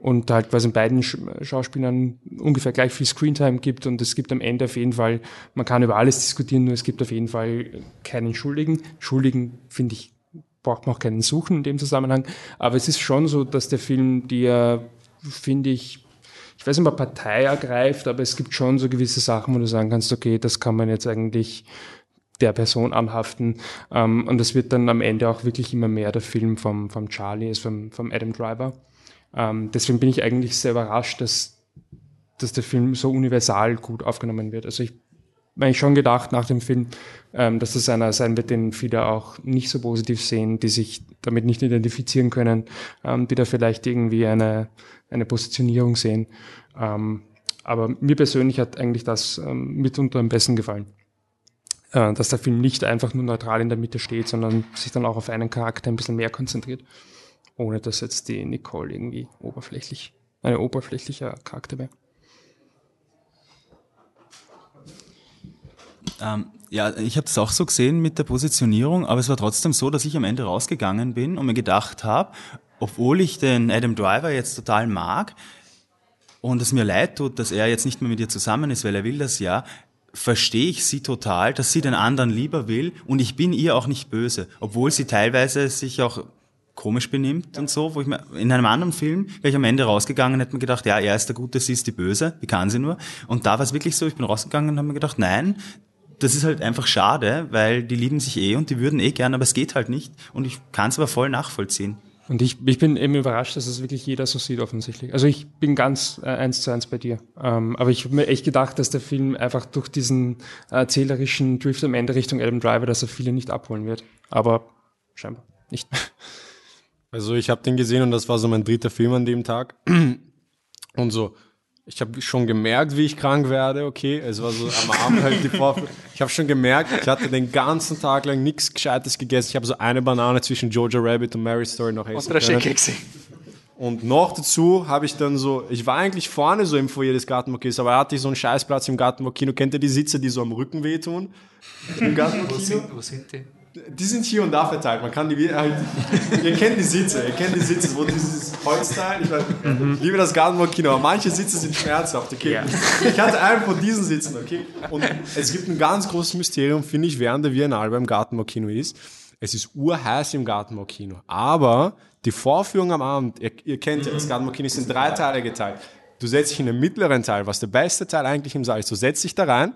und halt, in beiden Schauspielern ungefähr gleich viel Screentime gibt und es gibt am Ende auf jeden Fall, man kann über alles diskutieren, nur es gibt auf jeden Fall keinen Schuldigen. Schuldigen finde ich braucht man auch keinen suchen in dem Zusammenhang. Aber es ist schon so, dass der Film dir, finde ich, ich weiß nicht, ob Partei ergreift, aber es gibt schon so gewisse Sachen, wo du sagen kannst, okay, das kann man jetzt eigentlich der Person anhaften. Ähm, und das wird dann am Ende auch wirklich immer mehr der Film vom, vom Charlie, also vom, vom Adam Driver. Ähm, deswegen bin ich eigentlich sehr überrascht, dass, dass der Film so universal gut aufgenommen wird. Also ich habe schon gedacht nach dem Film, ähm, dass das einer sein wird, den viele auch nicht so positiv sehen, die sich damit nicht identifizieren können, ähm, die da vielleicht irgendwie eine, eine Positionierung sehen. Ähm, aber mir persönlich hat eigentlich das ähm, mitunter am besten gefallen. Äh, dass der Film nicht einfach nur neutral in der Mitte steht, sondern sich dann auch auf einen Charakter ein bisschen mehr konzentriert. Ohne dass jetzt die Nicole irgendwie oberflächlich, ein oberflächlicher Charakter wäre. Ähm, ja, ich habe das auch so gesehen mit der Positionierung, aber es war trotzdem so, dass ich am Ende rausgegangen bin und mir gedacht habe, obwohl ich den Adam Driver jetzt total mag und es mir leid tut, dass er jetzt nicht mehr mit ihr zusammen ist, weil er will das ja, verstehe ich sie total, dass sie den anderen lieber will und ich bin ihr auch nicht böse, obwohl sie teilweise sich auch komisch benimmt und so, wo ich mir in einem anderen Film wäre ich am Ende rausgegangen, hätte mir gedacht, ja, er ist der Gute, sie ist die Böse, wie kann sie nur? Und da war es wirklich so, ich bin rausgegangen und habe mir gedacht, nein, das ist halt einfach schade, weil die lieben sich eh und die würden eh gern, aber es geht halt nicht. Und ich kann es aber voll nachvollziehen. Und ich, ich bin eben überrascht, dass es wirklich jeder so sieht offensichtlich. Also ich bin ganz äh, eins zu eins bei dir. Ähm, aber ich habe mir echt gedacht, dass der Film einfach durch diesen erzählerischen Drift am Ende Richtung Adam Driver, dass er viele nicht abholen wird. Aber scheinbar nicht. Also ich habe den gesehen und das war so mein dritter Film an dem Tag. Und so, ich habe schon gemerkt, wie ich krank werde, okay. Es war so am Abend halt die Vorführung. Ich habe schon gemerkt, ich hatte den ganzen Tag lang nichts Gescheites gegessen. Ich habe so eine Banane zwischen Jojo Rabbit und Mary Story noch essen können. Und noch dazu habe ich dann so, ich war eigentlich vorne so im Foyer des Gartenmokis, aber er hatte so einen Scheißplatz im Gartenmokino. Kennt ihr die Sitze, die so am Rücken wehtun? Im Gartenmokino? Wo sind, wo sind die? Die sind hier und da verteilt. Man kann die halt. ihr kennt die Sitze, ihr kennt die Sitze, wo dieses Holzteil. Ich, weiß, ich liebe das Gartenburg-Kino, aber manche Sitze sind schmerzhaft, okay? Ja. Ich hatte einen von diesen Sitzen, okay? Und es gibt ein ganz großes Mysterium, finde ich, während der Biennale beim Gartenburg-Kino ist. Es ist urheiß im Gartenburg-Kino. Aber die Vorführung am Abend, ihr, ihr kennt ja, das Gartenburg-Kino ist in drei Teile geteilt. Du setzt dich in den mittleren Teil, was der beste Teil eigentlich im Saal ist. Du setzt dich da rein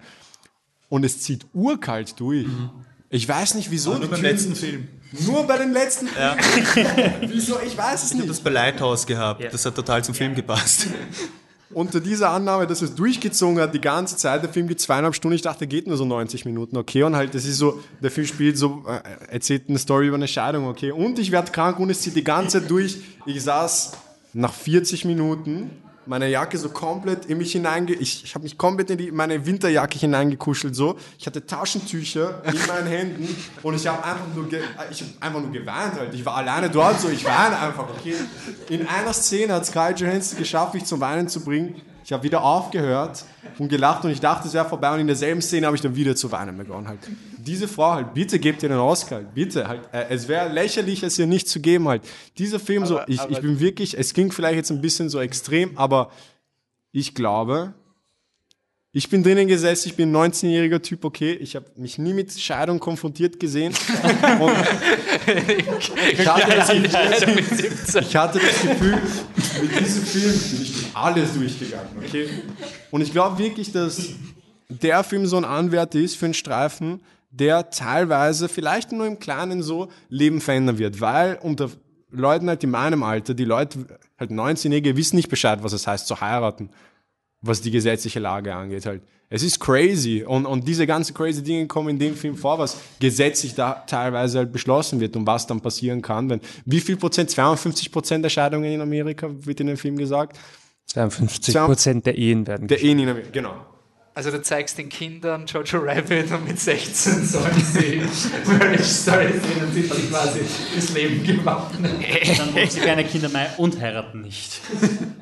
und es zieht urkalt durch. Mhm. Ich weiß nicht, wieso. nur beim letzten Film. Nur bei den letzten ja. Wieso? Ich weiß es ich nicht. Ich habe das bei Lighthouse gehabt. Ja. Das hat total zum Film gepasst. Unter dieser Annahme, dass es durchgezogen hat, die ganze Zeit, der Film geht zweieinhalb Stunden, ich dachte, der geht nur so 90 Minuten, okay, und halt, das ist so, der Film spielt so, äh, erzählt eine Story über eine Scheidung, okay, und ich werde krank und es zieht die ganze Zeit durch. Ich saß nach 40 Minuten meine Jacke so komplett in mich hineinge... Ich, ich habe mich komplett in die, meine Winterjacke hineingekuschelt so. Ich hatte Taschentücher in meinen Händen und ich habe einfach nur, ich hab einfach nur geweint halt. Ich war alleine dort so, ich weine einfach, okay. In einer Szene hat Sky Johansson geschafft, mich zum Weinen zu bringen. Ich habe wieder aufgehört und gelacht und ich dachte, es wäre vorbei und in derselben Szene habe ich dann wieder zu weinen begonnen halt. Diese Frau halt, bitte gebt ihr den Oscar, bitte halt. Äh, es wäre lächerlich, es ihr nicht zu geben halt. Dieser Film aber, so, ich, ich bin wirklich, es klingt vielleicht jetzt ein bisschen so extrem, aber ich glaube, ich bin drinnen gesessen, ich bin ein 19-jähriger Typ, okay, ich habe mich nie mit Scheidung konfrontiert gesehen. Ich, hatte das Gefühl, mit diesem Film bin ich durch alles durchgegangen, okay? Und ich glaube wirklich, dass der Film so ein Anwärter ist für einen Streifen, der teilweise vielleicht nur im Kleinen so Leben verändern wird, weil unter Leuten halt in meinem Alter, die Leute halt 19-Jährige wissen nicht Bescheid, was es heißt zu heiraten was die gesetzliche Lage angeht halt. Es ist crazy und, und diese ganzen crazy Dinge kommen in dem Film vor, was gesetzlich da teilweise halt beschlossen wird und was dann passieren kann, wenn wie viel Prozent, 52 Prozent der Scheidungen in Amerika, wird in dem Film gesagt. 52 Prozent der Ehen werden Der Ehen in Amerika, genau. Also du zeigst den Kindern Jojo Rabbit und mit 16 sollen sie Marriage Story sehen und sind dann quasi das Leben gewappnet. Dann wollen sie keine Kinder mehr und heiraten nicht.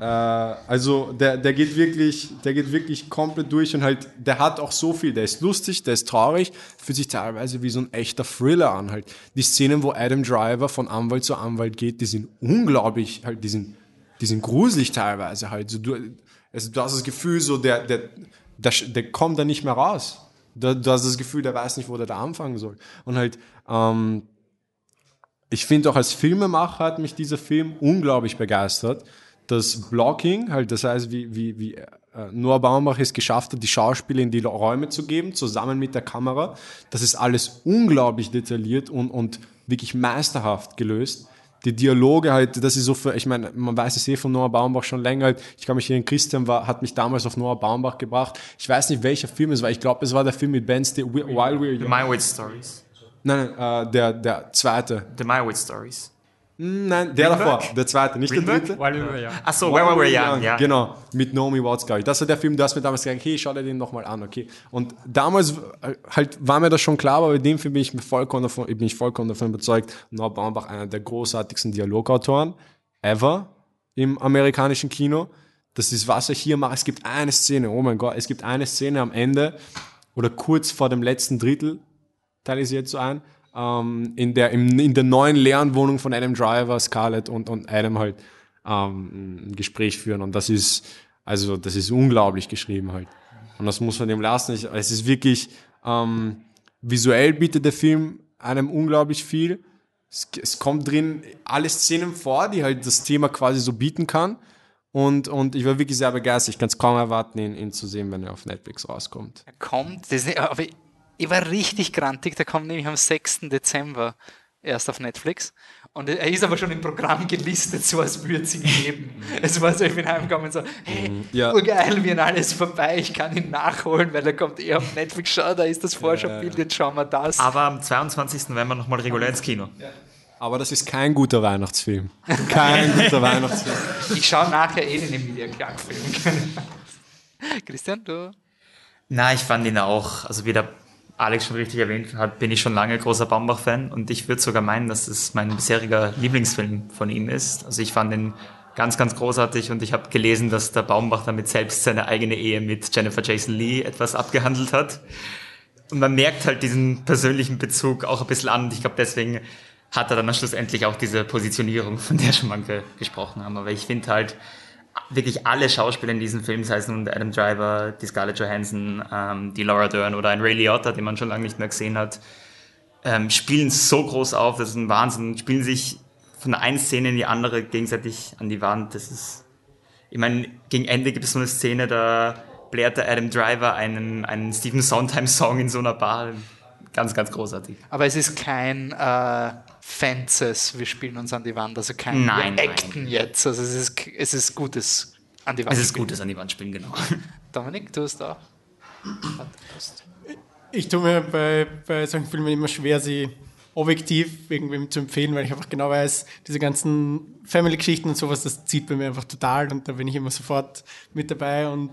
Äh, also der, der geht wirklich, der geht wirklich komplett durch und halt, der hat auch so viel, der ist lustig, der ist traurig, fühlt sich teilweise wie so ein echter Thriller an. Halt. Die Szenen, wo Adam Driver von Anwalt zu Anwalt geht, die sind unglaublich, halt, die sind, die sind gruselig teilweise halt. So, du, also, du hast das Gefühl, so der, der, der, der kommt da nicht mehr raus. Du, hast das Gefühl, der weiß nicht, wo der da anfangen soll. Und halt, ähm, ich finde auch als Filmemacher hat mich dieser Film unglaublich begeistert. Das Blocking, halt, das heißt, wie, wie, wie äh, Noah Baumbach es geschafft hat, die Schauspieler in die Räume zu geben, zusammen mit der Kamera. Das ist alles unglaublich detailliert und, und wirklich meisterhaft gelöst. Die Dialoge halt, das ist so für, ich meine, man weiß es eh von Noah Baumbach schon länger halt. Ich kann mich hier in Christian war, hat mich damals auf Noah Baumbach gebracht. Ich weiß nicht, welcher Film es war. Ich glaube, es war der Film mit Ben Stiller, While We're The Young. Meyerowitz Stories. Nein, nein, äh, der, der zweite. The Meyerowitz Stories. Nein, der Greenberg? davor, der zweite, nicht der Greenberg? dritte. Weil wir ja. Achso, Where Were We Young, ja. Genau, mit Naomi Watts, glaube ich. Das war der Film, du hast mir damals gesagt, hey, schau dir den nochmal an, okay. Und damals äh, halt war mir das schon klar, aber bei dem Film bin ich vollkommen davon, bin ich vollkommen davon überzeugt, Noah Baumbach, einer der großartigsten Dialogautoren ever im amerikanischen Kino. Das ist, was er hier macht. Es gibt eine Szene, oh mein Gott, es gibt eine Szene am Ende oder kurz vor dem letzten Drittel, teile ich sie jetzt so ein, ähm, in, der, im, in der neuen leeren Wohnung von Adam Driver, Scarlett und, und Adam halt ähm, ein Gespräch führen. Und das ist, also das ist unglaublich geschrieben halt. Und das muss man dem lassen. Ich, es ist wirklich, ähm, visuell bietet der Film einem unglaublich viel. Es, es kommt drin alle Szenen vor, die halt das Thema quasi so bieten kann. Und, und ich war wirklich sehr begeistert. Ich kann es kaum erwarten, ihn, ihn zu sehen, wenn er auf Netflix rauskommt. Er kommt, das aber ich, war richtig grantig, der kommt nämlich am 6. Dezember erst auf Netflix. Und er ist aber schon im Programm gelistet, so als würde es ihn geben. es war so, ich bin heimgekommen und so, hey, Ja. urgeil, wir alles vorbei, ich kann ihn nachholen, weil er kommt eh auf Netflix, schau, da ist das Vorschaubild, jetzt schauen wir das. Aber am 22. November nochmal regulär ins Kino. Aber das ist kein guter Weihnachtsfilm. Kein guter Weihnachtsfilm. Ich schaue nachher eh den Emilia Clark-Film. Christian, du? Na, ich fand ihn auch, also wie der Alex schon richtig erwähnt hat, bin ich schon lange großer Baumbach-Fan und ich würde sogar meinen, dass es mein bisheriger Lieblingsfilm von ihm ist. Also ich fand ihn ganz, ganz großartig und ich habe gelesen, dass der Baumbach damit selbst seine eigene Ehe mit Jennifer Jason Lee etwas abgehandelt hat. Und man merkt halt diesen persönlichen Bezug auch ein bisschen an und ich glaube, deswegen hat er dann schlussendlich auch diese Positionierung, von der schon manche gesprochen haben. Aber ich finde halt, wirklich alle Schauspieler in diesem Film, sei es nun Adam Driver, die Scarlett Johansson, ähm, die Laura Dern oder ein Ray Liotta, den man schon lange nicht mehr gesehen hat, ähm, spielen so groß auf, das ist ein Wahnsinn, spielen sich von der einen Szene in die andere gegenseitig an die Wand. Das ist, ich meine, gegen Ende gibt es so eine Szene, da blärt der Adam Driver einen, einen Stephen Sondheim-Song in so einer Bar. Ganz, ganz großartig. Aber es ist kein äh, Fences, wir spielen uns an die Wand, also kein Nein, acten jetzt. Also es ist, es ist gutes an die Wand. Es ist spielen. gutes an die Wand spielen, genau. Dominik, du hast auch. Ich tue mir bei, bei solchen Filmen immer schwer, sie objektiv irgendwem zu empfehlen, weil ich einfach genau weiß, diese ganzen Family-Geschichten und sowas, das zieht bei mir einfach total und da bin ich immer sofort mit dabei und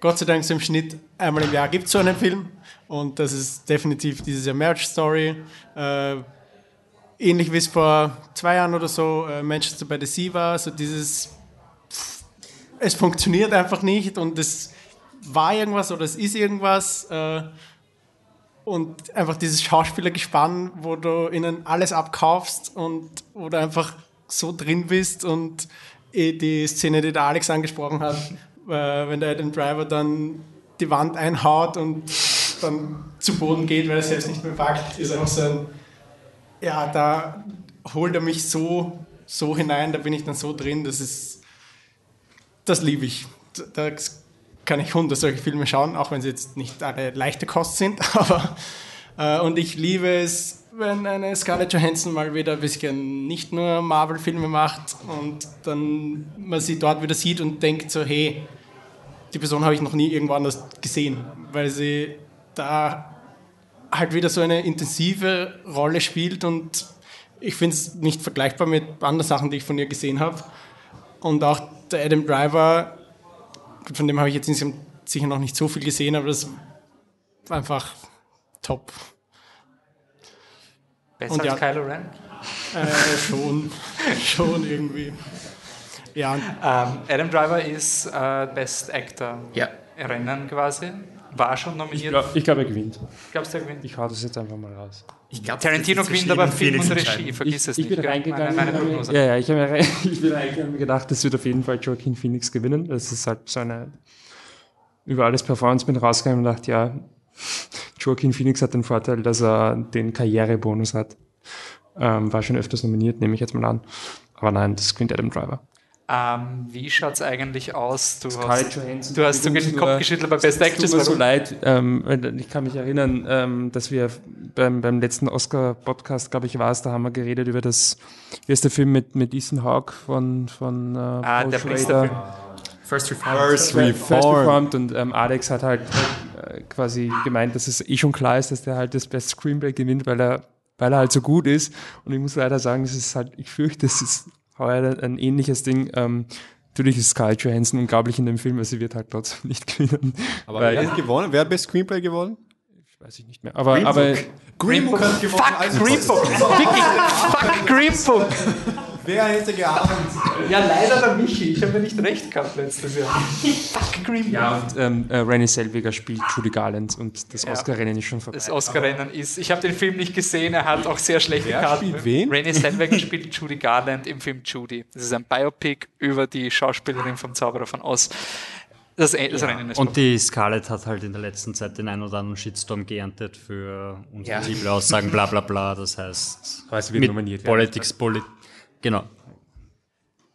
Gott sei Dank so im Schnitt einmal im Jahr gibt es so einen Film und das ist definitiv dieses Jahr Marriage Story. Äh, ähnlich wie es vor zwei Jahren oder so äh, Manchester by the Sea war, so dieses es funktioniert einfach nicht und es war irgendwas oder es ist irgendwas äh, und einfach dieses Schauspielergespann, wo du ihnen alles abkaufst und wo du einfach so drin bist und eh die Szene, die der Alex angesprochen hat, äh, wenn der Adam Driver dann die Wand einhaut und dann zu Boden geht, weil er selbst nicht mehr packt, ist einfach so ein, ja, da holt er mich so, so hinein, da bin ich dann so drin, das ist, das liebe ich. Da kann ich hundert solche Filme schauen, auch wenn sie jetzt nicht alle leichte Kost sind, aber äh, und ich liebe es, wenn eine Scarlett Johansson mal wieder ein bisschen nicht nur Marvel-Filme macht und dann man sie dort wieder sieht und denkt so, hey, die Person habe ich noch nie irgendwo anders gesehen, weil sie da halt wieder so eine intensive Rolle spielt und ich finde es nicht vergleichbar mit anderen Sachen, die ich von ihr gesehen habe. Und auch der Adam Driver, von dem habe ich jetzt insgesamt sicher noch nicht so viel gesehen, aber das war einfach top. Besser Und als ja- Kylo Ren? Äh, schon, schon irgendwie. Ja, Ähm, Adam Driver ist äh, Best Actor Ja. Rennen quasi. War schon Ich nominiert. glaube, ich glaub, er gewinnt. Glaubst du, er gewinnt? Ich hau das jetzt einfach mal raus. Ich glaub, Tarantino gewinnt aber Film und Regie, vergiss es ich nicht. bin reingegangen. Meine, meine Prognose. ja, ja, ich, hab mir rein, ich bin reingegangen und mir gedacht, das wird auf jeden Fall Joaquin Phoenix gewinnen. Das ist halt so eine über alles Performance bin rausgegangen und dachte, ja, Joaquin Phoenix hat den Vorteil, dass er den Karrierebonus hat. Ähm, war schon öfters nominiert, nehme ich jetzt mal an. Aber nein, das gewinnt Adam Driver. Ähm, wie schaut es eigentlich aus? Du Scarlett hast, Johansson, du hast sogar den nur- Kopf geschüttelt bei Best Es Actress. tut mir so leid. Ähm, ich kann mich erinnern, ähm, dass wir beim, beim letzten Oscar-Podcast, glaube ich, war es, da haben wir geredet über das, wie ist der Film mit, mit Ethan Hawke von, von äh, Ah, Paul der Schrader? First Reformed. First First Reformed. Reformed und ähm, Alex hat halt äh, quasi gemeint, dass es eh schon klar ist, dass der halt das Best Screenplay gewinnt, weil er, weil er halt so gut ist. Und ich muss leider sagen, das ist halt, ich fürchte, das ist heuer ein ähnliches Ding. Ähm, natürlich ist Scarlett Johansson unglaublich in dem Film, aber sie wird halt trotzdem nicht gewinnen. Aber weil, wer hat gewonnen? Wer hat Best Screenplay gewonnen? weiß ich nicht mehr. Aber, aber Green Book hat gewonnen. Fuck, Also, Green Book! Fuck, Green Book! Wer hätte geahnt? Ja, leider der Michi. Ich habe ja nicht recht gehabt letztes Jahr. fuck, Green ja, und ähm, äh, Renée Selviger spielt Judy Garland und das Ja. Oscar-Rennen ist schon vorbei. Das Oscar-Rennen ist. Ich habe den Film nicht gesehen, er hat auch sehr schlechte Wer Karten. spielt wen? Renée Zellweger spielt Judy Garland im Film Judy. Das ist ein Biopic über die Schauspielerin vom Zauberer von Oz. Das, das Rennen ist Und die Scarlett hat halt in der letzten Zeit den ein oder anderen Shitstorm geerntet für unsensible Aussagen, bla bla bla. Das heißt, es wird mit. Politics, Polit genau.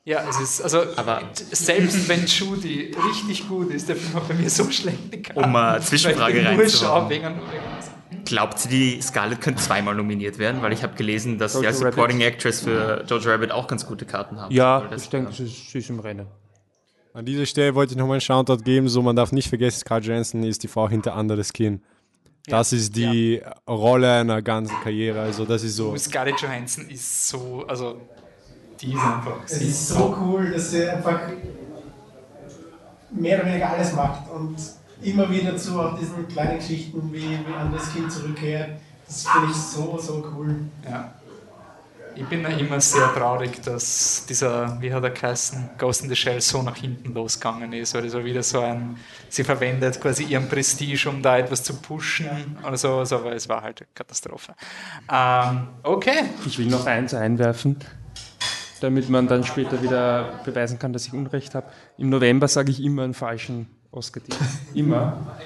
Ja, es ist, also, Aber- selbst wenn Judy richtig gut ist, der Film hat bei mir so schlechte Karten. Um eine Zwischenfrage reinzuhauen. Glaubt ihr, die Scarlett könnte zweimal nominiert werden? Weil ich habe gelesen, dass Jojo die als Supporting Actress für Jojo Rabbit auch ganz gute Karten haben. Ja, ich denke, sie ist, sie ist im Rennen. An dieser Stelle wollte ich nochmal einen Shoutout geben. So, man darf nicht vergessen, Scarlett Johansson ist die Frau hinter Anderes Kinn. Das ist die Rolle einer ganzen Karriere. Also, das ist so. Scarlett Johansson ist so, also, die ist einfach. Es ist so cool, dass sie einfach mehr oder weniger alles macht und immer wieder zu auch diesen kleinen Geschichten wie, wie an das Kind zurückkehrt. Das finde ich so, so cool. Ja. Ich bin ja immer sehr traurig, dass dieser, wie hat er geheißen, Ghost in the Shell so nach hinten losgegangen ist, weil das war wieder so ein, sie verwendet quasi ihren Prestige, um da etwas zu pushen oder so, also, aber es war halt eine Katastrophe. Ähm, okay, Ich will noch eins einwerfen, damit man dann später wieder beweisen kann, dass ich Unrecht habe. Im November sage ich immer einen falschen Oscar-Titel. Immer.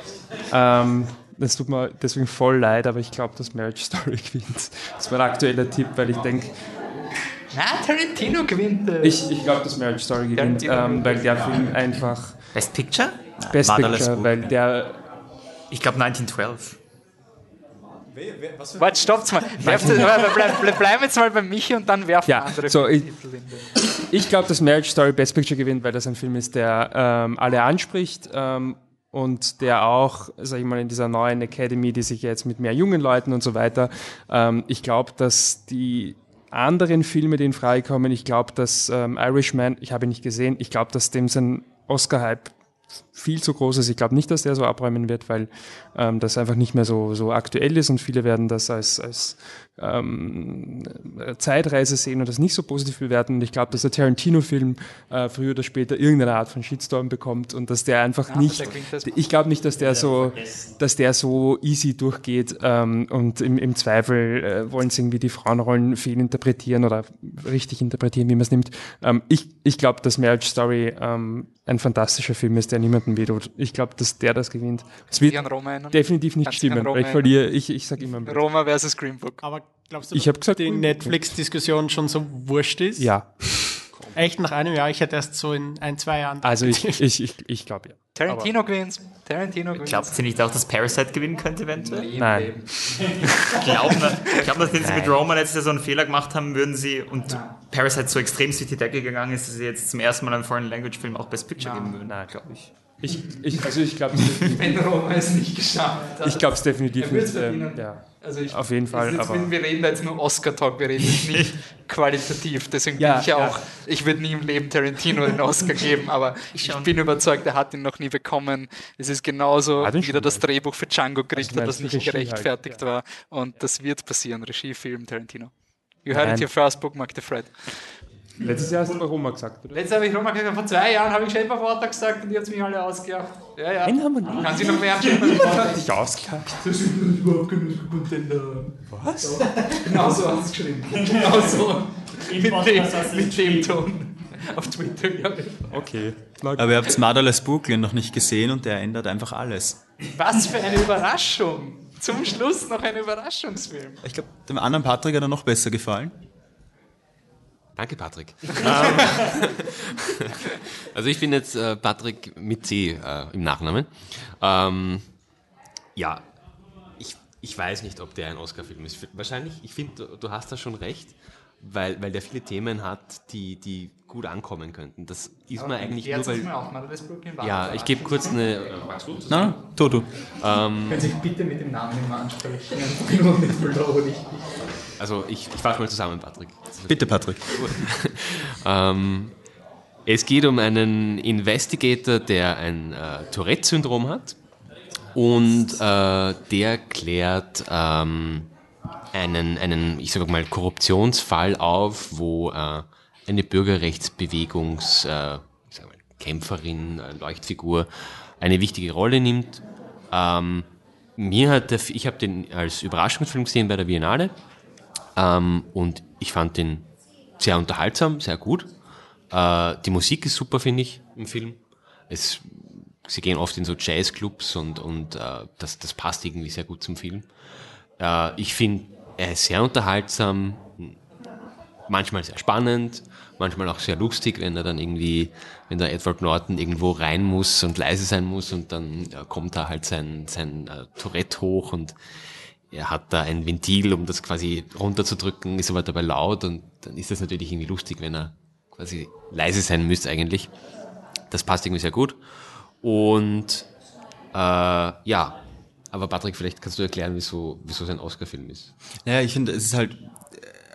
ähm, das tut mir deswegen voll leid, aber ich glaube, dass Marriage Story gewinnt. Das ist mein aktueller Tipp, weil ich denke, na, Tarantino gewinnt. äh. ich, ich glaube, dass Marriage Story gewinnt, ähm, weil der Film einfach Best Picture? Best Motherless Picture, weil der Ich glaube 1912. Warte, stoppt's mal. Werft, bleib, bleib, bleib jetzt mal bei Michi und dann werfen Ja, andere so, ich- Titel in den. Ich glaube, dass Marriage Story Best Picture gewinnt, weil das ein Film ist, der ähm, alle anspricht ähm, und der auch, sag ich mal, in dieser neuen Academy, die sich jetzt mit mehr jungen Leuten und so weiter, ähm, ich glaube, dass die anderen Filme, die in Frage kommen, ich glaube, dass ähm, Irishman, ich habe ihn nicht gesehen, ich glaube, dass dem sein Oscar-Hype viel zu groß ist. Ich glaube nicht, dass der so abräumen wird, weil ähm, das einfach nicht mehr so, so aktuell ist und viele werden das als, als ähm, Zeitreise sehen und das nicht so positiv bewerten. Und ich glaube, dass der Tarantino-Film äh, früher oder später irgendeine Art von Shitstorm bekommt und dass der einfach aber nicht, der ich glaube nicht, dass der so, dass der so easy durchgeht ähm, und im, im Zweifel äh, wollen sie irgendwie die Frauenrollen fehlinterpretieren oder richtig interpretieren, wie man es nimmt. Ähm, ich ich glaube, dass Marriage Story ähm, ein fantastischer Film ist, der niemanden wehtut. Ich glaube, dass der das gewinnt. Es wird definitiv nicht an stimmen, weil ich verliere, ich, ich sage immer, Roma versus Green Book. Aber glaubst du, Ich hab gesagt, die cool. Netflix-Diskussion schon so wurscht ist? ja. Echt nach einem Jahr? Ich hätte erst so in ein, zwei Jahren. Also ich, ich, ich, ich glaube ja. Tarantino gewinnt. Tarantino gewinnt. Glaubt ihr nicht auch, dass Parasite gewinnen könnte eventuell? Nein. Glauben, ich glaube, nachdem sie mit Roman jetzt so einen Fehler gemacht haben, würden sie und Parasite so extrem durch die Decke gegangen ist, dass sie jetzt zum ersten Mal einen Foreign Language Film auch Best Picture geben würden. Nein, glaube ich. Ich, ich, also ich glaube Wenn Roma es nicht geschafft hat. ich glaube es definitiv nicht. Ähm, ja. Also ich, Auf jeden Fall, Jetzt, wir reden da jetzt nur Oscar-Talk, wir reden jetzt nicht qualitativ. Deswegen Ja, bin ich ja ja. auch, ich würde nie im Leben Tarantino den Oscar geben, aber ich bin überzeugt, er hat ihn noch nie bekommen. Es ist genauso, ihn wie er das Drehbuch für Django gekriegt Also das nicht Regie halt, gerechtfertigt war. Und das wird passieren. Regie, Film, Tarantino. You heard Nein. it here first, Bookmark the Fred. Letztes Jahr hast du bei Roma gesagt, oder? Letztes habe ich Roma gesagt, vor zwei Jahren habe ich Shape gesagt und die hat mich alle ausgelacht. Ja, ja. Nein, haben wir nicht. Kann sie noch mehr Shape Dich ausgelacht. Das ist überhaupt kein Contender. Was? Genau so hast du es geschrieben. Genau so. mit, dem, mit dem Ton. Auf Twitter, glaube ich. Okay. Aber ihr habt Motherless Brooklyn noch nicht gesehen und der ändert einfach alles. Was für eine Überraschung. Zum Schluss noch ein Überraschungsfilm. Ich glaube, dem anderen Patrick hat er noch besser gefallen. Danke, Patrick. Ähm, also ich bin jetzt äh, Patrick mit C äh, im Nachnamen. Ähm, ja, ich, ich weiß nicht, ob der ein Oscar-Film ist. Wahrscheinlich, ich finde, du, du hast da schon recht, weil, weil der viele Themen hat, die, die gut ankommen könnten. Das ist mir eigentlich nur, weil... auch mal das Brooklyn. Ja, ich gebe kurz eine... Na, Toto. Ähm, Können Sie sich bitte mit dem Namen immer ansprechen? Also ich, ich fasse mal zusammen, Patrick. Bitte, Patrick. Ähm, es geht um einen Investigator, der ein äh, Tourette-Syndrom hat und äh, der klärt ähm, einen, einen, ich sage mal, Korruptionsfall auf, wo äh, eine Bürgerrechtsbewegungs, äh, äh, Leuchtfigur eine wichtige Rolle nimmt. Ähm, mir hat der, ich habe den als Überraschungsfilm gesehen bei der Biennale ähm, und ich fand den sehr unterhaltsam, sehr gut. Äh, die Musik ist super, finde ich, im Film. Es, sie gehen oft in so Jazzclubs und, und äh, das, das passt irgendwie sehr gut zum Film. Äh, ich finde, er ist sehr unterhaltsam, manchmal sehr spannend, manchmal auch sehr lustig, wenn er dann irgendwie, wenn der Edward Norton irgendwo rein muss und leise sein muss und dann kommt da halt sein, sein äh, Tourette hoch und er hat da ein Ventil, um das quasi runterzudrücken, ist aber dabei laut und dann ist das natürlich irgendwie lustig, wenn er quasi leise sein müsste eigentlich. Das passt irgendwie sehr gut. Und äh, ja, aber Patrick, vielleicht kannst du erklären, wieso, wieso es Oscar-Film ist. Naja, ich finde, es ist halt,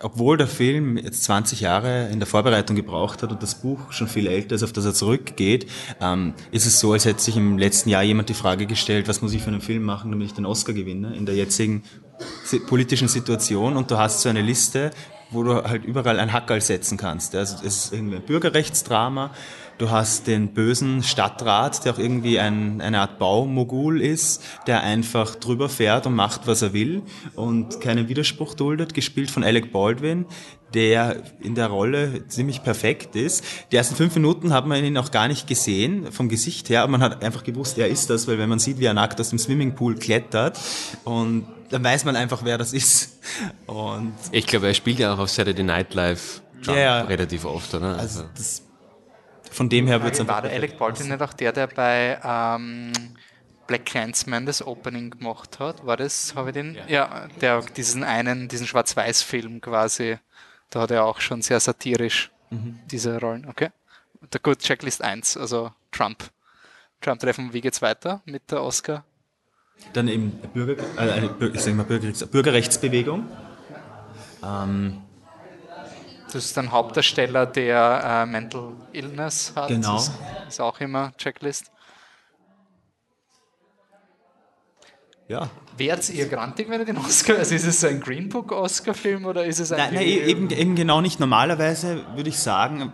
obwohl der Film jetzt 20 Jahre in der Vorbereitung gebraucht hat und das Buch schon viel älter ist, auf das er zurückgeht, ähm, ist es so, als hätte sich im letzten Jahr jemand die Frage gestellt, was muss ich für einen Film machen, damit ich den Oscar gewinne, in der jetzigen politischen Situation. Und du hast so eine Liste, wo du halt überall ein Hackerl setzen kannst. Also es ist irgendwie ein Bürgerrechtsdrama. Du hast den bösen Stadtrat, der auch irgendwie ein, eine Art Baumogul ist, der einfach drüber fährt und macht, was er will und keinen Widerspruch duldet, gespielt von Alec Baldwin, der in der Rolle ziemlich perfekt ist. Die ersten fünf Minuten hat man ihn auch gar nicht gesehen, vom Gesicht her, aber man hat einfach gewusst, er ist das, weil wenn man sieht, wie er nackt aus dem Swimmingpool klettert und dann weiß man einfach, wer das ist. Und Ich glaube, er spielt ja auch auf Saturday Night Live Trump Ja, relativ oft, oder? also das, von dem her wird es war einfach der Alec Baldwin nicht auch der, der bei ähm, Black Clansman das Opening gemacht hat? War das, habe ich den? Ja, der diesen einen, diesen Schwarz-Weiß-Film quasi, da hat er auch schon sehr satirisch diese Rollen. Okay. Der gut, Checklist 1, also Trump. Trump-Treffen, wie geht's weiter mit der Oscar? Dann eben Bürger, äh, eine, ich sag mal Bürgerrechts, Bürgerrechtsbewegung. Ähm, Das ist ein Hauptdarsteller, der äh, Mental Illness hat. Genau. Ist, ist auch immer Checklist. ja. Wärt ihr grantig, wenn ihr den Oscar, also ist es so ein Green Book Oscar-Film oder ist es ein Nein, nein, eben, eben genau nicht. Normalerweise würde ich sagen,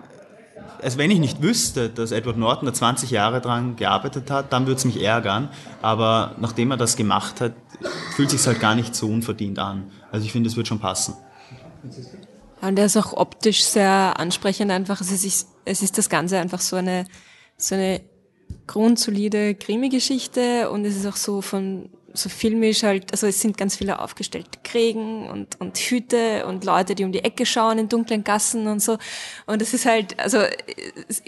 also wenn ich nicht wüsste, dass Edward Norton da 20 Jahre dran gearbeitet hat, dann würde es mich ärgern. Aber nachdem er das gemacht hat, fühlt sich halt gar nicht so unverdient an. Also ich finde, es wird schon passen. Und der ist auch optisch sehr ansprechend einfach. Es ist, es ist das Ganze einfach so eine, so eine grundsolide Krimi-Geschichte und es ist auch so von, so filmisch halt, also es sind ganz viele aufgestellte Krägen und, und Hüte und Leute, die um die Ecke schauen in dunklen Gassen und so. Und es ist halt, also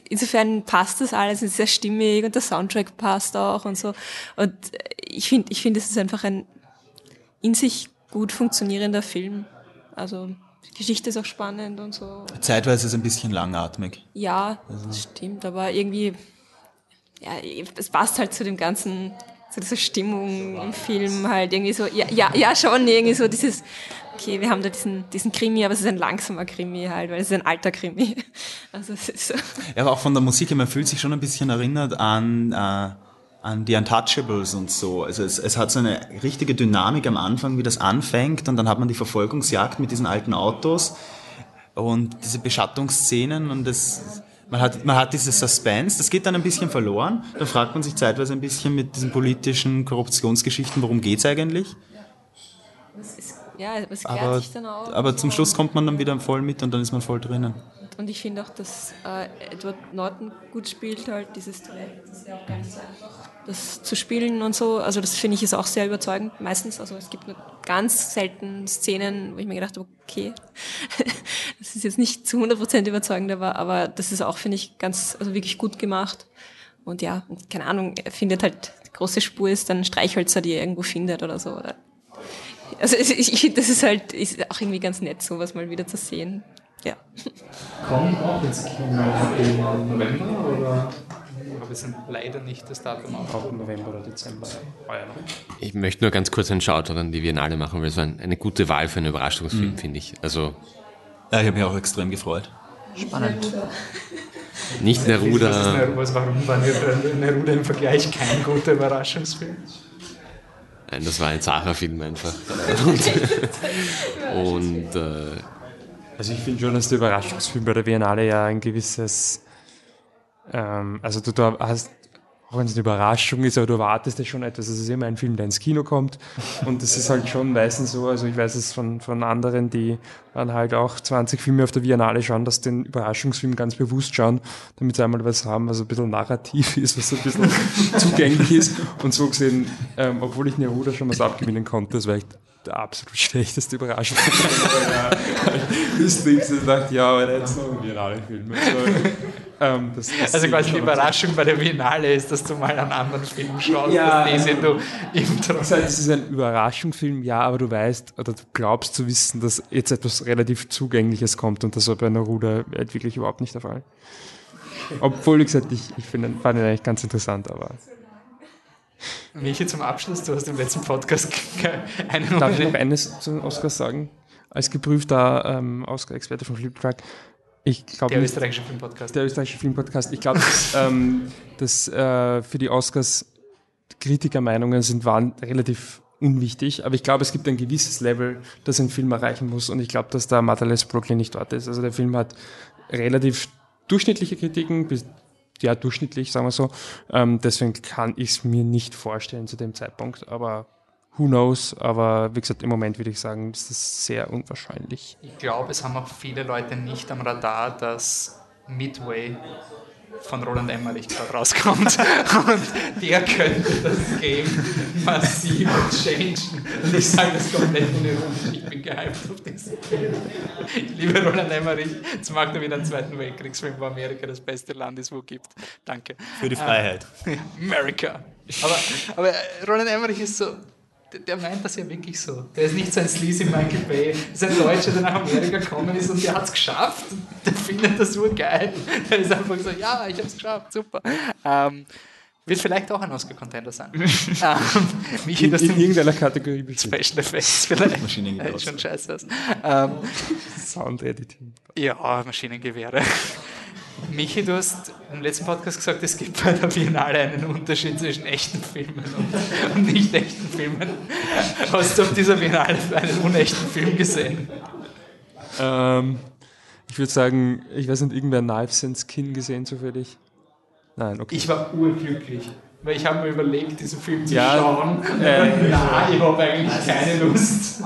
insofern passt das alles, es ist sehr stimmig und der Soundtrack passt auch und so. Und ich finde, ich finde, es ist einfach ein in sich gut funktionierender Film. Also Geschichte ist auch spannend und so. Zeitweise ist es ein bisschen langatmig. Ja, das stimmt, aber irgendwie, ja, es passt halt zu dem ganzen so diese Stimmung im Film halt irgendwie so, ja, ja, ja schon, irgendwie so dieses, okay, wir haben da diesen, diesen Krimi, aber es ist ein langsamer Krimi halt, weil es ist ein alter Krimi. Also es ist so. Ja, aber auch von der Musik her, man fühlt sich schon ein bisschen erinnert an, äh, an die Untouchables und so. Also es, es hat so eine richtige Dynamik am Anfang, wie das anfängt und dann hat man die Verfolgungsjagd mit diesen alten Autos und diese Beschattungsszenen und das, man hat, man hat dieses Suspense, das geht dann ein bisschen verloren. Dann fragt man sich zeitweise ein bisschen mit diesen politischen Korruptionsgeschichten, worum geht's eigentlich? Es ist, ja, es klärt Aber, sich dann auch. aber zum Schluss kommt man dann wieder voll mit und dann ist man voll drinnen. Und ich finde auch, dass äh, Edward Norton gut spielt, halt dieses Talent. Das ist ja auch so einfach, das zu spielen und so. Also das finde ich ist auch sehr überzeugend, meistens. Also es gibt nur ganz selten Szenen, wo ich mir gedacht habe, okay, das ist jetzt nicht zu 100% überzeugend, aber, aber das ist auch, finde ich, ganz, also wirklich gut gemacht. Und ja, und keine Ahnung, er findet halt, große Spur ist dann Streichhölzer, die er irgendwo findet oder so. Oder also ich, ich das ist halt ist auch irgendwie ganz nett, sowas mal wieder zu sehen. Ja. Kommt auch ins Kino im November oder? Aber wir sind leider nicht das Datum auf. Auch im November oder Dezember. Ich möchte nur ganz kurz einen Shoutout an die Biennale machen, weil es war ein- eine gute Wahl für einen Überraschungsfilm, finde ich. Also Ja, ich habe mich auch extrem gefreut. Spannend. nicht Neruda. Was warum war Neruda im Vergleich kein guter Überraschungsfilm? Nein, das war ein Zacher-Film einfach. Und, und äh, Also ich finde schon, dass der Überraschungsfilm bei der Biennale ja ein gewisses, ähm, also du da hast, auch wenn es eine Überraschung ist, aber du erwartest ja schon etwas. Es ist immer ein Film, der ins Kino kommt. Und das ist halt schon meistens so, also ich weiß es von, von anderen, die dann halt auch 20 Filme auf der Biennale schauen, dass den Überraschungsfilm ganz bewusst schauen, damit sie einmal was haben, was ein bisschen narrativ ist, was ein bisschen zugänglich ist. Und so gesehen, ähm, obwohl ich Neruda schon was abgewinnen konnte, das war echt der absolut schlechteste Überraschungsfilm. das Ding, ich dachte, ja, aber jetzt noch ein Biennale-Film. Also, ähm, das, das Also quasi die. Überraschung bei der Biennale ist, dass du mal einen anderen Film schaust, Ja. als den du im Das heißt, es ist ein Überraschungsfilm, ja, aber du weißt oder du glaubst zu wissen, dass jetzt etwas relativ Zugängliches kommt und das war bei Neruda halt wirklich überhaupt nicht der Fall. Obwohl, wie gesagt, ich, ich finde, fand ihn eigentlich ganz interessant, aber Michi, zum Abschluss, du hast im letzten Podcast einen Darf ich noch eines zu den Oscars sagen? Als geprüfter ähm, Oscar-Experte von Fliptrack, ich glaube der österreichische Filmpodcast. der österreichische Filmpodcast, ich glaube, dass, ähm, dass äh, für die Oscars Kritikermeinungen sind, waren relativ unwichtig, aber ich glaube, es gibt ein gewisses Level, das ein Film erreichen muss und ich glaube, dass da Motherless Brooklyn nicht dort ist. Also der Film hat relativ durchschnittliche Kritiken, bis ja, durchschnittlich, sagen wir so. Ähm, deswegen kann ich es mir nicht vorstellen zu dem Zeitpunkt, aber who knows. Aber wie gesagt, im Moment würde ich sagen, ist das sehr unwahrscheinlich. Ich glaube, es haben auch viele Leute nicht am Radar, dass Midway von Roland Emmerich gerade rauskommt. Und der könnte das Game massiv changen. Und ich sage das komplett unironisch. Ich bin gehypt auf diesen Film. Ich liebe Roland Emmerich. Jetzt macht er wieder einen zweiten Weltkriegsfilm, wo Amerika das beste Land ist, wo es gibt. Danke. Für die Freiheit. America. Aber, aber Roland Emmerich ist so, der, der meint das ja wirklich so. Der ist nicht so ein sleazy Michael Bay. Das ist ein Deutscher, der nach Amerika gekommen ist und der hat es geschafft. Der findet das nur geil. Der ist einfach so, ja, ich habe es geschafft, super. Ähm, wird vielleicht auch ein Oscar-Contender sein. ähm, Michi, In, das in irgendeiner Kategorie bestimmt. Special Effects vielleicht. Maschinengewehr. Äh, schon scheiße aus. Ähm, Sound Editing. ja, Maschinengewehre. Michi, du hast im letzten Podcast gesagt, es gibt bei der Biennale einen Unterschied zwischen echten Filmen und, und nicht echten Filmen. Hast du auf dieser Biennale einen unechten Film gesehen? Ähm, ich würde sagen, ich weiß nicht, irgendwer Knives and Skin gesehen zufällig? Nein, okay. Ich war urglücklich, weil ich habe mir überlegt, diesen Film zu Ja, schauen. äh, ja, ich habe eigentlich keine Lust.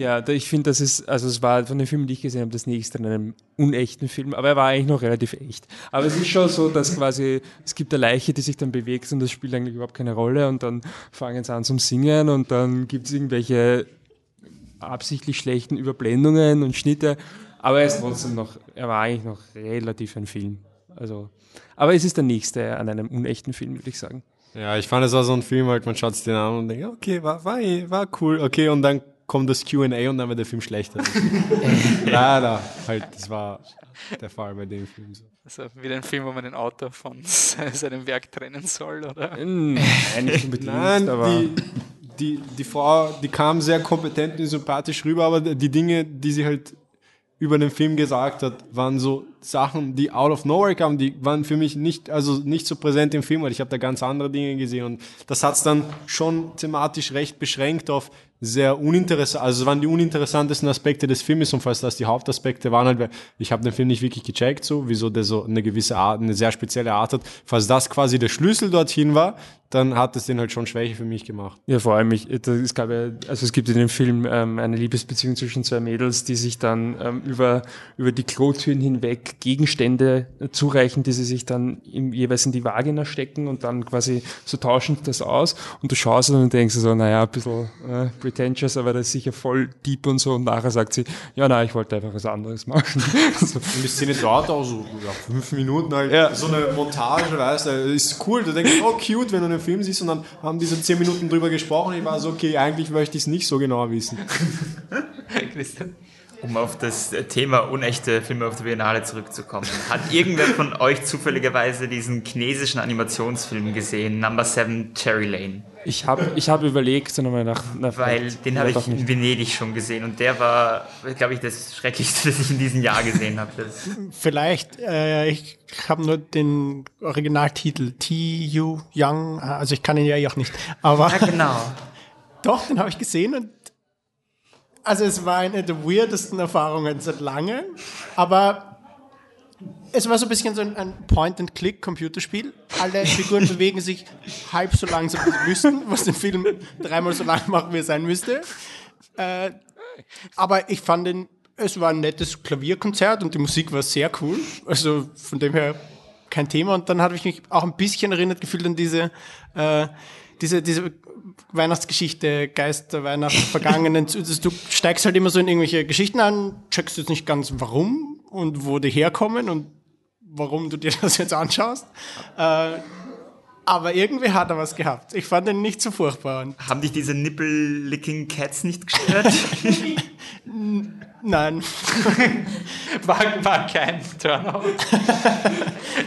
Ja, ich finde, das ist, also es war von den Filmen, die ich gesehen habe, das nächste an einem unechten Film, aber er war eigentlich noch relativ echt. Aber es ist schon so, dass quasi, es gibt eine Leiche, die sich dann bewegt und das spielt eigentlich überhaupt keine Rolle und dann fangen sie an zum Singen und dann gibt es irgendwelche absichtlich schlechten Überblendungen und Schnitte, aber er ist trotzdem noch, er war eigentlich noch relativ ein Film. Also, aber es ist der nächste an einem unechten Film, würde ich sagen. Ja, ich fand, es war so ein Film, halt, man schaut sich den an und denkt, okay, war, war, war cool, okay, und dann kommt das Q&A und dann wird der Film schlechter. Leider, halt, das war der Fall bei dem Film so. Also wieder ein Film, wo man den Autor von seinem Werk trennen soll, oder? Nein, nicht unbedingt, Nein, aber die, die, die Frau, die kam sehr kompetent und sympathisch rüber, aber die Dinge, die sie halt über den Film gesagt hat, waren so Sachen, die out of nowhere kamen, die waren für mich nicht, also nicht so präsent im Film, weil ich habe da ganz andere Dinge gesehen und das hat's dann schon thematisch recht beschränkt auf sehr uninteressant, also es waren die uninteressantesten Aspekte des Filmes und falls das die Hauptaspekte waren halt, ich habe den Film nicht wirklich gecheckt, so wieso der so eine gewisse Art, eine sehr spezielle Art hat. Falls das quasi der Schlüssel dorthin war, dann hat es den halt schon Schwäche für mich gemacht. Ja, vor allem, ich, da- es gab ja, also es gibt in dem Film ähm, eine Liebesbeziehung zwischen zwei Mädels, die sich dann ähm, über, über die Klotüren hinweg Gegenstände zureichen, die sie sich dann im, jeweils in die Vagina stecken und dann quasi so tauschen das aus und du schaust und denkst so, naja, ein bisschen äh, pretentious, aber das ist sicher voll deep und so und nachher sagt sie, ja, nein, ich wollte einfach was anderes machen. so. Und die Szene dauert auch so ja, fünf Minuten halt. So eine Montage, weißt du, ist cool. Du denkst, oh cute, wenn du einen Film siehst und dann haben diese zehn Minuten drüber gesprochen. Ich war so, okay, eigentlich möchte ich es nicht so genau wissen. Christian? Um auf das Thema unechte Filme auf der Biennale zurückzukommen. Hat irgendwer von euch zufälligerweise diesen chinesischen Animationsfilm gesehen, Number 7 Cherry Lane? Ich habe ich hab überlegt, so nochmal nach, nach Weil den habe ich in Venedig schon gesehen und der war, glaube ich, das Schrecklichste, das ich in diesem Jahr gesehen habe. Vielleicht, äh, ich habe nur den Originaltitel T.U. Young, also ich kann ihn ja eh auch nicht, aber ja, genau. doch, den habe ich gesehen und also es war eine der weirdesten Erfahrungen seit langem, aber es war so ein bisschen so ein, ein Point-and-Click-Computerspiel. Alle Figuren bewegen sich halb so langsam, wie sie müssten, was den Film dreimal so lang macht, wie er sein müsste. Äh, aber ich fand den, es war ein nettes Klavierkonzert und die Musik war sehr cool. Also von dem her kein Thema. Und dann habe ich mich auch ein bisschen erinnert gefühlt an diese, äh, diese, diese Weihnachtsgeschichte, Geister, Weihnachten, Vergangenen. du steigst halt immer so in irgendwelche Geschichten an, checkst jetzt nicht ganz warum und wo die herkommen und warum du dir das jetzt anschaust. Äh, aber irgendwie hat er was gehabt. Ich fand ihn nicht so furchtbar. Haben dich diese Nipple-Licking Cats nicht gestört? nein. War, war kein Turnout.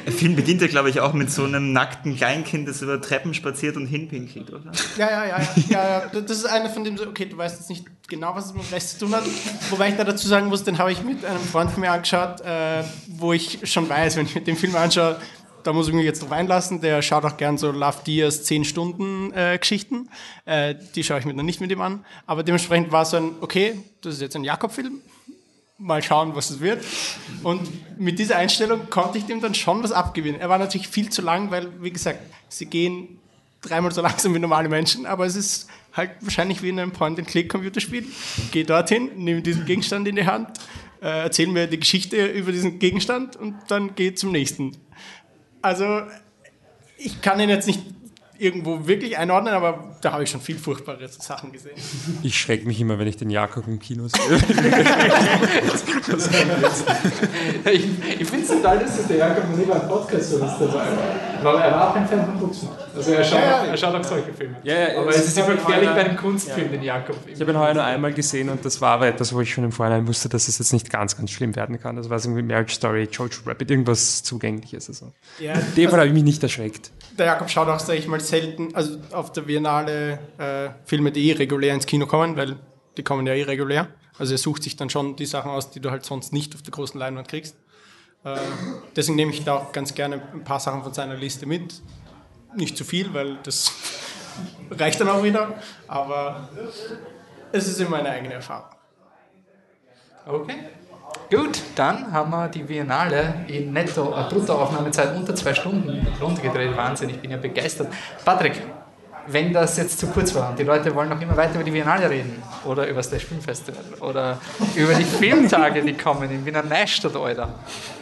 Der Film beginnt ja, glaube ich, auch mit so einem nackten Kleinkind, das über Treppen spaziert und hinpinkelt, oder? Ja, ja, ja, ja, ja. Das ist einer von dem, so, okay, du weißt jetzt nicht genau, was es mit dem Rest zu tun hat. Wobei ich da dazu sagen muss, den habe ich mit einem Freund von mir angeschaut, äh, wo ich schon weiß, wenn ich mit dem Film anschaue, da muss ich mich jetzt drauf einlassen. Der schaut auch gern so Love Diaz 10 Stunden äh, Geschichten. Äh, die schaue ich mir dann nicht mit ihm an. Aber dementsprechend war es so ein, okay, das ist jetzt ein Jakob-Film. Mal schauen, was es wird. Und mit dieser Einstellung konnte ich dem dann schon was abgewinnen. Er war natürlich viel zu lang, weil, wie gesagt, sie gehen dreimal so langsam wie normale Menschen, aber es ist halt wahrscheinlich wie in einem Point-and-Click-Computerspiel. Geh dorthin, nimm diesen Gegenstand in die Hand, äh, erzähl mir die Geschichte über diesen Gegenstand und dann geh zum nächsten. Also, ich kann ihn jetzt nicht irgendwo wirklich einordnen, aber da habe ich schon viel furchtbare Sachen gesehen. Ich schrecke mich immer, wenn ich den Jakob im Kino sehe. ich ich finde es total lustig, der Jakob nie beim Podcast so was dabei. Aber er war auch ein Fan von Buchsen. Also er schaut, Ja, er schaut auch solche Filme. Ja, ja, aber es ist ist immer gefährlich bei einem Kunstfilm, den Jakob. Ich habe ihn heuer nur einmal gesehen und das war aber etwas, wo ich schon im Vorhinein wusste, dass es jetzt nicht ganz, ganz schlimm werden kann. Das war so irgendwie Marriage Story, Jojo Rabbit, irgendwas Zugängliches. Also. Ja, In dem Fall habe ich mich nicht erschreckt. Der Jakob schaut auch, sag ich mal, selten, also auf der Biennale äh, Filme, die eh regulär ins Kino kommen, weil die kommen ja eh regulär. Also er sucht sich dann schon die Sachen aus, die du halt sonst nicht auf der großen Leinwand kriegst. Äh, deswegen nehme ich da auch ganz gerne ein paar Sachen von seiner Liste mit. Nicht zu viel, weil das reicht dann auch wieder. Aber es ist immer eine eigene Erfahrung. Okay. Gut, dann haben wir die Biennale in netto äh, Bruttoaufnahmezeit unter zwei Stunden runtergedreht. Wahnsinn, ich bin ja begeistert. Patrick, wenn das jetzt zu kurz war und die Leute wollen noch immer weiter über die Biennale reden oder über das Slash Film Festival oder über die Filmtage, die kommen in Wiener Neustadt, Alter.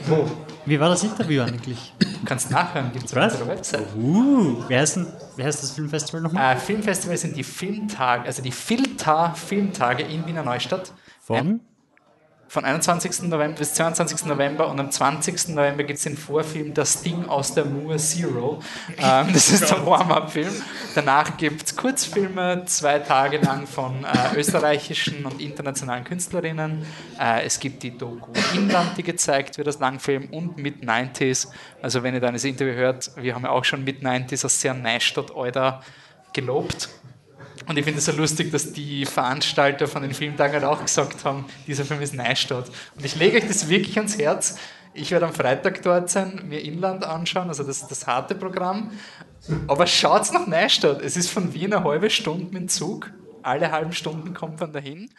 Wo? Wie war das Interview eigentlich? Du kannst nachhören, gibt es auf unserer Website. Uh, wer heißt, denn, wer heißt das Filmfestival nochmal? Äh, Filmfestival sind die Filmtage, also die Filta Filmtage in Wiener Neustadt. Von? Von 21. November bis 22. November und am 20. November gibt es den Vorfilm Das Ding aus der Moor Zero. Ähm, das ist der Warm-Up-Film. Danach gibt es Kurzfilme, zwei Tage lang von äh, österreichischen und internationalen Künstlerinnen. Äh, es gibt die Doku Inland, die gezeigt wird als Langfilm und Mid-90s. Also wenn ihr dann das Interview hört, wir haben ja auch schon Mid-90s aus sehr Neustadt, Euda gelobt. Und ich finde es so lustig, dass die Veranstalter von den Filmtagen halt auch gesagt haben, dieser Film ist Neustadt. Und ich lege euch das wirklich ans Herz. Ich werde am Freitag dort sein, mir Inland anschauen, also das, das harte Programm. Aber schaut nach Neustadt. Es ist von Wien eine halbe Stunde mit dem Zug. Alle halben Stunden kommt man dahin.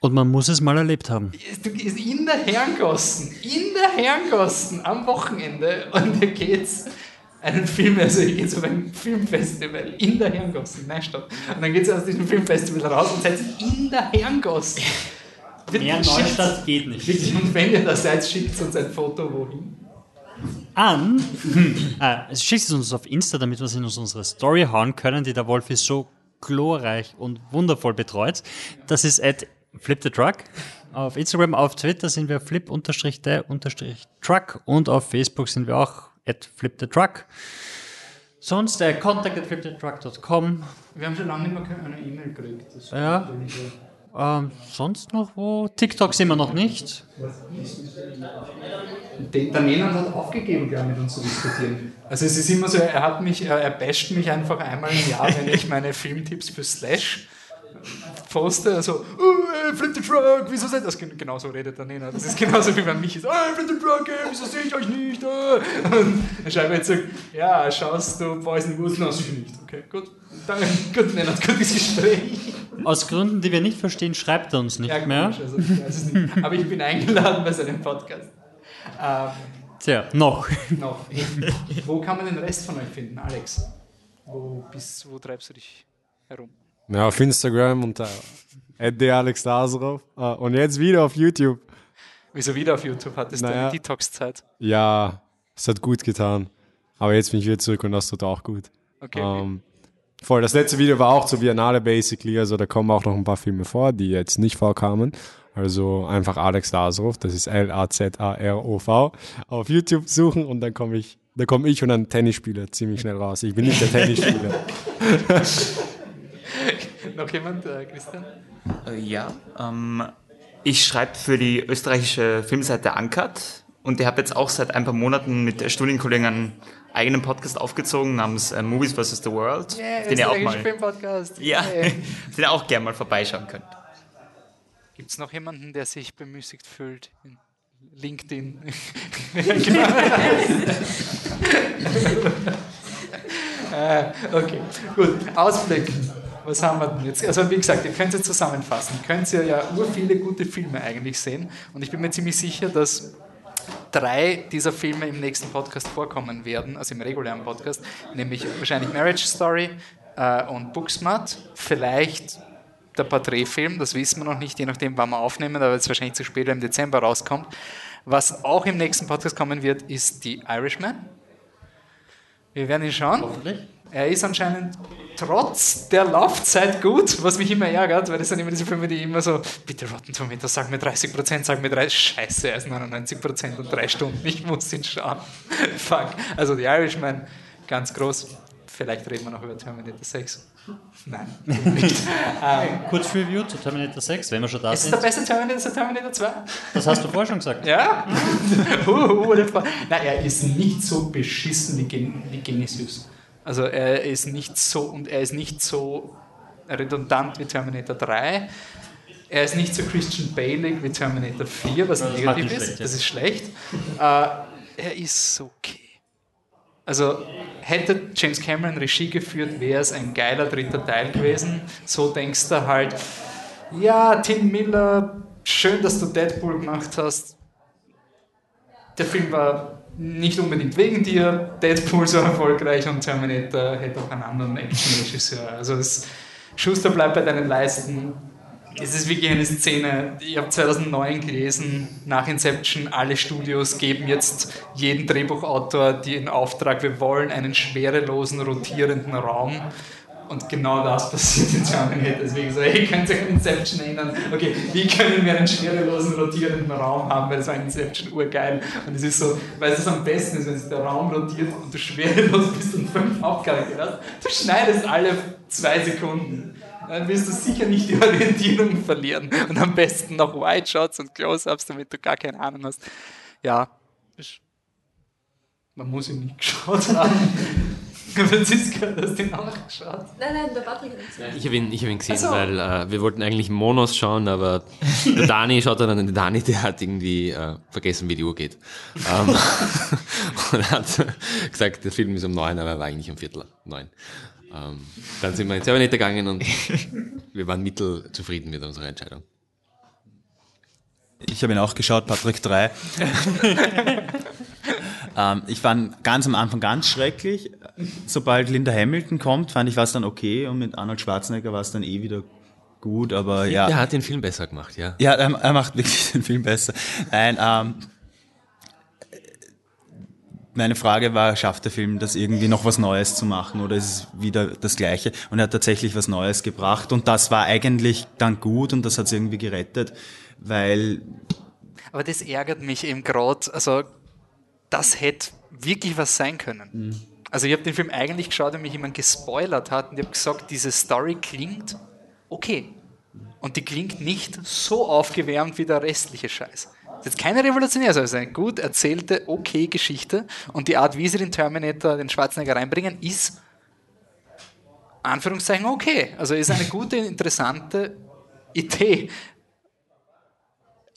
Und man muss es mal erlebt haben. In der Herrengassen, in der Herrengassen am Wochenende. Und hier geht's einen Film, also ich gehe zu einem Filmfestival in der Herrengasse in Neustadt. Und dann geht es aus diesem Filmfestival raus und seid in der Herrengasse. Mehr Neustadt geht nicht. Und wenn ihr da seid, schickt uns ein Foto wohin. An, äh, schickt es uns auf Insta, damit wir es in unsere Story hauen können, die der Wolf ist so glorreich und wundervoll betreut. Das ist at Flip the Truck. Auf Instagram, auf Twitter sind wir flip-the-truck und auf Facebook sind wir auch at Flip the Truck. Sonst äh, contact at flipthetruck.com. Wir haben schon lange nicht mehr eine E-Mail gekriegt. Ja. Ähm, sonst noch wo? TikTok sind wir noch nicht. Der Neland hat aufgegeben, glaube ich, mit uns zu diskutieren. Also es ist immer so, er hat mich, er basht mich einfach einmal im Jahr, wenn ich meine Filmtipps für Slash poste, also, oh, ey, Flip the Truck, wieso seid ihr das? Gen- Genauso redet der Nenad. Das ist genauso wie bei mich ist, oh, Flip the Truck, ey, wieso sehe ich euch nicht? äh?" Und dann schreibe jetzt so, ja, schaust du the Woods? Nein, sicher nicht. Okay, gut. Danke, gut, Nenad, gutes Gespräch. Aus Gründen, die wir nicht verstehen, schreibt er uns nicht Ja, mehr. also, nicht. Aber ich bin eingeladen bei seinem Podcast. Ähm, Tja, noch. noch. Wo kann man den Rest von euch finden, Alex? Wo, bist, wo treibst du dich herum? Ja, auf Instagram unter Alex Lazarov. Äh, Und jetzt wieder auf YouTube. Wieso wieder auf YouTube? Hattest du Naja. eine Detox-Zeit? Ja, es hat gut getan. Aber jetzt bin ich wieder zurück und das tut auch gut. Okay. Ähm, voll, das letzte Video war auch zur Biennale basically, also da kommen auch noch ein paar Filme vor, die jetzt nicht vorkamen. Also einfach Alex Lazarov, das ist L-A-Z-A-R-O-V, auf YouTube suchen und dann komme ich, da komme ich und ein Tennisspieler ziemlich schnell raus. Ich bin nicht der Tennisspieler. Noch jemand, äh, Christian? Äh, Ja, ähm, ich schreibe für die österreichische Filmseite Ankert und ich habe jetzt auch seit ein paar Monaten mit der Studienkollegen einen eigenen Podcast aufgezogen namens äh, Movies vs. The World, Yeah, den ihr auch mal, Filmpodcast. ja, Yeah. den ihr auch gerne mal vorbeischauen könnt. Gibt es noch jemanden, der sich bemüßigt fühlt? in LinkedIn. äh, okay, gut. Ausblick. Was haben wir denn jetzt? Also wie gesagt, ihr könnt es zusammenfassen. Ihr könnt ja, ja ur viele gute Filme eigentlich sehen. Und ich bin mir ziemlich sicher, dass drei dieser Filme im nächsten Podcast vorkommen werden, also im regulären Podcast, nämlich wahrscheinlich Marriage Story äh, und Booksmart, vielleicht der Porträtfilm, das wissen wir noch nicht, je nachdem, wann wir aufnehmen, aber jetzt wahrscheinlich zu spät, im Dezember rauskommt. Was auch im nächsten Podcast kommen wird, ist The Irishman. Wir werden ihn schauen. Er ist anscheinend trotz der Laufzeit gut, was mich immer ärgert, weil das sind immer diese Filme, die immer so, bitte Rotten Tomatoes, sag mir 30%, sag mir 30%, scheiße, er ist 99% und drei Stunden, ich muss ihn schauen. Fuck. Also The Irishman, ganz groß. Vielleicht reden wir noch über Terminator 6. Nein, ähm, Kurz Review zu Terminator 6, wenn wir schon da ist es der sind. beste Terminator, ist der Terminator 2? Das hast du vorher schon gesagt. Ja? uh, uh, der Nein, er ist nicht so beschissen wie, Gen wie Genesis. Also er ist nicht so und er ist nicht so redundant wie Terminator 3. Er ist nicht so Christian Bale wie Terminator 4, was Das negativ ist. schlecht. Das ist schlecht. Äh, er ist okay. Also hätte James Cameron Regie geführt, wäre es ein geiler dritter Teil gewesen. So denkst du halt, ja, Tim Miller, schön, dass du Deadpool gemacht hast. Der Film war nicht unbedingt wegen dir, Deadpool so erfolgreich und Terminator hätte auch einen anderen Action-Regisseur. Also es, Schuster bleibt bei deinen Leisten. Es ist wirklich eine Szene, ich habe 2009 gelesen, nach Inception, alle Studios geben jetzt jedem Drehbuchautor den Auftrag, wir wollen einen schwerelosen, rotierenden Raum Und genau das passiert in Terminator. Deswegen so, hey, könnt ihr euch an Inception erinnern? Okay, wie können wir einen schwerelosen, rotierenden Raum haben? Weil das war in Inception urgeil. Und es ist so, weil es am besten ist, wenn sich der Raum rotiert und du schwerelos bist und fünf Hauptcharaktere hast. Du schneidest alle zwei Sekunden. Dann wirst du sicher nicht die Orientierung verlieren. Und am besten noch Wide Shots und Close-Ups, damit du gar keine Ahnung hast. Ja, man muss ihn nicht geschaut haben. Franziska, hast du ihn auch geschaut? Nein, nein, der Patrick hat Ja, ich habe ihn, ich hab ihn gesehen, so. weil äh, wir wollten eigentlich Monos schauen, aber der Dani schaut dann, der Dani, der hat irgendwie äh, vergessen, wie die Uhr geht. Ähm, und hat gesagt, der Film ist um neun, aber er war eigentlich um Viertel neun. Ähm, dann sind wir ins Terminator gegangen und wir waren mittelzufrieden mit unserer Entscheidung. Ich habe ihn auch geschaut, Patrick 3. ähm, ich fand ganz am Anfang ganz schrecklich. Sobald Linda Hamilton kommt, fand ich was dann okay und mit Arnold Schwarzenegger war es dann eh wieder gut, aber ja. Der hat den Film besser gemacht, ja. Ja, er, er macht wirklich den Film besser. Nein, ähm, meine Frage war, schafft der Film das irgendwie noch was Neues zu machen oder ist es wieder das Gleiche? Und er hat tatsächlich was Neues gebracht und das war eigentlich dann gut und das hat es irgendwie gerettet, weil Aber das ärgert mich eben gerade. Also, das hätte wirklich was sein können. Also, ich habe den Film eigentlich geschaut, wenn mich jemand gespoilert hat und ich habe gesagt, diese Story klingt okay. Und die klingt nicht so aufgewärmt wie der restliche Scheiß. Das ist jetzt keine revolutionär, sondern eine gut erzählte, okay Geschichte. Und die Art, wie sie den Terminator, den Schwarzenegger reinbringen, ist Anführungszeichen okay. Also ist eine gute, interessante Idee.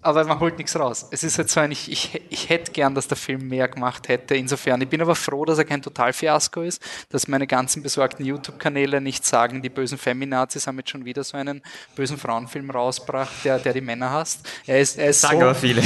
Aber man holt nichts raus. Es ist halt so ein, ich, ich, ich hätte gern, dass der Film mehr gemacht hätte. Insofern, ich bin aber froh, dass er kein Totalfiasko ist, dass meine ganzen besorgten YouTube-Kanäle nicht sagen, die bösen Feminazis haben jetzt schon wieder so einen bösen Frauenfilm rausgebracht, der, der die Männer hasst. Er ist, er ist Sagen so, aber viele.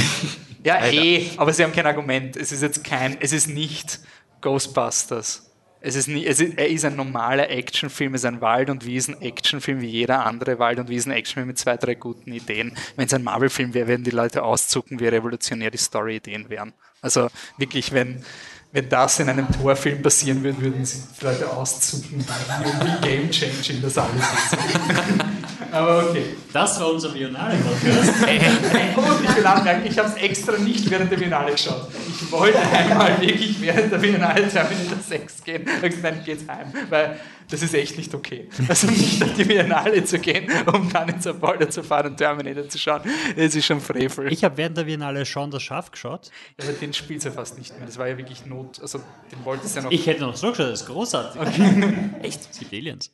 ja, eh, aber sie haben kein Argument. Es ist jetzt kein, es ist nicht Ghostbusters. Es ist nie, es ist, er ist ein normaler Actionfilm, es ist ein Wald- und Wiesen-Actionfilm wie jeder andere Wald- und Wiesen-Actionfilm mit zwei, drei guten Ideen. Wenn es ein Marvel-Film wäre, würden die Leute auszucken, wie revolutionär die Story-Ideen wären. Also wirklich, wenn, wenn das in einem Torfilm passieren würde, würden sie die Leute auszucken, wie game-changing das alles ist. Aber okay. Das war unser Bionale-Podcast. Und ich will anmerken, ich habe es extra nicht während der Biennale geschaut. Ich wollte einmal wirklich während der Biennale Terminator 6 gehen. Ich habe gesagt, nein, geht's heim, weil das ist echt nicht okay. Also nicht auf die Biennale zu gehen, um dann in Zapolder zu fahren und Terminator zu schauen, das ist schon Frevel. Ich habe während der Biennale schon das Schaf geschaut. aber den spielt ja fast nicht mehr. Das war ja wirklich Not. Also den wollte es ja noch. Ich hätte noch so geschaut, das ist großartig. Echt? Es gibt Aliens.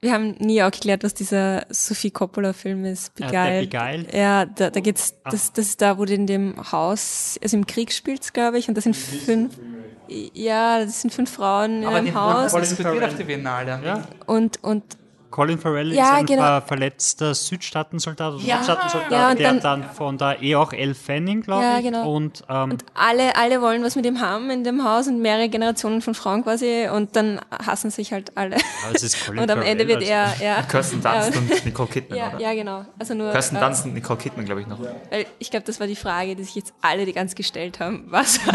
Wir haben nie aufgeklärt, was dieser Sophie Coppola-Film ist. Ah, Beguiled. der Beguiled? Ja, da, da geht's, das, das ist da, wo die in dem Haus, also im Krieg spielt, glaube ich, und das sind fünf, ja, das sind fünf Frauen in aber einem den Haus wollte diskutiert auf die Biennale. Ja. und, und Colin Farrell Ja, ist ein genau. ver verletzter Südstaatensoldat oder Ja. Nordstaatensoldat, Ja, und der dann- dann von der eh auch Elle Fanning, glaube Ja, ich. genau. Und, ähm, alle, alle wollen was mit ihm haben in dem Haus und mehrere Generationen von Frauen quasi und dann hassen sich halt alle. aber es ist Colin Und am Farrell, Ende wird also. er, ja. Kirsten Dunst und Nicole Kidman, ja, oder? ja, genau. Also nur, Kirsten äh, Dunst und Nicole Kidman, glaube ich, noch. weil ich glaube, das war die Frage, die sich jetzt alle die ganz gestellt haben. Was?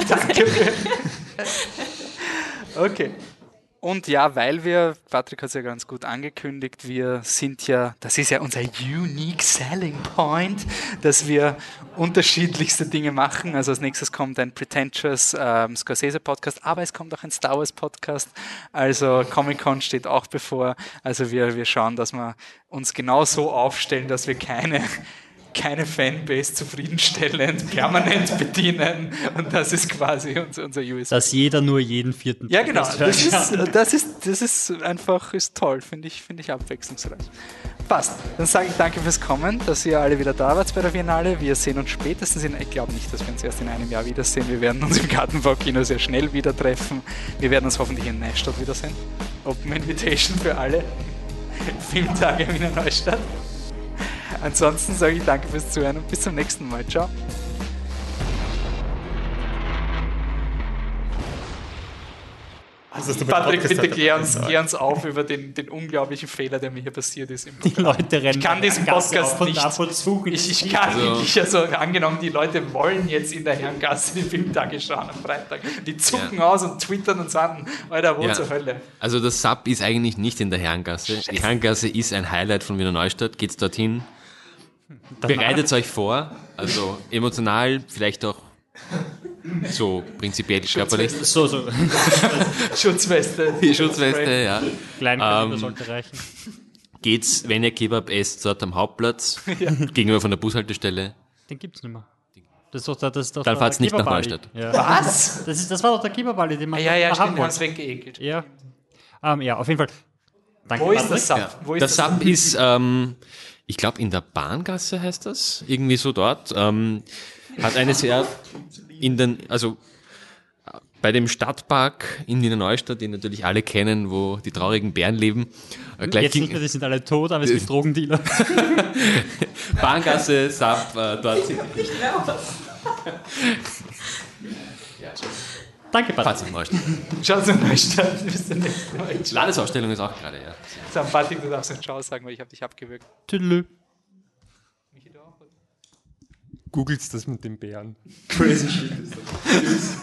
Okay. Und ja, weil wir, Patrick hat es ja ganz gut angekündigt, wir sind ja, das ist ja unser unique selling point, dass wir unterschiedlichste Dinge machen. Also als nächstes kommt ein Pretentious ähm, Scorsese Podcast, aber es kommt auch ein Star Wars Podcast. Also Comic Con steht auch bevor. Also wir, wir schauen, dass wir uns genau so aufstellen, dass wir keine keine Fanbase zufriedenstellend permanent bedienen und das ist quasi unser, unser USP. Dass jeder nur jeden vierten Ja, genau. Das ist, das ist, das ist einfach ist toll, finde ich, finde ich abwechslungsreich. Passt. Dann sage ich danke fürs Kommen, dass ihr alle wieder da wart bei der Biennale. Wir sehen uns spätestens in, ich glaube nicht, dass wir uns erst in einem Jahr wiedersehen. Wir werden uns im Gartenbaukino sehr schnell wieder treffen. Wir werden uns hoffentlich in Neustadt wiedersehen. Open Invitation für alle. Filmtage in Wiener Neustadt. Ansonsten sage ich danke fürs Zuhören und bis zum nächsten Mal. Ciao. Also, Patrick, bitte klär uns, klär uns auf über den, den unglaublichen Fehler, der mir hier passiert ist. Im Die Leute rennen ich kann diesen Podcast nicht. ab und Ich, ich kann Also- nicht. Also angenommen, die Leute wollen jetzt in der Herrengasse die Filmtage schauen am Freitag. Die zucken aus und twittern und sagen, Alter, wo Ja. zur Hölle? Also das Sub ist eigentlich nicht in der Herrengasse. Die Herrengasse ist ein Highlight von Wiener Neustadt. Geht's dorthin. Bereitet euch vor. Also emotional, vielleicht auch so prinzipiell körperlich. So, so. Schutzweste. Die Schutzweste, ja. Kleinkaliber Ähm, sollte reichen. Geht's, wenn ihr Kebab esst, dort am Hauptplatz, gegenüber von der Bushaltestelle. Den gibt's nicht mehr. Das ist doch, der- das ist doch Dann der fahrt's nicht nach Kebabali. Neustadt. Ja. Was? Das, ist, das war doch der Kibabali, den man Ah, ja, ja, haben wollte. weggeekelt. Ja. Ähm, ja, auf jeden Fall. Danke, Wo ist Patrick. das Sub? Ja. Wo ist das das Sub ist, ähm, ich glaube, in der Bahngasse heißt das. Irgendwie so dort. Ähm, hat eine sehr in den, also bei dem Stadtpark in Wiener Neustadt, den natürlich alle kennen, wo die traurigen Bären leben. Äh, gleich Jetzt nicht mehr, die sind alle tot, aber es gibt Drogendealer. Bahngasse, Sub, äh, dort sind Danke, Patrick. Fazit Neustadt. Schau zum Neustadt. Bis zum nächsten Mal. Landesausstellung ist auch gerade, ja. So, Patrick, du darfst nicht Ciao sagen, weil ich habe dich abgewürgt. Tüdelü. Googelt das mit den Bären. Crazy shit ist das. Tschüss.